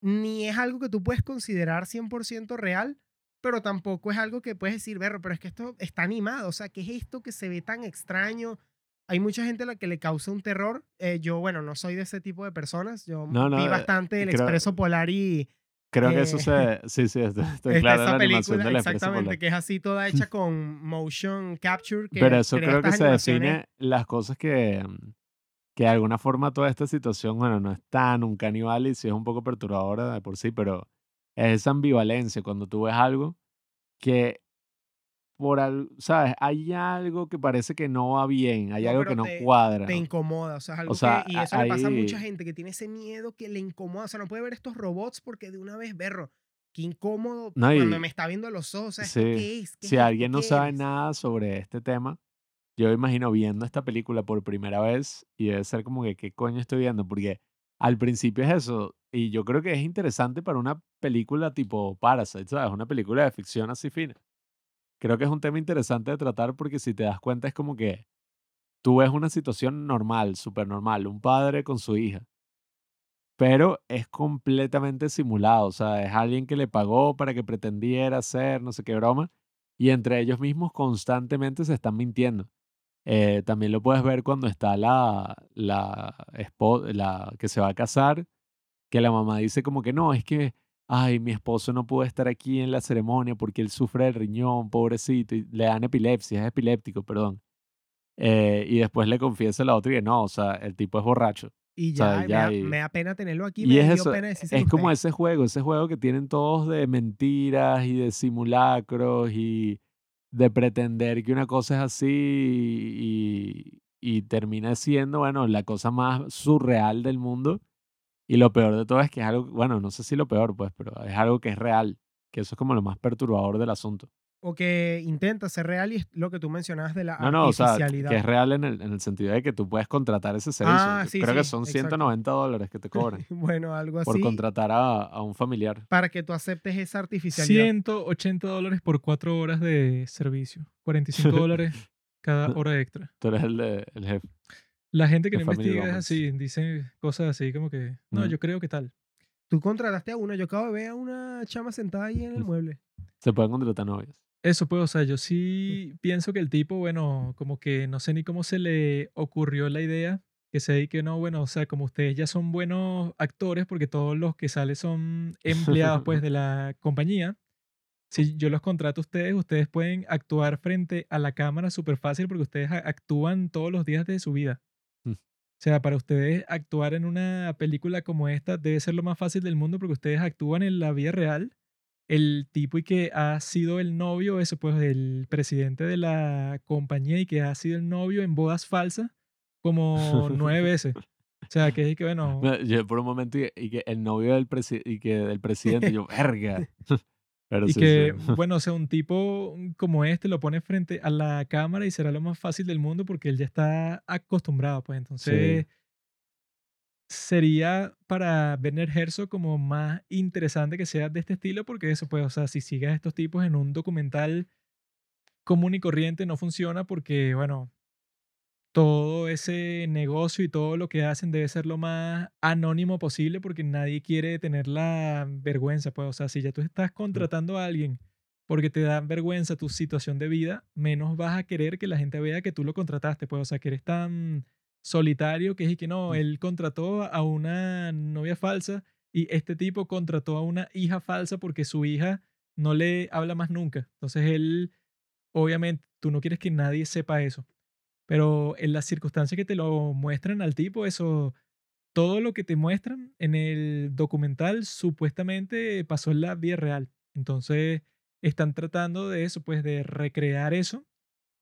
ni es algo que tú puedes considerar 100% real, pero tampoco es algo que puedes decir, berro, pero es que esto está animado, o sea, ¿qué es esto que se ve tan extraño? Hay mucha gente a la que le causa un terror. Eh, yo, bueno, no soy de ese tipo de personas. Yo No, no, vi eh, bastante el creo- Expreso Polar y Creo que eso Eh, se... Sí, sí, estoy, [LAUGHS] estoy claro esa la animación película, de la exactamente, que es así toda hecha [LAUGHS] con motion capture. Que Pero eso creo que se define las cosas que, mm, que de alguna forma toda esta situación, bueno, no es tan un canibal y sí es un poco perturbadora de por sí, pero es esa ambivalencia cuando tú ves algo que por al, sabes, hay algo que parece que no va bien, hay No, algo que no te- cuadra. Te incomoda, o sea, es algo sea, que. Y eso le pasa a mucha gente que tiene ese miedo que le incomoda. O sea, no puede ver estos robots porque de una vez, berro, qué incómodo No, cuando y- me está viendo a los ojos. O sea, Sí, ¿esto qué es? ¿Qué si es alguien no ¿Qué sabe eres? nada sobre este tema, yo imagino viendo esta película por primera vez y debe ser como que, ¿qué coño estoy viendo? Porque al principio es eso, y yo creo que es interesante para una película tipo Parasite, ¿sabes? Una película de ficción así fina. Creo que es un tema interesante de tratar porque si te das cuenta es como que tú ves una situación normal, súper normal, un padre con su hija, pero es completamente simulado, o sea, es alguien que le pagó para que pretendiera hacer no sé qué broma, y entre ellos mismos constantemente se están mintiendo. Eh, también lo puedes ver cuando está la, la, la que se va a casar, que la mamá dice como que no, es que, ay, mi esposo no pudo estar aquí en la ceremonia porque él sufre del riñón, pobrecito, y le dan epilepsia, es epiléptico, perdón. Eh, y después le confiesa a la otra que no, o sea, el tipo es borracho. Y o sea, ya, me, ya da, y- me da pena tenerlo aquí. Y me es dio eso, pena es como ese juego, ese juego que tienen todos de mentiras y de simulacros y de pretender que una cosa es así y, y termina siendo, bueno, la cosa más surreal del mundo. Y lo peor de todo es que es algo, bueno, no sé si lo peor, pues, pero es algo que es real, que eso es como lo más perturbador del asunto. O que intenta ser real y es lo que tú mencionabas de la No, no, o sea, artificialidad. que es real en el, en el sentido de que tú puedes contratar ese servicio. Ah, sí, Creo que son exacto. 190 dólares que te cobran [LAUGHS] bueno, algo por así. contratar a, a un familiar. Para que tú aceptes esa artificialidad. 180 dólares por cuatro horas de servicio. 45 dólares [LAUGHS] cada hora extra. Tú eres el, de- el jefe. La gente que no investiga es así, dice cosas así como que, no, Mm. yo creo que tal. Tú contrataste a una. Yo acabo de ver a una chama sentada ahí en el mueble. Se pueden contratar novias. Eso pues, o sea, yo sí pienso que el tipo, bueno, como que no sé ni cómo se le ocurrió la idea, que se dedique, no, bueno, o sea, como ustedes ya son buenos actores, porque todos los que salen son empleados pues de [LAUGHS] la compañía, si yo los contrato a ustedes, ustedes pueden actuar frente a la cámara súper fácil porque ustedes actúan todos los días de su vida. O sea, para ustedes actuar en una película como esta debe ser lo más fácil del mundo porque ustedes actúan en la vida real. El tipo y que ha sido el novio, eso pues, del presidente de la compañía y que ha sido el novio en bodas falsas como nueve [LAUGHS] veces. O sea, que es que, bueno, Yo por un momento y, y que el novio del, presi- y que del presidente, yo, verga. Y sí, que, sí. [LAUGHS] bueno, o sea, un tipo como este lo pone frente a la cámara y será lo más fácil del mundo porque él ya está acostumbrado, pues entonces sería para Werner Herzog como más interesante que sea de este estilo porque eso, pues, o sea, si sigues a estos tipos en un documental común y corriente no funciona porque, bueno, todo ese negocio y todo lo que hacen debe ser lo más anónimo posible porque nadie quiere tener la vergüenza, pues, o sea, si ya tú estás contratando a alguien porque te da vergüenza tu situación de vida, menos vas a querer que la gente vea que tú lo contrataste, pues, o sea, que eres tan solitario que es y que no, él contrató a una novia falsa y este tipo contrató a una hija falsa porque su hija no le habla más nunca. Entonces él, obviamente, tú no quieres que nadie sepa eso. Pero en las circunstancias que te lo muestran al tipo, eso, todo lo que te muestran en el documental supuestamente pasó en la vida real. Entonces están tratando de eso, pues de recrear eso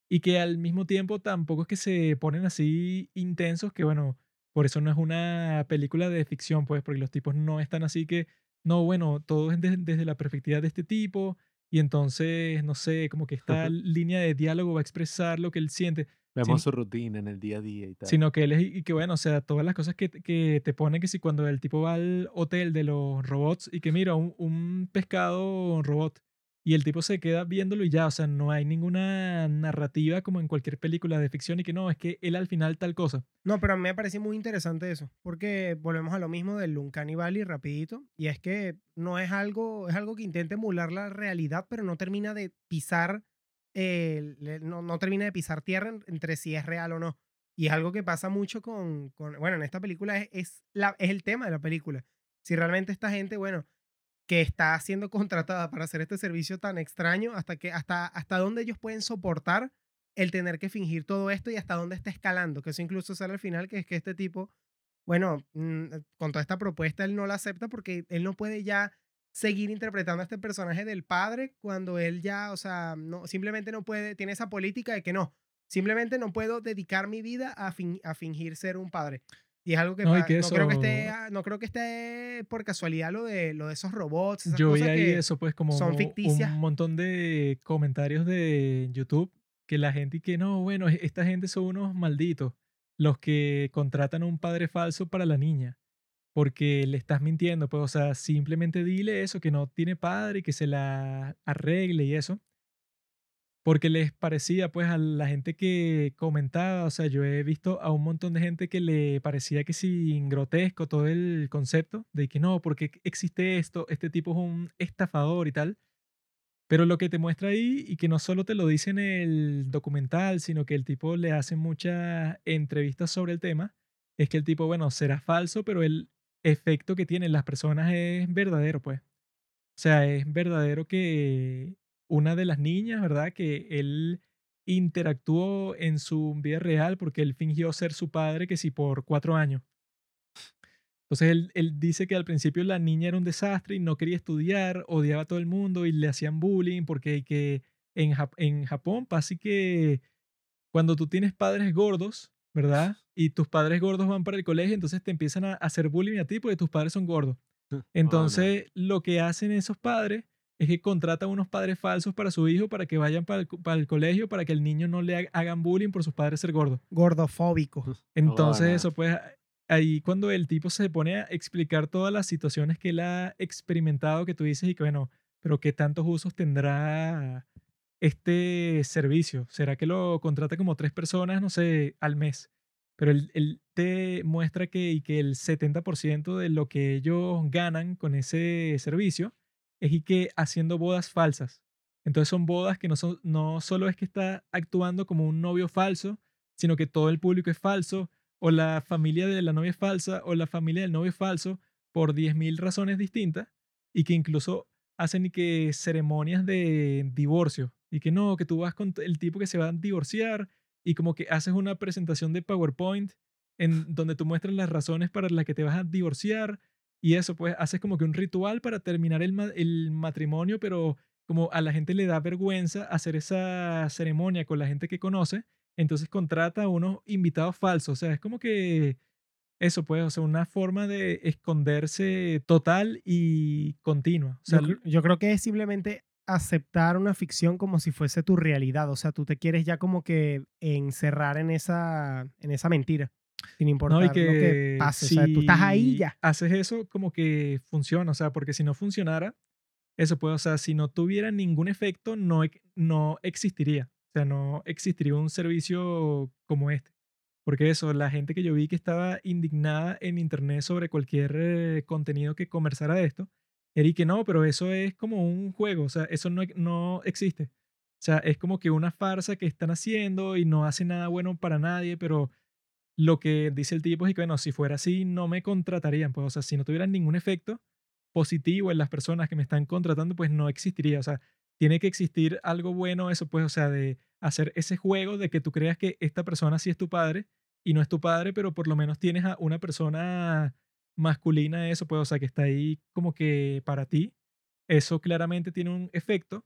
y que al mismo tiempo tampoco es que se ponen así intensos que bueno, por eso no es una película de ficción, pues porque los tipos no están así que, no, bueno, todo es de- desde la perspectiva de este tipo y entonces, no sé, como que esta [LAUGHS] línea de diálogo va a expresar lo que él siente, Vemos sin- su rutina en el día a día y tal. sino que él es, y que bueno, o sea, todas las cosas que, te- que te ponen que si cuando el tipo va al hotel de los robots y que mira, un, un pescado robot y el tipo se queda viéndolo y ya, o sea, no hay ninguna narrativa como en cualquier película de ficción y que no, es que él al final tal cosa. No, pero a mí me parece muy interesante eso, porque volvemos a lo mismo del Uncanny Valley rapidito, y es que no es algo, es algo que intenta emular la realidad, pero no termina de pisar, eh, no, no termina de pisar tierra en- entre si es real o no. Y es algo que pasa mucho con, con- bueno, en esta película es, es, la, es el tema de la película. Si realmente esta gente, bueno, que está siendo [LAUGHS] contratada para hacer este servicio tan extraño, hasta que hasta hasta dónde ellos pueden soportar el tener que fingir todo esto y hasta dónde está escalando, que eso incluso sale al final, que es que este tipo, bueno, mm, con toda esta propuesta él no la acepta porque él no puede ya seguir interpretando a este personaje del padre cuando él ya, o sea, no, simplemente no puede, tiene esa política de que no, simplemente no puedo dedicar mi vida a, fin- a fingir ser un padre. Y es algo que, No, creo que esté, no creo que esté por casualidad lo de, lo de esos robots, esas Yo vi cosas ahí que eso, pues como son ficticias. un montón de comentarios de YouTube que la gente que no, bueno, esta gente son unos malditos, los que contratan a un padre falso para la niña, porque le estás mintiendo, pues, o sea, simplemente dile eso, que no tiene padre y que se la arregle y eso. Porque les parecía, pues, a la gente que comentaba, o sea, yo he visto a un montón de gente que le parecía que sí, grotesco todo el concepto de que no, porque existe esto, este tipo es un estafador y tal. Pero lo que te muestra ahí, y que no solo te lo dice en el documental, sino que el tipo le hace muchas entrevistas sobre el tema, es que el tipo, bueno, será falso, pero el efecto que tienen las personas es verdadero, pues. O sea, es verdadero que una de las niñas, ¿verdad? Que él interactuó en su vida real porque él fingió ser su padre que sí por cuatro años. Entonces él, él dice que al principio la niña era un desastre y no quería estudiar, odiaba a todo el mundo y le hacían bullying porque que en, Jap- en Japón pasa que cuando tú tienes padres gordos, ¿verdad? Y tus padres gordos van para el colegio, entonces te empiezan a hacer bullying a ti porque tus padres son gordos. Entonces, lo que hacen esos padres es que contratan unos padres falsos para su hijo para que vayan para el, co- para el colegio para que el niño no le ha- hagan bullying por sus padres ser gordos. Gordofóbico. Entonces, Bueno. eso pues ahí cuando el tipo se pone a explicar todas las situaciones que él ha experimentado, que tú dices y que bueno, pero qué tantos usos tendrá este servicio. ¿Será que lo contrata como tres personas, no sé, al mes? Pero él, él te muestra que, y que el 70% de lo que ellos ganan con ese servicio es y que haciendo bodas falsas. Entonces son bodas que no, son, no solo es que está actuando como un novio falso, sino que todo el público es falso, o la familia de la novia es falsa, o la familia del novio es falso, por 10.000 razones distintas, y que incluso hacen y que ceremonias de divorcio, y que no, que tú vas con el tipo que se va a divorciar, y como que haces una presentación de PowerPoint en donde tú muestras las razones para las que te vas a divorciar, y eso, pues haces como que un ritual para terminar el, ma- el matrimonio, pero como a la gente le da vergüenza hacer esa ceremonia con la gente que conoce, entonces contrata a unos invitados falsos. O sea, es como que eso, pues, o sea, una forma de esconderse total y continua. O sea, yo creo que es simplemente aceptar una ficción como si fuese tu realidad. O sea, tú te quieres ya como que encerrar en esa, en esa mentira. Sin importar no, y lo que que pase. O sea, tú estás ahí si ya. Haces eso como que funciona, o sea, porque si no funcionara, eso pues, o sea, si no tuviera ningún efecto, no, ex- no existiría. O sea, no existiría un servicio como este. Porque eso, la gente que yo vi que estaba indignada en internet sobre cualquier eh, contenido que conversara de esto, que no, pero eso es como un juego, o sea, eso no, no existe. O sea, es como que una farsa que están haciendo y no hace nada bueno para nadie, pero lo que dice el tipo es que, bueno, si fuera así, no me contratarían. Pues, o sea, si no tuvieran ningún efecto positivo en las personas que me están contratando, pues no existiría. O sea, tiene que existir algo bueno, eso, pues, o sea, de hacer ese juego de que tú creas que esta persona sí es tu padre y no es tu padre, pero por lo menos tienes a una persona masculina, eso, pues, o sea, que está ahí como que para ti. Eso claramente tiene un efecto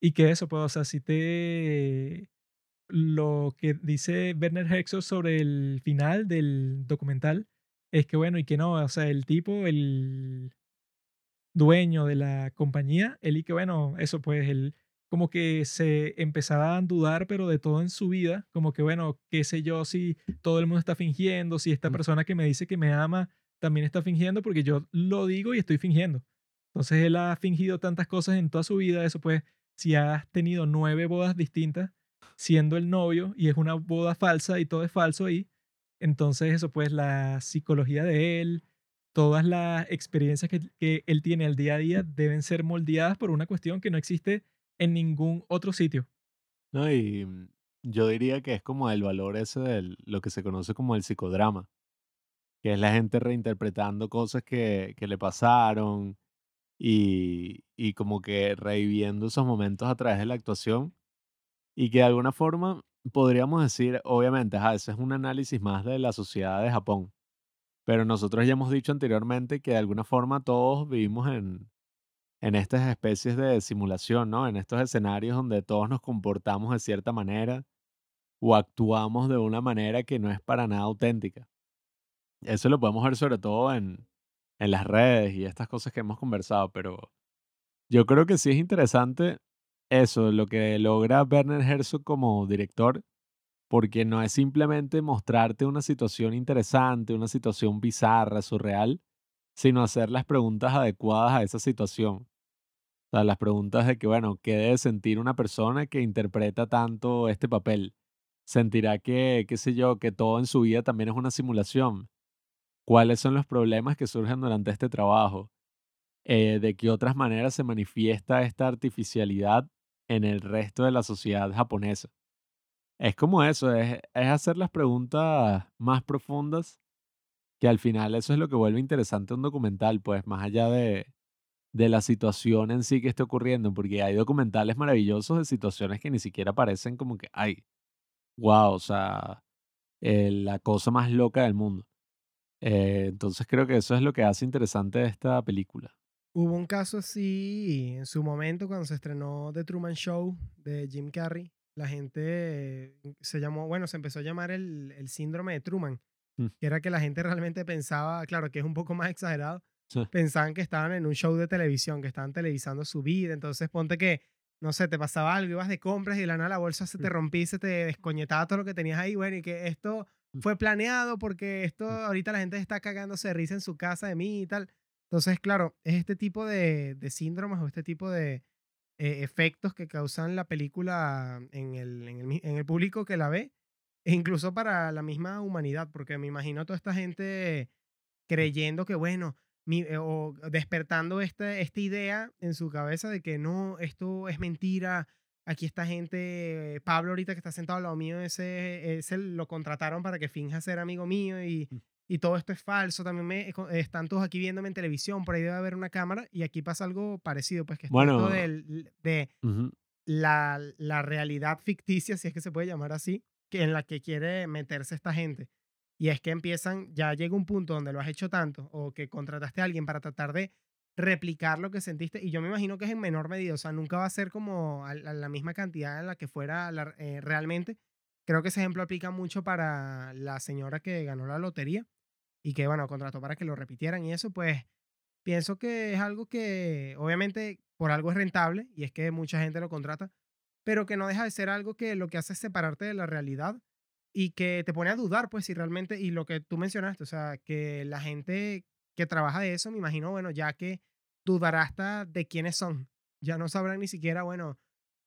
y que eso, pues, o sea, si te lo que dice Werner Herzog sobre el final del documental es que bueno y que no, o sea, el tipo, el dueño de la compañía, él y que bueno, eso pues él como que se empezaba a dudar pero de todo en su vida, como que bueno, qué sé yo si todo el mundo está fingiendo, si esta Mm. persona que me dice que me ama también está fingiendo porque yo lo digo y estoy fingiendo. Entonces él ha fingido tantas cosas en toda su vida, eso pues si has tenido nueve bodas distintas, siendo el novio y es una boda falsa y todo es falso ahí. Entonces eso pues la psicología de él, todas las experiencias que, que él tiene al día a día deben ser moldeadas por una cuestión que no existe en ningún otro sitio. No, y mm, yo diría que es como el valor ese de lo que se conoce como el psicodrama, que es la gente reinterpretando cosas que, le pasaron y, y como que reviviendo esos momentos a través de la actuación y que de alguna forma podríamos decir, obviamente, ajá, ese es un análisis más de la sociedad de Japón, pero nosotros ya hemos dicho anteriormente que de alguna forma todos vivimos en, en estas especies de simulación, ¿no? En estos escenarios donde todos nos comportamos de cierta manera o actuamos de una manera que no es para nada auténtica. Eso lo podemos ver sobre todo en, en las redes y estas cosas que hemos conversado, pero yo creo que sí es interesante eso, lo que logra Werner Herzog como director, porque no es simplemente mostrarte una situación interesante, una situación bizarra, surreal, sino hacer las preguntas adecuadas a esa situación. O sea, las preguntas de que, bueno, ¿qué debe sentir una persona que interpreta tanto este papel? ¿Sentirá que, qué sé yo, que todo en su vida también es una simulación? ¿Cuáles son los problemas que surgen durante este trabajo? Eh, ¿De qué otras maneras se manifiesta esta artificialidad en el resto de la sociedad japonesa? Es como eso, es, es hacer las preguntas más profundas, que al final eso es lo que vuelve interesante un documental, pues más allá de, de la situación en sí que esté ocurriendo, porque hay documentales maravillosos de situaciones que ni siquiera parecen como que, ay, wow, o sea, eh, la cosa más loca del mundo. Eh, entonces creo que eso es lo que hace interesante esta película. Hubo un caso así en su momento cuando se estrenó The Truman Show de Jim Carrey, la gente se llamó, bueno, se empezó a llamar el, el síndrome de Truman, Mm. que era que la gente realmente pensaba, claro, que es un poco más exagerado, Sí. pensaban que estaban en un show de televisión, que estaban televisando su vida, entonces ponte que, no sé, te pasaba algo, ibas de compras y de la nada la bolsa se te Mm. rompía y se te descoñetaba todo lo que tenías ahí, bueno, y que esto. Fue planeado porque esto ahorita la gente está cagándose de risa en su casa de mí y tal. Entonces, claro, es este tipo de, de síndromes o este tipo de eh, efectos que causan la película en el, en, el, mi- en el público que la ve, e incluso para la misma humanidad, porque me imagino toda esta gente creyendo que, bueno, mi- eh, o despertando esta, esta idea en su cabeza de que no, esto es mentira. Aquí esta gente, Pablo ahorita que está sentado al lado mío, ese, ese lo contrataron para que finja ser amigo mío y, Mm. y todo esto es falso. También me, están todos aquí viéndome en televisión, por ahí debe haber una cámara y aquí pasa algo parecido, pues que esto Bueno. del- de la, la realidad ficticia, si es que se puede llamar así, que en la que quiere meterse esta gente. Y es que empiezan, ya llega un punto donde lo has hecho tanto o que contrataste a alguien para tratar de replicar lo que sentiste. Y yo me imagino que es en menor medida, o sea, nunca va a ser como la misma cantidad en la que fuera eh, realmente. Creo que ese ejemplo aplica mucho para la señora que ganó la lotería y que, bueno, contrató para que lo repitieran y eso, pues pienso que es algo que obviamente por algo es rentable y es que mucha gente lo contrata, pero que no deja de ser algo que lo que hace es separarte de la realidad y que te pone a dudar, pues, si realmente, y lo que tú mencionaste, o sea, que la gente que trabaja de eso, me imagino, bueno, ya que dudará hasta de quiénes son, ya no sabrán ni siquiera, bueno,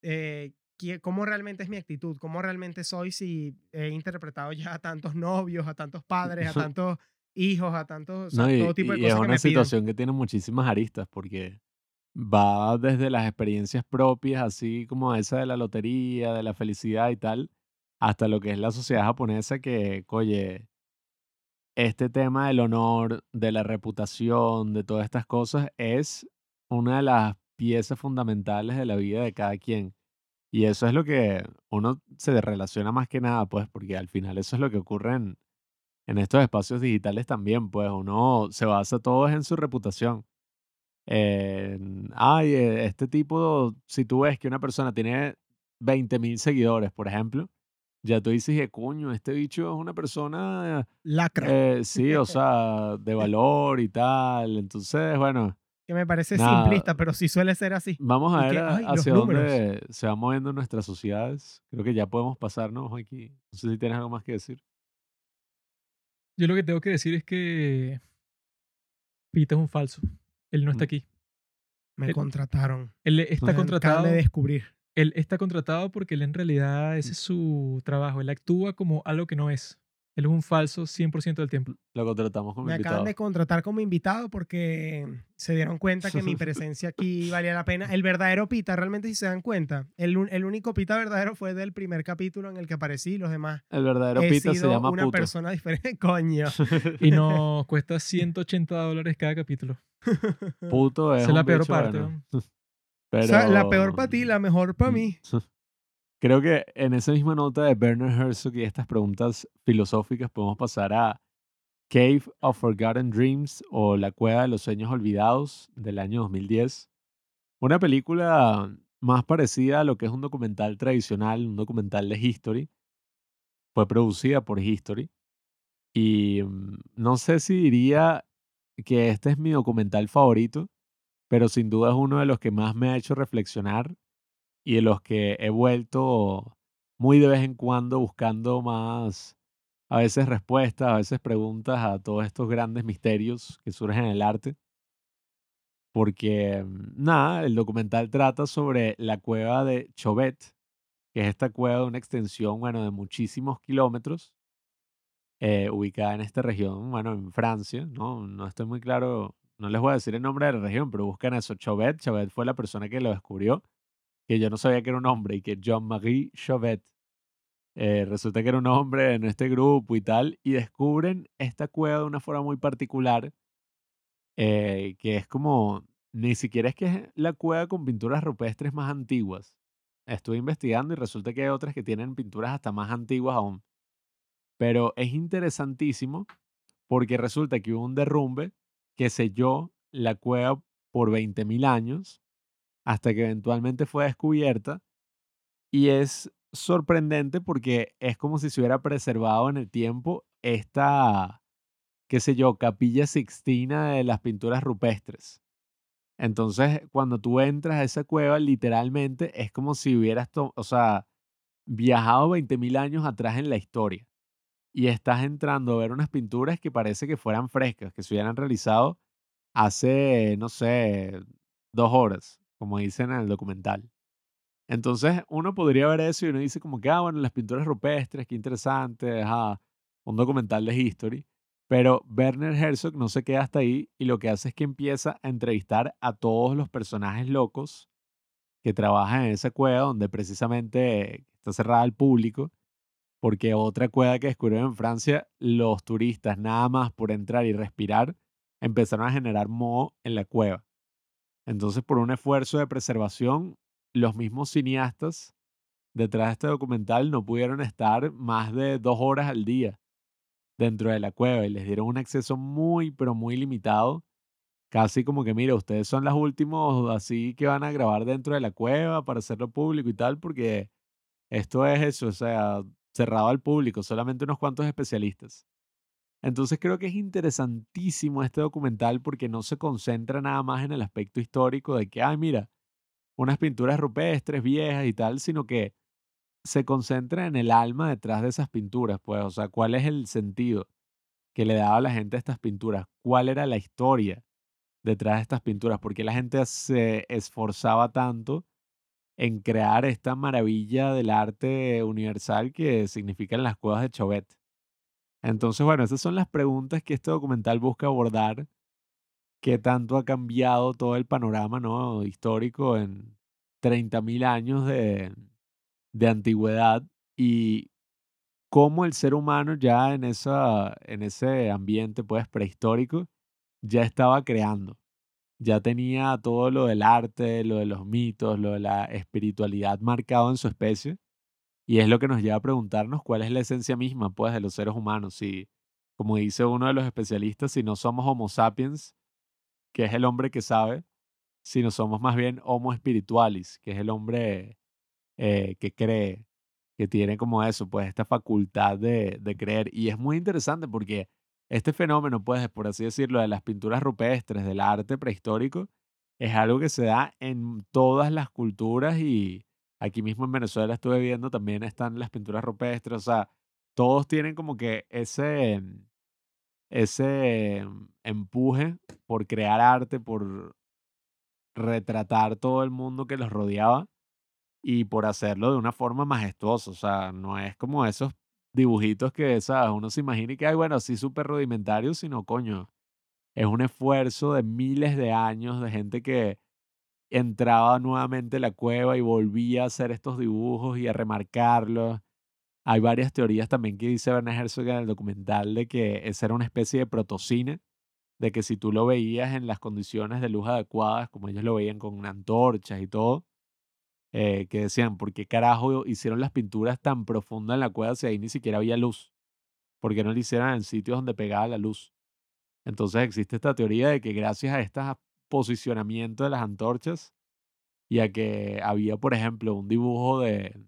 eh, cómo realmente es mi actitud, cómo realmente soy si he interpretado ya a tantos novios, a tantos padres, a [LAUGHS] tantos hijos, a tantos, o sea, No, y, todo tipo de y es cosas que una me piden. situación que tiene muchísimas aristas porque va desde las experiencias propias, así como esa de la lotería, de la felicidad y tal, hasta lo que es la sociedad japonesa que, oye, este tema del honor, de la reputación, de todas estas cosas, es una de las piezas fundamentales de la vida de cada quien. Y eso es lo que uno se relaciona más que nada, pues, porque al final eso es lo que ocurre en, estos espacios digitales también, pues uno se basa todo en su reputación. En, ay, eh, este tipo, si tú ves que una persona tiene 20 mil seguidores, por ejemplo, ya tú dices que coño, este bicho es una persona, Lacra. eh, sí, o [LAUGHS] sea, de valor y tal. Entonces, bueno, que me parece nada. simplista, pero sí suele ser así. vamos a Y ver que, ay, hacia dónde se van moviendo nuestras sociedades. Creo que ya podemos pasarnos aquí. No sé si tienes algo más que decir. Yo lo que tengo que decir es que Pita es un falso. Él no está Mm. aquí. Me El- contrataron. Él está contratado. acaban de descubrir. Él está contratado porque él en realidad ese es su trabajo. Él actúa como algo que no es. Él es un falso 100% del tiempo. Lo contratamos como Me invitado. acaban de contratar como invitado porque se dieron cuenta que mi [LAUGHS] presencia aquí valía la pena. El verdadero Pita, realmente si se dan cuenta, el, un- el único Pita verdadero fue del primer capítulo en el que aparecí. Los demás El verdadero he Pita se sido llama una puto. persona diferente. [LAUGHS] Coño. [LAUGHS] Y nos cuesta 180 dólares cada capítulo. Puto es Esa es la un peor bicho parte. bueno. ¿no? Pero... O sea, la peor para ti, la mejor para mí. [LAUGHS] Creo que en esa misma nota de Bernard Herzog y estas preguntas filosóficas podemos pasar a Cave of Forgotten Dreams o La Cueva de los Sueños Olvidados del año 2010. Una película más parecida a lo que es un documental tradicional, un documental de History. Fue producida por History. Y mm, no sé si diría que este es mi documental favorito, pero sin duda es uno de los que más me ha hecho reflexionar y de los que he vuelto muy de vez en cuando buscando más, a veces respuestas, a veces preguntas a todos estos grandes misterios que surgen en el arte. Porque, mm, nada, el documental trata sobre la cueva de Chauvet, que es esta cueva de una extensión, bueno, de muchísimos kilómetros, eh, ubicada en esta región, bueno, en Francia, ¿no? No estoy muy claro, no les voy a decir el nombre de la región, pero buscan eso, Chauvet. Chauvet fue la persona que lo descubrió que yo no sabía que era un hombre y que Jean-Marie Chauvet eh, resulta que era un hombre en este grupo y tal, y descubren esta cueva de una forma muy particular, eh, que es como, ni siquiera es que es la cueva con pinturas rupestres más antiguas. Estuve investigando y resulta que hay otras que tienen pinturas hasta más antiguas aún. Pero es interesantísimo porque resulta que hubo un derrumbe que selló la cueva por 20.000 años hasta que eventualmente fue descubierta y es sorprendente porque es como si se hubiera preservado en el tiempo esta, qué sé yo, capilla sixtina de las pinturas rupestres. Entonces, cuando tú entras a esa cueva, literalmente es como si hubieras, o sea, viajado 20.000 años atrás en la historia. Y estás entrando a ver unas pinturas que parece que fueran frescas, que se hubieran realizado hace, no sé, dos horas, como dicen en el documental. Entonces, uno podría ver eso y uno dice como que, ah, bueno, las pinturas rupestres, qué interesante, ajá, un documental de history. Pero Werner Herzog no se queda hasta ahí y lo que hace es que empieza a entrevistar a todos los personajes locos que trabajan en esa cueva donde precisamente está cerrada al público, porque otra cueva que descubrieron en Francia, los turistas nada más por entrar y respirar empezaron a generar moho en la cueva. Entonces, por un esfuerzo de preservación, los mismos cineastas detrás de este documental no pudieron estar más de dos horas al día dentro de la cueva y les dieron un acceso muy, pero muy limitado. Casi como que, mira, ustedes son los últimos así que van a grabar dentro de la cueva para hacerlo público y tal, porque esto es eso, o sea, cerrado al público, solamente unos cuantos especialistas. Entonces creo que es interesantísimo este documental porque no se concentra nada más en el aspecto histórico de que, ay, mira, unas pinturas rupestres viejas y tal, sino que se concentra en el alma detrás de esas pinturas, pues, o sea, cuál es el sentido que le daba a la gente a estas pinturas, cuál era la historia detrás de estas pinturas, por qué la gente se esforzaba tanto en crear esta maravilla del arte universal que significan las cuevas de Chauvet. Entonces, bueno, esas son las preguntas que este documental busca abordar. ¿Qué tanto ha cambiado todo el panorama ¿no? histórico en 30.000 años de, de antigüedad y cómo el ser humano ya en, esa, en ese ambiente pues prehistórico ya estaba creando, ya tenía todo lo del arte, lo de los mitos, lo de la espiritualidad marcado en su especie y es lo que nos lleva a preguntarnos cuál es la esencia misma pues de los seres humanos, si como dice uno de los especialistas, si no somos Homo sapiens, que es el hombre que sabe, si no somos más bien Homo spiritualis, que es el hombre eh, que cree, que tiene como eso, pues esta facultad de, de creer. Y es muy interesante porque este fenómeno, pues, por así decirlo, de las pinturas rupestres, del arte prehistórico, es algo que se da en todas las culturas y aquí mismo en Venezuela estuve viendo también están las pinturas rupestres, o sea, todos tienen como que ese, ese empuje por crear arte, por retratar todo el mundo que los rodeaba y por hacerlo de una forma majestuosa. O sea, no es como esos dibujitos que ¿sabes? uno se imagina y que, hay, bueno, así súper rudimentario, sino, coño, es un esfuerzo de miles de años de gente que entraba nuevamente a la cueva y volvía a hacer estos dibujos y a remarcarlos. Hay varias teorías también que dice Werner Herzog en el documental de que esa era una especie de protocine, de que si tú lo veías en las condiciones de luz adecuadas, como ellos lo veían con antorchas y todo, eh, que decían, ¿por qué carajo hicieron las pinturas tan profundas en la cueva si ahí ni siquiera había luz? ¿Por qué no lo hicieron en sitios donde pegaba la luz? Entonces existe esta teoría de que gracias a este posicionamiento de las antorchas y a que había, por ejemplo, un dibujo de,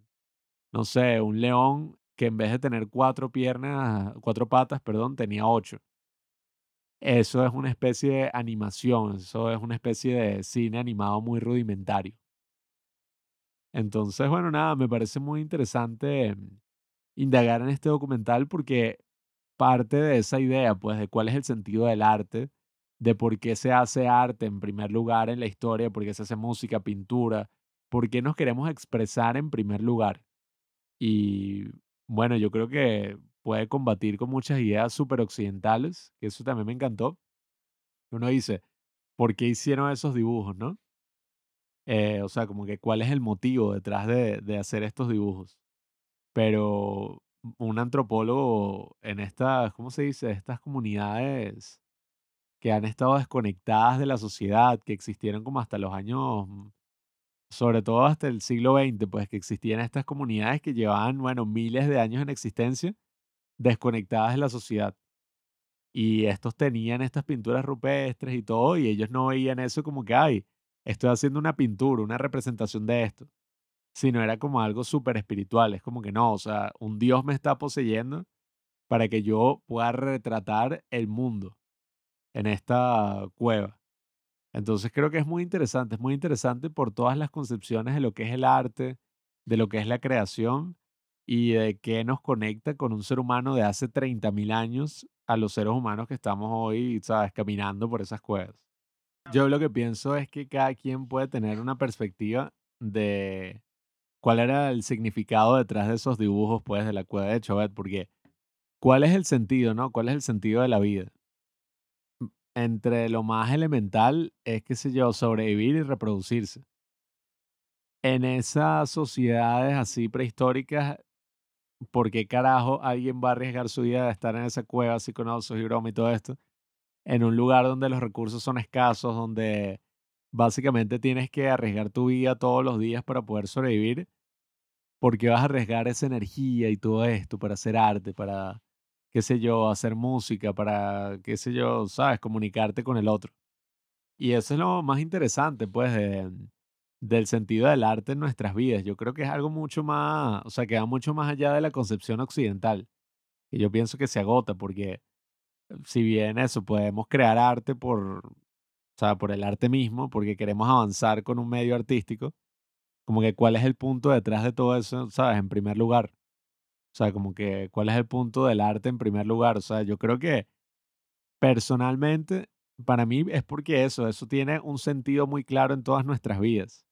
no sé, un león que en vez de tener cuatro piernas, cuatro patas, perdón, tenía ocho. Eso es una especie de animación, eso es una especie de cine animado muy rudimentario. Entonces, bueno, nada, me parece muy interesante indagar en este documental porque parte de esa idea, pues, de cuál es el sentido del arte, de por qué se hace arte en primer lugar en la historia, por qué se hace música, pintura, por qué nos queremos expresar en primer lugar. Y bueno, yo creo que puede combatir con muchas ideas súper occidentales, que eso también me encantó. Uno dice, ¿por qué hicieron esos dibujos, no? Eh, o sea, como que cuál es el motivo detrás de, de hacer estos dibujos. Pero un antropólogo en estas, ¿cómo se dice? Estas comunidades que han estado desconectadas de la sociedad, que existieron como hasta los años, mm, sobre todo hasta el siglo XX, pues que existían estas comunidades que llevaban, bueno, miles de años en existencia, desconectadas de la sociedad. Y estos tenían estas pinturas rupestres y todo, y ellos no veían eso como que, hay estoy haciendo una pintura, una representación de esto, sino era como algo súper espiritual. Es como que no, o sea, un Dios me está poseyendo para que yo pueda retratar el mundo en esta cueva. Entonces creo que es muy interesante, es muy interesante por todas las concepciones de lo que es el arte, de lo que es la creación y de qué nos conecta con un ser humano de hace 30.000 años a los seres humanos que estamos hoy, ¿sabes?, caminando por esas cuevas. Yo lo que pienso es que cada quien puede tener una perspectiva de cuál era el significado detrás de esos dibujos, pues, de la cueva de Chauvet, porque ¿cuál es el sentido, no? ¿Cuál es el sentido de la vida? Entre lo más elemental es, qué sé yo, sobrevivir y reproducirse. En esas sociedades así prehistóricas, ¿por qué carajo alguien va a arriesgar su vida de estar en esa cueva así con osos y broma y todo esto? En un lugar donde los recursos son escasos, donde básicamente tienes que arriesgar tu vida todos los días para poder sobrevivir, porque vas a arriesgar esa energía y todo esto para hacer arte, para, qué sé yo, hacer música, para, qué sé yo, sabes, comunicarte con el otro. Y eso es lo más interesante, pues, del sentido del arte en nuestras vidas. Yo creo que es algo mucho más, o sea, que va mucho más allá de la concepción occidental. Y yo pienso que se agota porque si bien eso, podemos crear arte por, o sea, por el arte mismo, porque queremos avanzar con un medio artístico, como que cuál es el punto detrás de todo eso, ¿sabes? En primer lugar. O sea, como que cuál es el punto del arte en primer lugar. O sea, yo creo que personalmente, para mí es porque eso, eso tiene un sentido muy claro en todas nuestras vidas.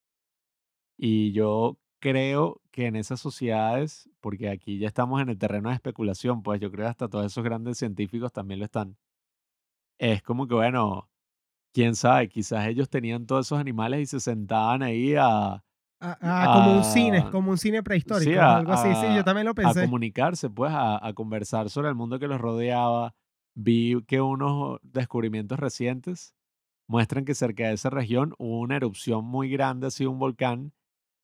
Y yo creo que en esas sociedades, porque aquí ya estamos en el terreno de especulación, pues yo creo que hasta todos esos grandes científicos también lo están. Es como que, bueno, quién sabe, quizás ellos tenían todos esos animales y se sentaban ahí a... como un cine, como un cine prehistórico, algo así, sí, yo también lo pensé. A comunicarse, pues, a, a conversar sobre el mundo que los rodeaba. Vi que unos descubrimientos recientes muestran que cerca de esa región hubo una erupción muy grande, así un volcán,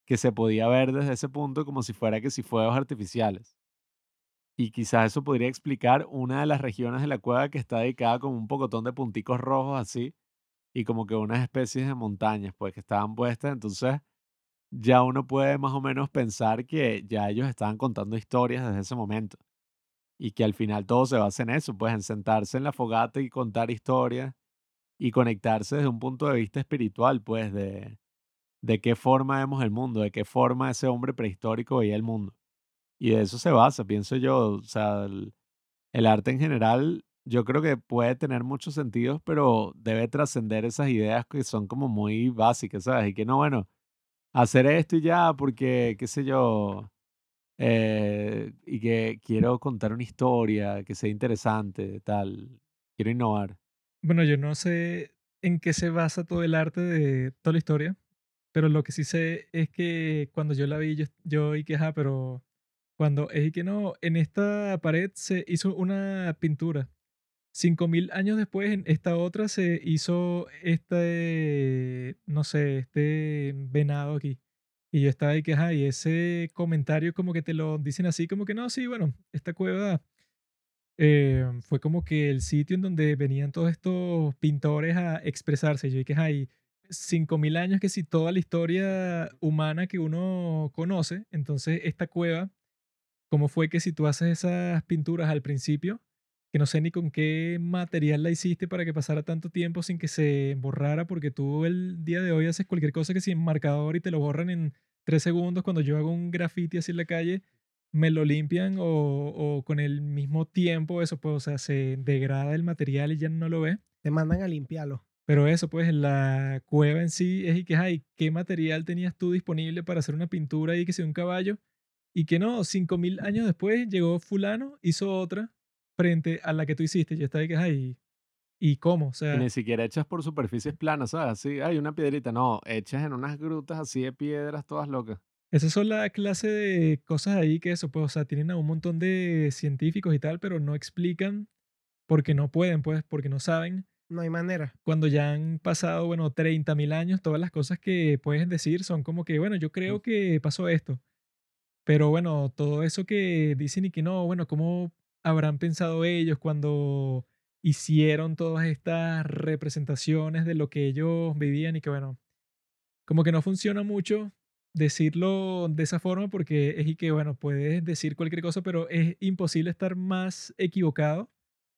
que se podía ver desde ese punto como si fuera que si fuegos artificiales. Y quizás eso podría explicar una de las regiones de la cueva que está dedicada como un pocotón de punticos rojos así y como que unas especies de montañas pues que estaban puestas. Entonces ya uno puede más o menos pensar que ya ellos estaban contando historias desde ese momento y que al final todo se basa en eso, pues en sentarse en la fogata y contar historias y conectarse desde un punto de vista espiritual, pues de, de qué forma vemos el mundo, de qué forma ese hombre prehistórico veía el mundo. Y de eso se basa, pienso yo. O sea, el, arte en general, yo creo que puede tener muchos sentidos, pero debe trascender esas ideas que son como muy básicas, ¿sabes? Y que no, bueno, hacer esto y ya, porque, qué sé yo, eh, y que quiero contar una historia que sea interesante, tal. Quiero innovar. Bueno, yo no sé en qué se basa todo el arte de toda la historia, pero lo que sí sé es que cuando yo la vi, yo, yo y que, pero cuando es que no, en esta pared se hizo una pintura. Cinco mil años después, en esta otra se hizo este, no sé, este venado aquí. Y yo estaba ahí que, y ese comentario como que te lo dicen así, como que no, sí, bueno, esta cueva eh, fue como que el sitio en donde venían todos estos pintores a expresarse. Yo dije, ay, 5.000 años que si toda la historia humana que uno conoce, entonces esta cueva, ¿cómo fue que si tú haces esas pinturas al principio, que no sé ni con qué material la hiciste para que pasara tanto tiempo sin que se borrara, porque tú el día de hoy haces cualquier cosa que sin marcador y te lo borran en tres segundos, cuando yo hago un graffiti así en la calle, me lo limpian o, o con el mismo tiempo, eso pues, o sea, se degrada el material y ya no lo ve. Te mandan a limpiarlo. Pero eso, pues, la cueva en sí es y que, ay, ¿qué material tenías tú disponible para hacer una pintura y que sea un caballo? Y que no, cinco mil años después llegó fulano, hizo otra frente a la que tú hiciste. Yo estaba ahí que, ay, ¿y cómo? O sea... ni siquiera echas por superficies planas, ¿sabes? Así, hay una piedrita. No, echas en unas grutas así de piedras todas locas. Esas son la clase de cosas ahí que eso, pues, o sea, tienen a un montón de científicos y tal, pero no explican porque no pueden, pues, porque no saben no hay manera. Cuando ya han pasado, bueno, 30 mil años, todas las cosas que puedes decir son como que, bueno, yo creo que pasó esto. Pero bueno, todo eso que dicen y que no, bueno, ¿cómo habrán pensado ellos cuando hicieron todas estas representaciones de lo que ellos vivían y que bueno, como que no funciona mucho decirlo de esa forma porque es y que, bueno, puedes decir cualquier cosa, pero es imposible estar más equivocado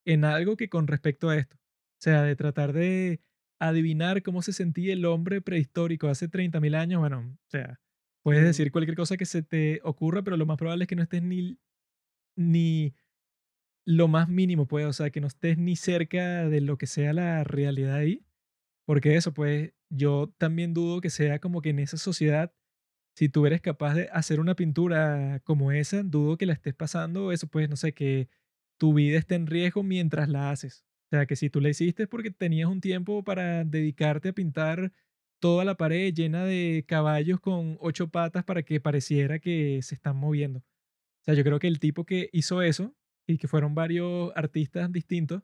en algo que con respecto a esto. O sea, de tratar de adivinar cómo se sentía el hombre prehistórico hace 30.000 años, bueno, o sea, puedes decir cualquier cosa que se te ocurra, pero lo más probable es que no estés ni, ni lo más mínimo, pues, o sea, que no estés ni cerca de lo que sea la realidad ahí, porque eso, pues, yo también dudo que sea como que en esa sociedad, si tú eres capaz de hacer una pintura como esa, dudo que la estés pasando, eso, pues, no sé, que tu vida esté en riesgo mientras la haces. Sea, que si tú la hiciste es porque tenías un tiempo para dedicarte a pintar toda la pared llena de caballos con ocho patas para que pareciera que se están moviendo. O sea, yo creo que el tipo que hizo eso, y que fueron varios artistas distintos,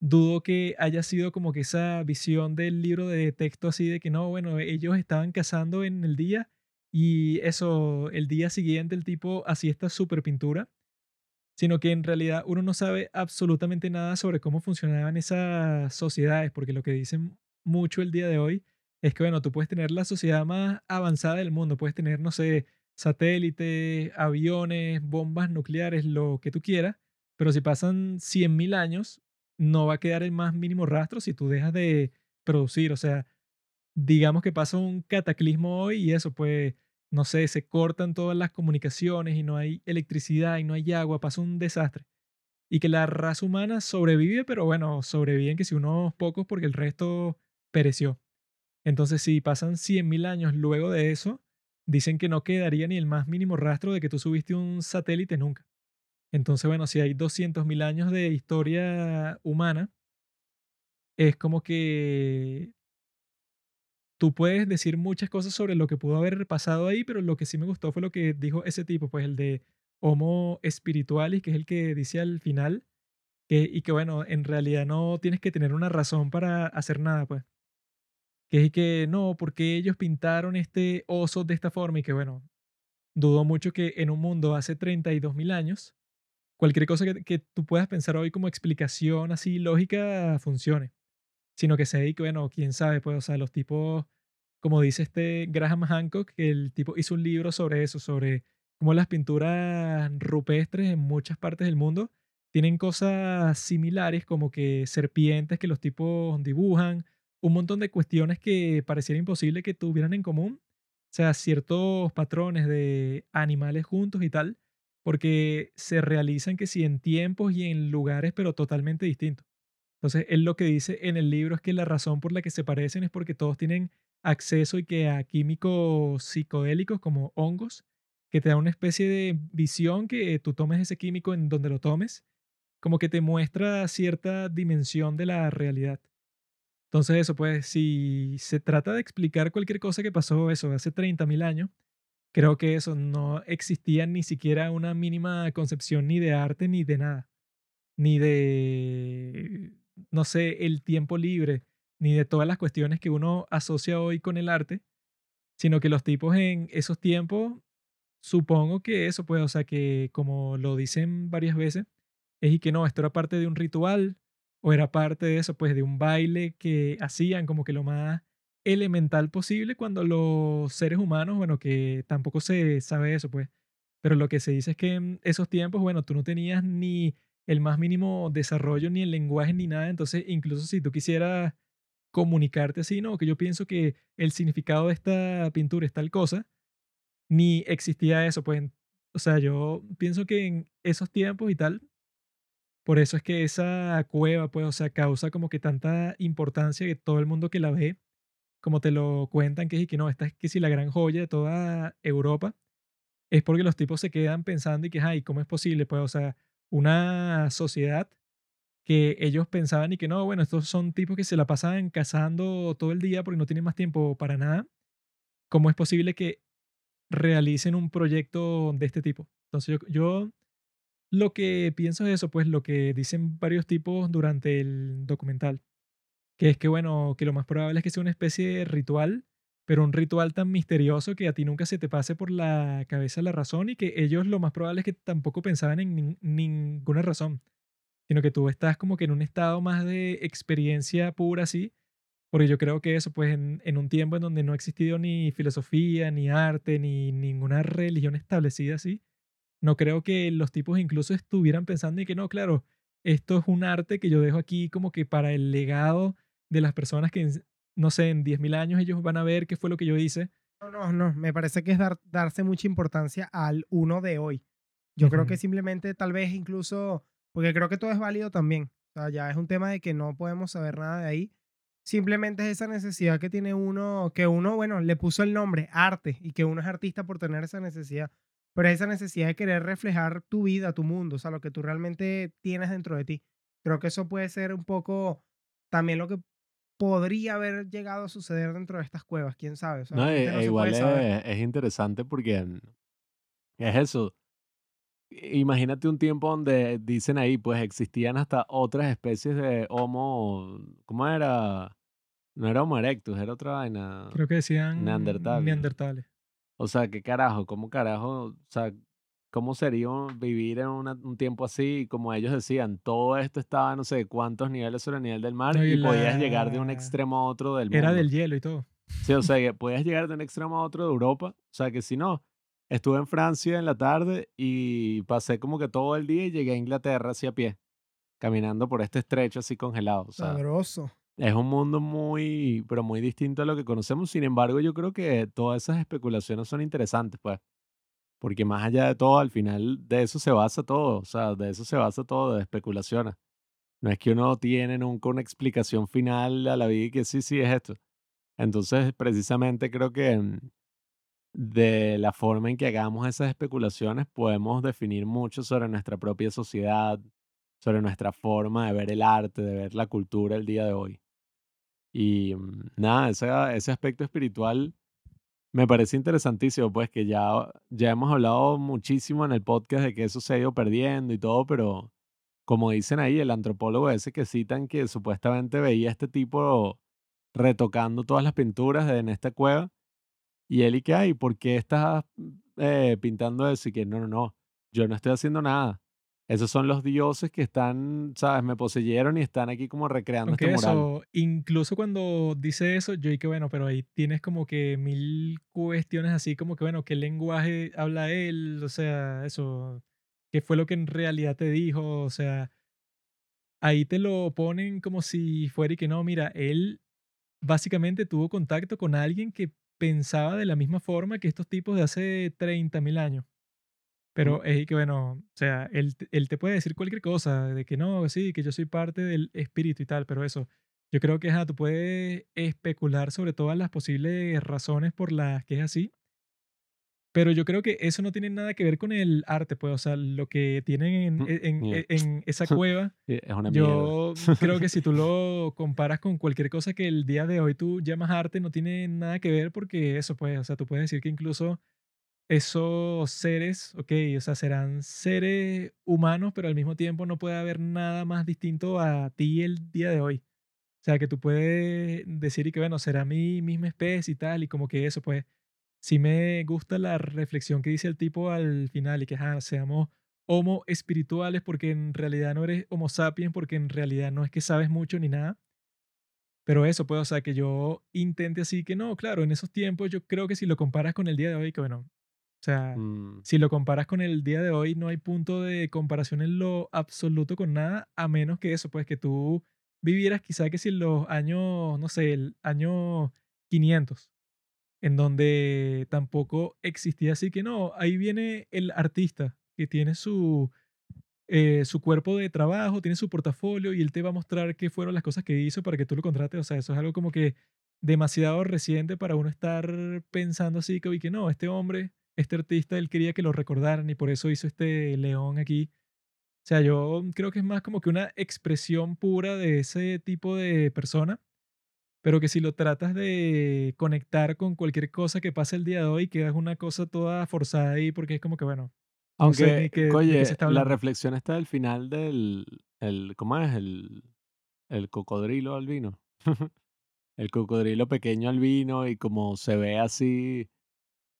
dudo que haya sido como que esa visión del libro de texto así de que no, bueno, ellos estaban cazando en el día y eso, el día siguiente el tipo hacía esta super pintura, sino que en realidad uno no sabe absolutamente nada sobre cómo funcionaban esas sociedades, porque lo que dicen mucho el día de hoy es que, bueno, tú puedes tener la sociedad más avanzada del mundo, puedes tener, no sé, satélites, aviones, bombas nucleares, lo que tú quieras, pero si pasan 100.000 años, no va a quedar el más mínimo rastro si tú dejas de producir. O sea, digamos que pasa un cataclismo hoy y eso, pues, no sé, se cortan todas las comunicaciones y no hay electricidad y no hay agua, pasa un desastre. Y que la raza humana sobrevive, pero bueno, sobreviven que si unos pocos porque el resto pereció. Entonces, si pasan 100.000 años luego de eso, dicen que no quedaría ni el más mínimo rastro de que tú subiste un satélite nunca. Entonces, bueno, si hay 200.000 años de historia humana, es como que tú puedes decir muchas cosas sobre lo que pudo haber pasado ahí, pero lo que sí me gustó fue lo que dijo ese tipo, pues el de Homo Spiritualis, que es el que dice al final, que, y que bueno, en realidad no tienes que tener una razón para hacer nada, pues. Que es que no, porque ellos pintaron este oso de esta forma y que bueno, dudo mucho que en un mundo hace 32.000 años, cualquier cosa que, que tú puedas pensar hoy como explicación así lógica funcione. Sino que sé que, bueno, quién sabe, pues, o sea, los tipos, como dice este Graham Hancock, que el tipo hizo un libro sobre eso, sobre cómo las pinturas rupestres en muchas partes del mundo tienen cosas similares, como que serpientes que los tipos dibujan, un montón de cuestiones que pareciera imposible que tuvieran en común, o sea, ciertos patrones de animales juntos y tal, porque se realizan que sí en tiempos y en lugares, pero totalmente distintos. Entonces, él lo que dice en el libro es que la razón por la que se parecen es porque todos tienen acceso y que a químicos psicodélicos como hongos, que te dan una especie de visión que tú tomes ese químico en donde lo tomes, como que te muestra cierta dimensión de la realidad. Entonces, eso, pues, si se trata de explicar cualquier cosa que pasó eso hace 30.000 años, creo que eso no existía ni siquiera una mínima concepción ni de arte ni de nada, ni de, no sé, el tiempo libre, ni de todas las cuestiones que uno asocia hoy con el arte, sino que los tipos en esos tiempos, supongo que eso, pues, o sea, que como lo dicen varias veces, es y que no, esto era parte de un ritual o era parte de eso, pues, de un baile que hacían como que lo más elemental posible cuando los seres humanos, bueno, que tampoco se sabe eso, pues, pero lo que se dice es que en esos tiempos, bueno, tú no tenías ni el más mínimo desarrollo, ni el lenguaje, ni nada, entonces incluso si tú quisieras comunicarte así, ¿no? Que yo pienso que el significado de esta pintura es tal cosa, ni existía eso, pues, o sea, yo pienso que en esos tiempos y tal, por eso es que esa cueva, pues, o sea, causa como que tanta importancia que todo el mundo que la ve, como te lo cuentan, que es y que no, esta es que si la gran joya de toda Europa, es porque los tipos se quedan pensando y que, ay, ¿cómo es posible? Pues, o sea, una sociedad que ellos pensaban y que no, bueno, estos son tipos que se la pasan cazando todo el día porque no tienen más tiempo para nada. ¿Cómo es posible que realicen un proyecto de este tipo? Entonces yo, yo lo que pienso es eso, pues lo que dicen varios tipos durante el documental, que es que bueno, que lo más probable es que sea una especie de ritual, pero un ritual tan misterioso que a ti nunca se te pase por la cabeza la razón y que ellos lo más probable es que tampoco pensaban en nin- ninguna razón, sino que tú estás como que en un estado más de experiencia pura así Porque yo creo que eso, pues en, en un tiempo en donde no ha existido ni filosofía, ni arte, ni ninguna religión establecida así, no creo que los tipos incluso estuvieran pensando y que no, claro, esto es un arte que yo dejo aquí como que para el legado de las personas que, no sé, en 10.000 años ellos van a ver qué fue lo que yo hice. No, no, no. Me parece que es dar, darse mucha importancia al uno de hoy. Yo creo que simplemente, tal vez incluso, porque creo que todo es válido también. O sea, ya es un tema de que no podemos saber nada de ahí. Simplemente es esa necesidad que tiene uno, que uno, bueno, le puso el nombre, arte, y que uno es artista por tener esa necesidad. Pero es esa necesidad de querer reflejar tu vida, tu mundo, o sea, lo que tú realmente tienes dentro de ti. Creo que eso puede ser un poco también lo que podría haber llegado a suceder dentro de estas cuevas, quién sabe. O sea, No, e- no e igual es, es interesante porque mm, es eso. Imagínate un tiempo donde dicen ahí, pues existían hasta otras especies de Homo, ¿cómo era? No era Homo erectus, era otra vaina, Creo que decían Neandertal. neandertales. O sea, ¿qué carajo? ¿Cómo carajo? O sea, ¿cómo sería vivir en una- un tiempo así? Como ellos decían, todo esto estaba no sé cuántos niveles sobre el nivel del mar No, y y podías llegar de un [LAUGHS] extremo a otro del Era mundo. del hielo y todo. Sí, o sea, [LAUGHS] que podías llegar de un extremo a otro de Europa. O sea, que si no, estuve en Francia en la tarde y pasé como que todo el día y llegué a Inglaterra así a pie, caminando por este estrecho así congelado. O sea, Sabroso. es un mundo muy, pero muy distinto a lo que conocemos. Sin embargo, yo creo que todas esas especulaciones son interesantes, pues. Porque más allá de todo, al final de eso se basa todo. O sea, de eso se basa todo, de especulaciones. No es que uno tiene nunca una explicación final a la vida y que sí, sí, es esto. Entonces, precisamente creo que mm, de la forma en que hagamos esas especulaciones podemos definir mucho sobre nuestra propia sociedad, sobre nuestra forma de ver el arte, de ver la cultura el día de hoy. Y mm, nada, ese, ese aspecto espiritual me parece interesantísimo, pues que ya, ya hemos hablado muchísimo en el podcast de que eso se ha ido perdiendo y todo, pero como dicen ahí, el antropólogo ese que citan que supuestamente veía a este tipo retocando todas las pinturas en esta cueva, y él y que, ay, ¿por qué estás eh, pintando eso? Y que no, no, no, yo no estoy haciendo nada. Esos son los dioses que están, ¿sabes? Me poseyeron y están aquí como recreando Aunque este mural. eso, incluso cuando dice eso, yo dije, bueno, pero ahí tienes como que mil cuestiones así, como que, bueno, ¿qué lenguaje habla él? O sea, eso, ¿qué fue lo que en realidad te dijo? O sea, ahí te lo ponen como si fuera y que no, mira, él básicamente tuvo contacto con alguien que pensaba de la misma forma que estos tipos de hace 30.000 años. Pero es que, bueno, o sea, él, te- él te puede decir cualquier cosa, de que no, sí, que yo soy parte del espíritu y tal, pero eso, yo creo que ajá, tú puedes especular sobre todas las posibles razones por las que es así, pero yo creo que eso no tiene nada que ver con el arte, pues, o sea, lo que tienen en, Mm, en- yeah. en esa [LAUGHS] cueva, Es una yo [LAUGHS] creo que si tú lo comparas con cualquier cosa que el día de hoy tú llamas arte, no tiene nada que ver porque eso, pues, o sea, tú puedes decir que incluso esos seres, ok, o sea, serán seres humanos, pero al mismo tiempo no puede haber nada más distinto a ti el día de hoy. O sea, que tú puedes decir y que, bueno, será mi misma especie y tal, y como que eso, pues, sí me gusta la reflexión que dice el tipo al final y que, ajá, seamos homo espirituales porque en realidad no eres homo sapiens, porque en realidad no es que sabes mucho ni nada. Pero eso, pues, o sea, que yo intente así que no, claro, en esos tiempos yo creo que si lo comparas con el día de hoy, que bueno, o sea, Mm, si lo comparas con el día de hoy, no hay punto de comparación en lo absoluto con nada, a menos que eso, pues que tú vivieras quizá que si en los años, no sé, el año 500, en donde tampoco existía así que no, ahí viene el artista que tiene su, eh, su cuerpo de trabajo, tiene su portafolio y él te va a mostrar qué fueron las cosas que hizo para que tú lo contrates. O sea, eso es algo como que demasiado reciente para uno estar pensando así que, "Uy, que no, este hombre, este artista, él quería que lo recordaran y por eso hizo este león aquí. O sea, yo creo que es más como que una expresión pura de ese tipo de persona, pero que si lo tratas de conectar con cualquier cosa que pase el día de hoy, quedas una cosa toda forzada ahí porque es como que, bueno, no sé Aunque, qué, de qué oye, se está la reflexión está al final del, el, ¿cómo es? El, el cocodrilo albino. [LAUGHS] El cocodrilo pequeño albino y como se ve así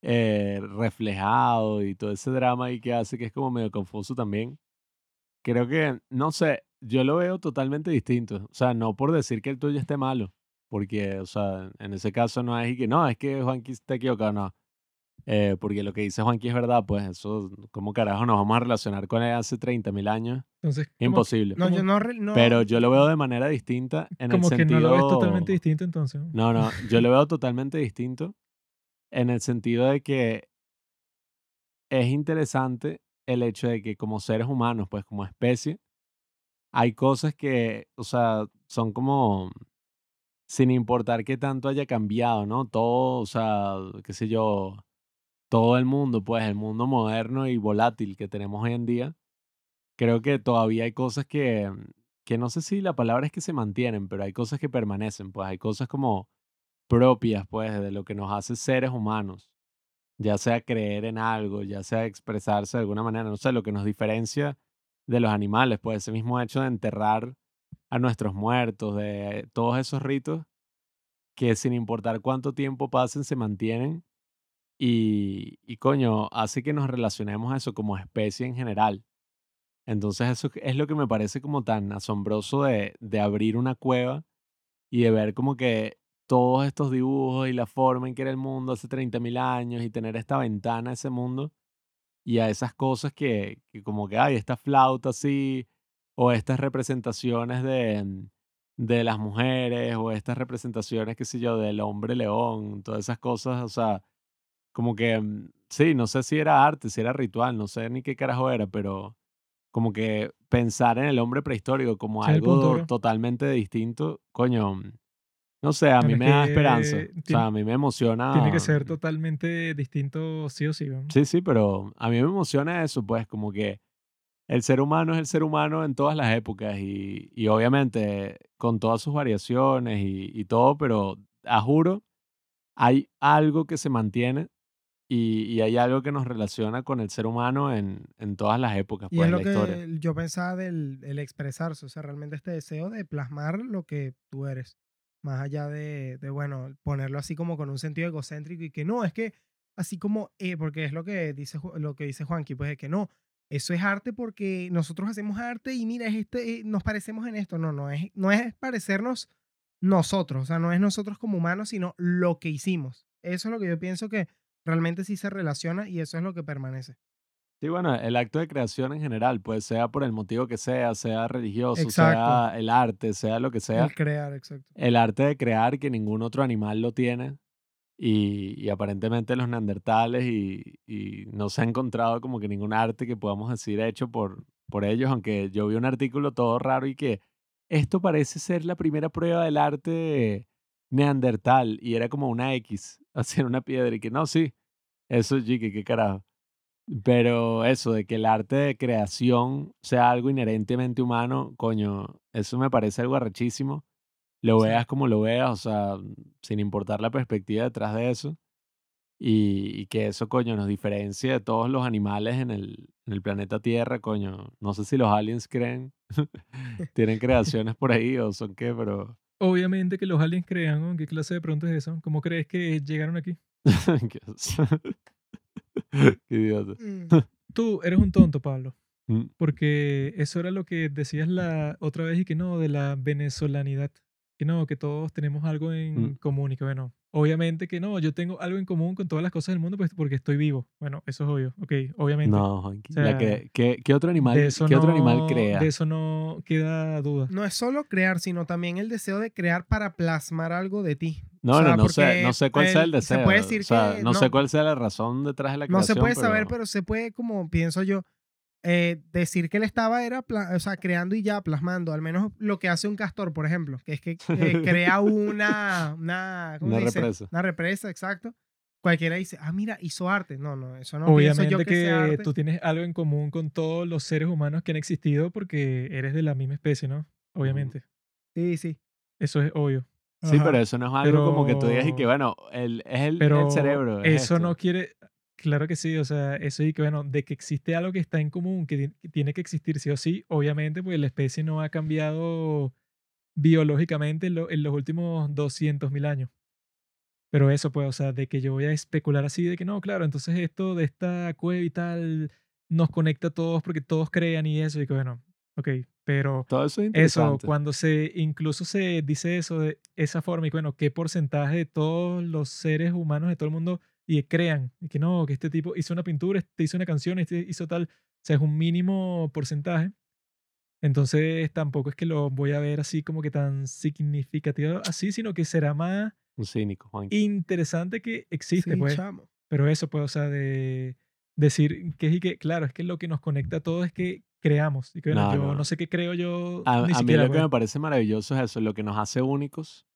eh, reflejado y todo ese drama ahí que hace que es como medio confuso también. Creo que, no sé, yo lo veo totalmente distinto. O sea, no por decir que el tuyo esté malo, porque, o sea, en ese caso no es y que no, es que Juanqui está equivocado, no. Eh, porque lo que dice Juanqui es verdad, pues eso, ¿cómo carajo nos vamos a relacionar con él hace 30.000 años? Entonces, como, Imposible. No, yo como- no, no- Pero yo lo veo de manera distinta en como el que sentido... no lo ves totalmente distinto entonces. No, no, yo lo veo totalmente distinto en el sentido de que es interesante el hecho de que como seres humanos, pues como especie, hay cosas que, o sea, son como sin importar qué tanto haya cambiado, ¿no? Todo, o sea, qué sé yo, todo el mundo, pues el mundo moderno y volátil que tenemos hoy en día, creo que todavía hay cosas que, que no sé si la palabra es que se mantienen, pero hay cosas que permanecen, pues hay cosas como propias, pues, de lo que nos hace seres humanos, ya sea creer en algo, ya sea expresarse de alguna manera, no sé, lo que nos diferencia de los animales, pues ese mismo hecho de enterrar a nuestros muertos, de todos esos ritos que sin importar cuánto tiempo pasen se mantienen y, coño, hace que nos relacionemos a eso como especie en general. Entonces eso es lo que me parece como tan asombroso de, de abrir una cueva y de ver como que todos estos dibujos y la forma en que era el mundo hace 30.000 años y tener esta ventana a ese mundo y a esas cosas que, que como que hay esta flauta así o estas representaciones de, de las mujeres o estas representaciones, qué sé yo, del hombre león, todas esas cosas, o sea, como que, mm, sí, no sé si era arte, si era ritual, no sé ni qué carajo era, pero como que pensar en el hombre prehistórico como algo totalmente distinto, coño, mm, no sé, a mí me da esperanza, o sea, a mí me emociona. Tiene que ser totalmente distinto sí o sí. ¿no? Sí, sí, pero a mí me emociona eso, pues como que el ser humano es el ser humano en todas las épocas y, y obviamente con todas sus variaciones y, y todo, pero a juro, hay algo que se mantiene y, y hay algo que nos relaciona con el ser humano en, en todas las épocas, Y pues, es lo la historia. que yo pensaba del el expresarse, o sea, realmente este deseo de plasmar lo que tú eres, más allá de, de, bueno, ponerlo así como con un sentido egocéntrico y que no, es que así como, eh, porque es lo que dice lo que dice Juanqui, pues es que no, eso es arte porque nosotros hacemos arte y mira, es este, eh, nos parecemos en esto, no, no es, no es parecernos nosotros, o sea, no es nosotros como humanos, sino lo que hicimos. Eso es lo que yo pienso que realmente sí se relaciona y eso es lo que permanece. Sí, bueno, el acto de creación en general, pues sea por el motivo que sea, sea religioso, Exacto. sea el arte, sea lo que sea, El crear, exacto. el arte de crear que ningún otro animal lo tiene y, y aparentemente los neandertales y, y no se ha encontrado como que ningún arte que podamos decir hecho por, por ellos, aunque yo vi un artículo todo raro y que esto parece ser la primera prueba del arte neandertal y era como una X, [LAUGHS] hacer una piedra y que no, sí, eso sí, que qué carajo. Pero eso de que el arte de creación sea algo inherentemente humano, coño, eso me parece algo arrechísimo. Lo Sí. veas como lo veas, o sea, sin importar la perspectiva detrás de eso. Y, y que eso, coño, nos diferencia de todos los animales en el, en el planeta Tierra, coño. No sé si los aliens creen, [LAUGHS] tienen [LAUGHS] creaciones por ahí o son qué, pero... Obviamente que los aliens crean, ¿no? ¿Qué clase de pregunta es esa? ¿Cómo crees que llegaron aquí? [LAUGHS] [LAUGHS] Qué idiota. Mm. [LAUGHS] Tú eres un tonto, Pablo. Mm, Porque eso era lo que decías la otra vez y que no, de la venezolanidad. Que no, que todos tenemos algo en Mm. común y que bueno, obviamente que no, yo tengo algo en común con todas las cosas del mundo pues porque estoy vivo. Bueno, eso es obvio, ok, obviamente. No, O sea, que- ¿qué, qué otro animal, qué otro animal no- crea? De eso no queda duda. No es solo crear, sino también el deseo de crear para plasmar algo de ti. No, O sea, no, no sé, no sé cuál sea el deseo. se puede decir o sea, que no, sé no- cuál sea la razón detrás de la No creación. se puede saber, pero se puede, como pienso yo, eh, decir que él estaba era o sea, creando y ya plasmando. Al menos lo que hace un castor, por ejemplo, que es que eh, [LAUGHS] crea una, una, ¿cómo Una dice? represa. Una represa, exacto. Cualquiera dice, ah, mira, hizo arte. No, no, eso no pienso yo Obviamente que, sea que arte. tú tienes algo en común con todos los seres humanos que han existido porque eres de la misma especie, ¿no? Obviamente. Sí, sí. Eso es obvio. Sí, Ajá. pero eso no es algo como que tú digas y que, Pero- bueno, el, es el, Pero el cerebro. es eso esto. no quiere, claro que sí, o sea, eso y que bueno, de que existe algo que está en común, que, ti- que tiene que existir sí o sí, obviamente, pues la especie no ha cambiado biológicamente en, lo- en los últimos 200.000 años. Pero eso, pues, o sea, de que yo voy a especular así, de que no, claro, entonces esto de esta cueva y tal nos conecta a todos porque todos crean y eso, y que bueno, ok, Pero Todo eso es eso, cuando se incluso se dice eso de esa forma, y bueno, qué porcentaje de todos los seres humanos de todo el mundo y que crean, y que no, que este tipo hizo una pintura, este hizo una canción, este hizo tal, o sea, es un mínimo porcentaje. Entonces tampoco es que lo voy a ver así como que tan significativo así, sino que será más Un cínico, Juan. interesante que existe, Sí, pues. chamo. Pero eso, pues, o sea, de decir que es y que, claro, es que lo que nos conecta a todos es que creamos. Y que bueno, No, yo no, no, sé qué creo yo A, ni a mí siquiera, lo que pues. me parece maravilloso es eso, lo que nos hace únicos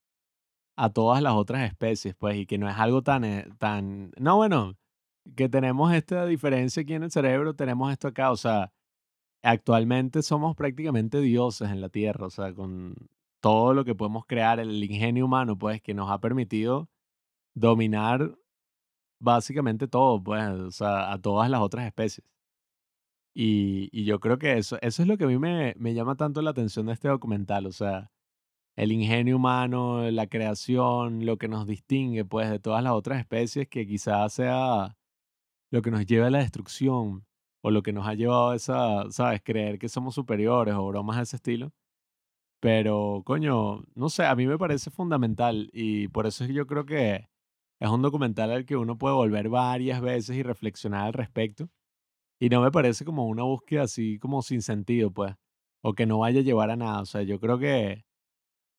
a todas las otras especies, pues, y que no es algo tan, eh, tan, no, bueno, que tenemos esta diferencia aquí en el cerebro, tenemos esto acá, o sea, actualmente somos prácticamente dioses en la Tierra, o sea, con todo lo que podemos crear, el ingenio humano, pues, que nos ha permitido dominar básicamente todo, pues, o sea, a todas las otras especies. Y, y yo creo que eso, eso es lo que a mí me, me llama tanto la atención de este documental, o sea, el ingenio humano, la creación, lo que nos distingue, pues, de todas las otras especies que quizás sea lo que nos lleva a la destrucción o lo que nos ha llevado a esa, ¿sabes? Creer que somos superiores o bromas de ese estilo. Pero, coño, no sé, a mí me parece fundamental y por eso yo creo que es un documental al que uno puede volver varias veces y reflexionar al respecto. Y no me parece como una búsqueda así como sin sentido, pues, o que no vaya a llevar a nada. O sea, yo creo que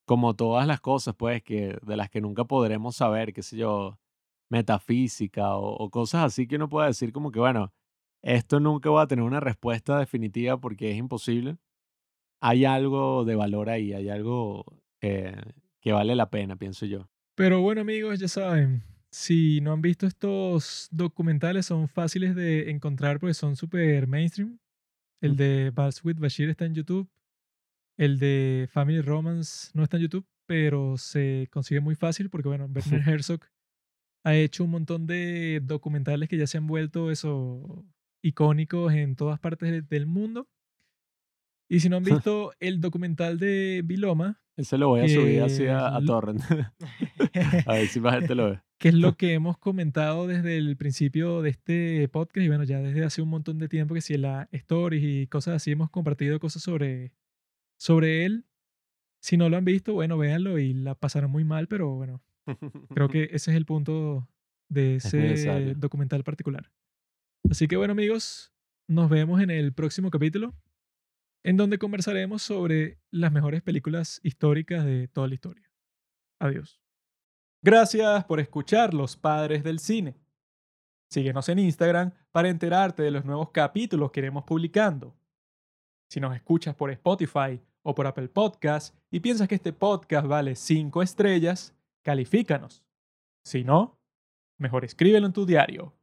como todas las cosas, pues, que de las que nunca podremos saber, qué sé yo, metafísica o, o cosas así que uno pueda decir como que, bueno, esto nunca va a tener una respuesta definitiva porque es imposible. Hay algo de valor ahí, hay algo eh, que vale la pena, pienso yo. Pero bueno, amigos, ya saben, si no han visto estos documentales, son fáciles de encontrar porque son súper mainstream. El de Bals with Bashir está en YouTube. El de Family Romance no está en YouTube, pero se consigue muy fácil porque, bueno, Werner [LAUGHS] Herzog ha hecho un montón de documentales que ya se han vuelto eso icónicos en todas partes de- del mundo. Y si no han [LAUGHS] visto el documental de Viloma, Ese lo voy a subir así a, Torrent. [LAUGHS] a ver si más gente lo ve. que es lo que hemos comentado desde el principio de este podcast y bueno, ya desde hace un montón de tiempo que si en las stories y cosas así hemos compartido cosas sobre, sobre él. Si no lo han visto, bueno, véanlo y la pasarán muy mal, pero bueno, creo [LAUGHS] que ese es el punto de Es ese documental particular. Así que bueno, amigos, nos vemos en el próximo capítulo, en donde conversaremos sobre las mejores películas históricas de toda la historia. Adiós. Gracias por escuchar Los Padres del Cine. Síguenos en Instagram para enterarte de los nuevos capítulos que iremos publicando. Si nos escuchas por Spotify o por Apple Podcast y piensas que este podcast vale 5 estrellas, califícanos. Si no, mejor escríbelo en tu diario.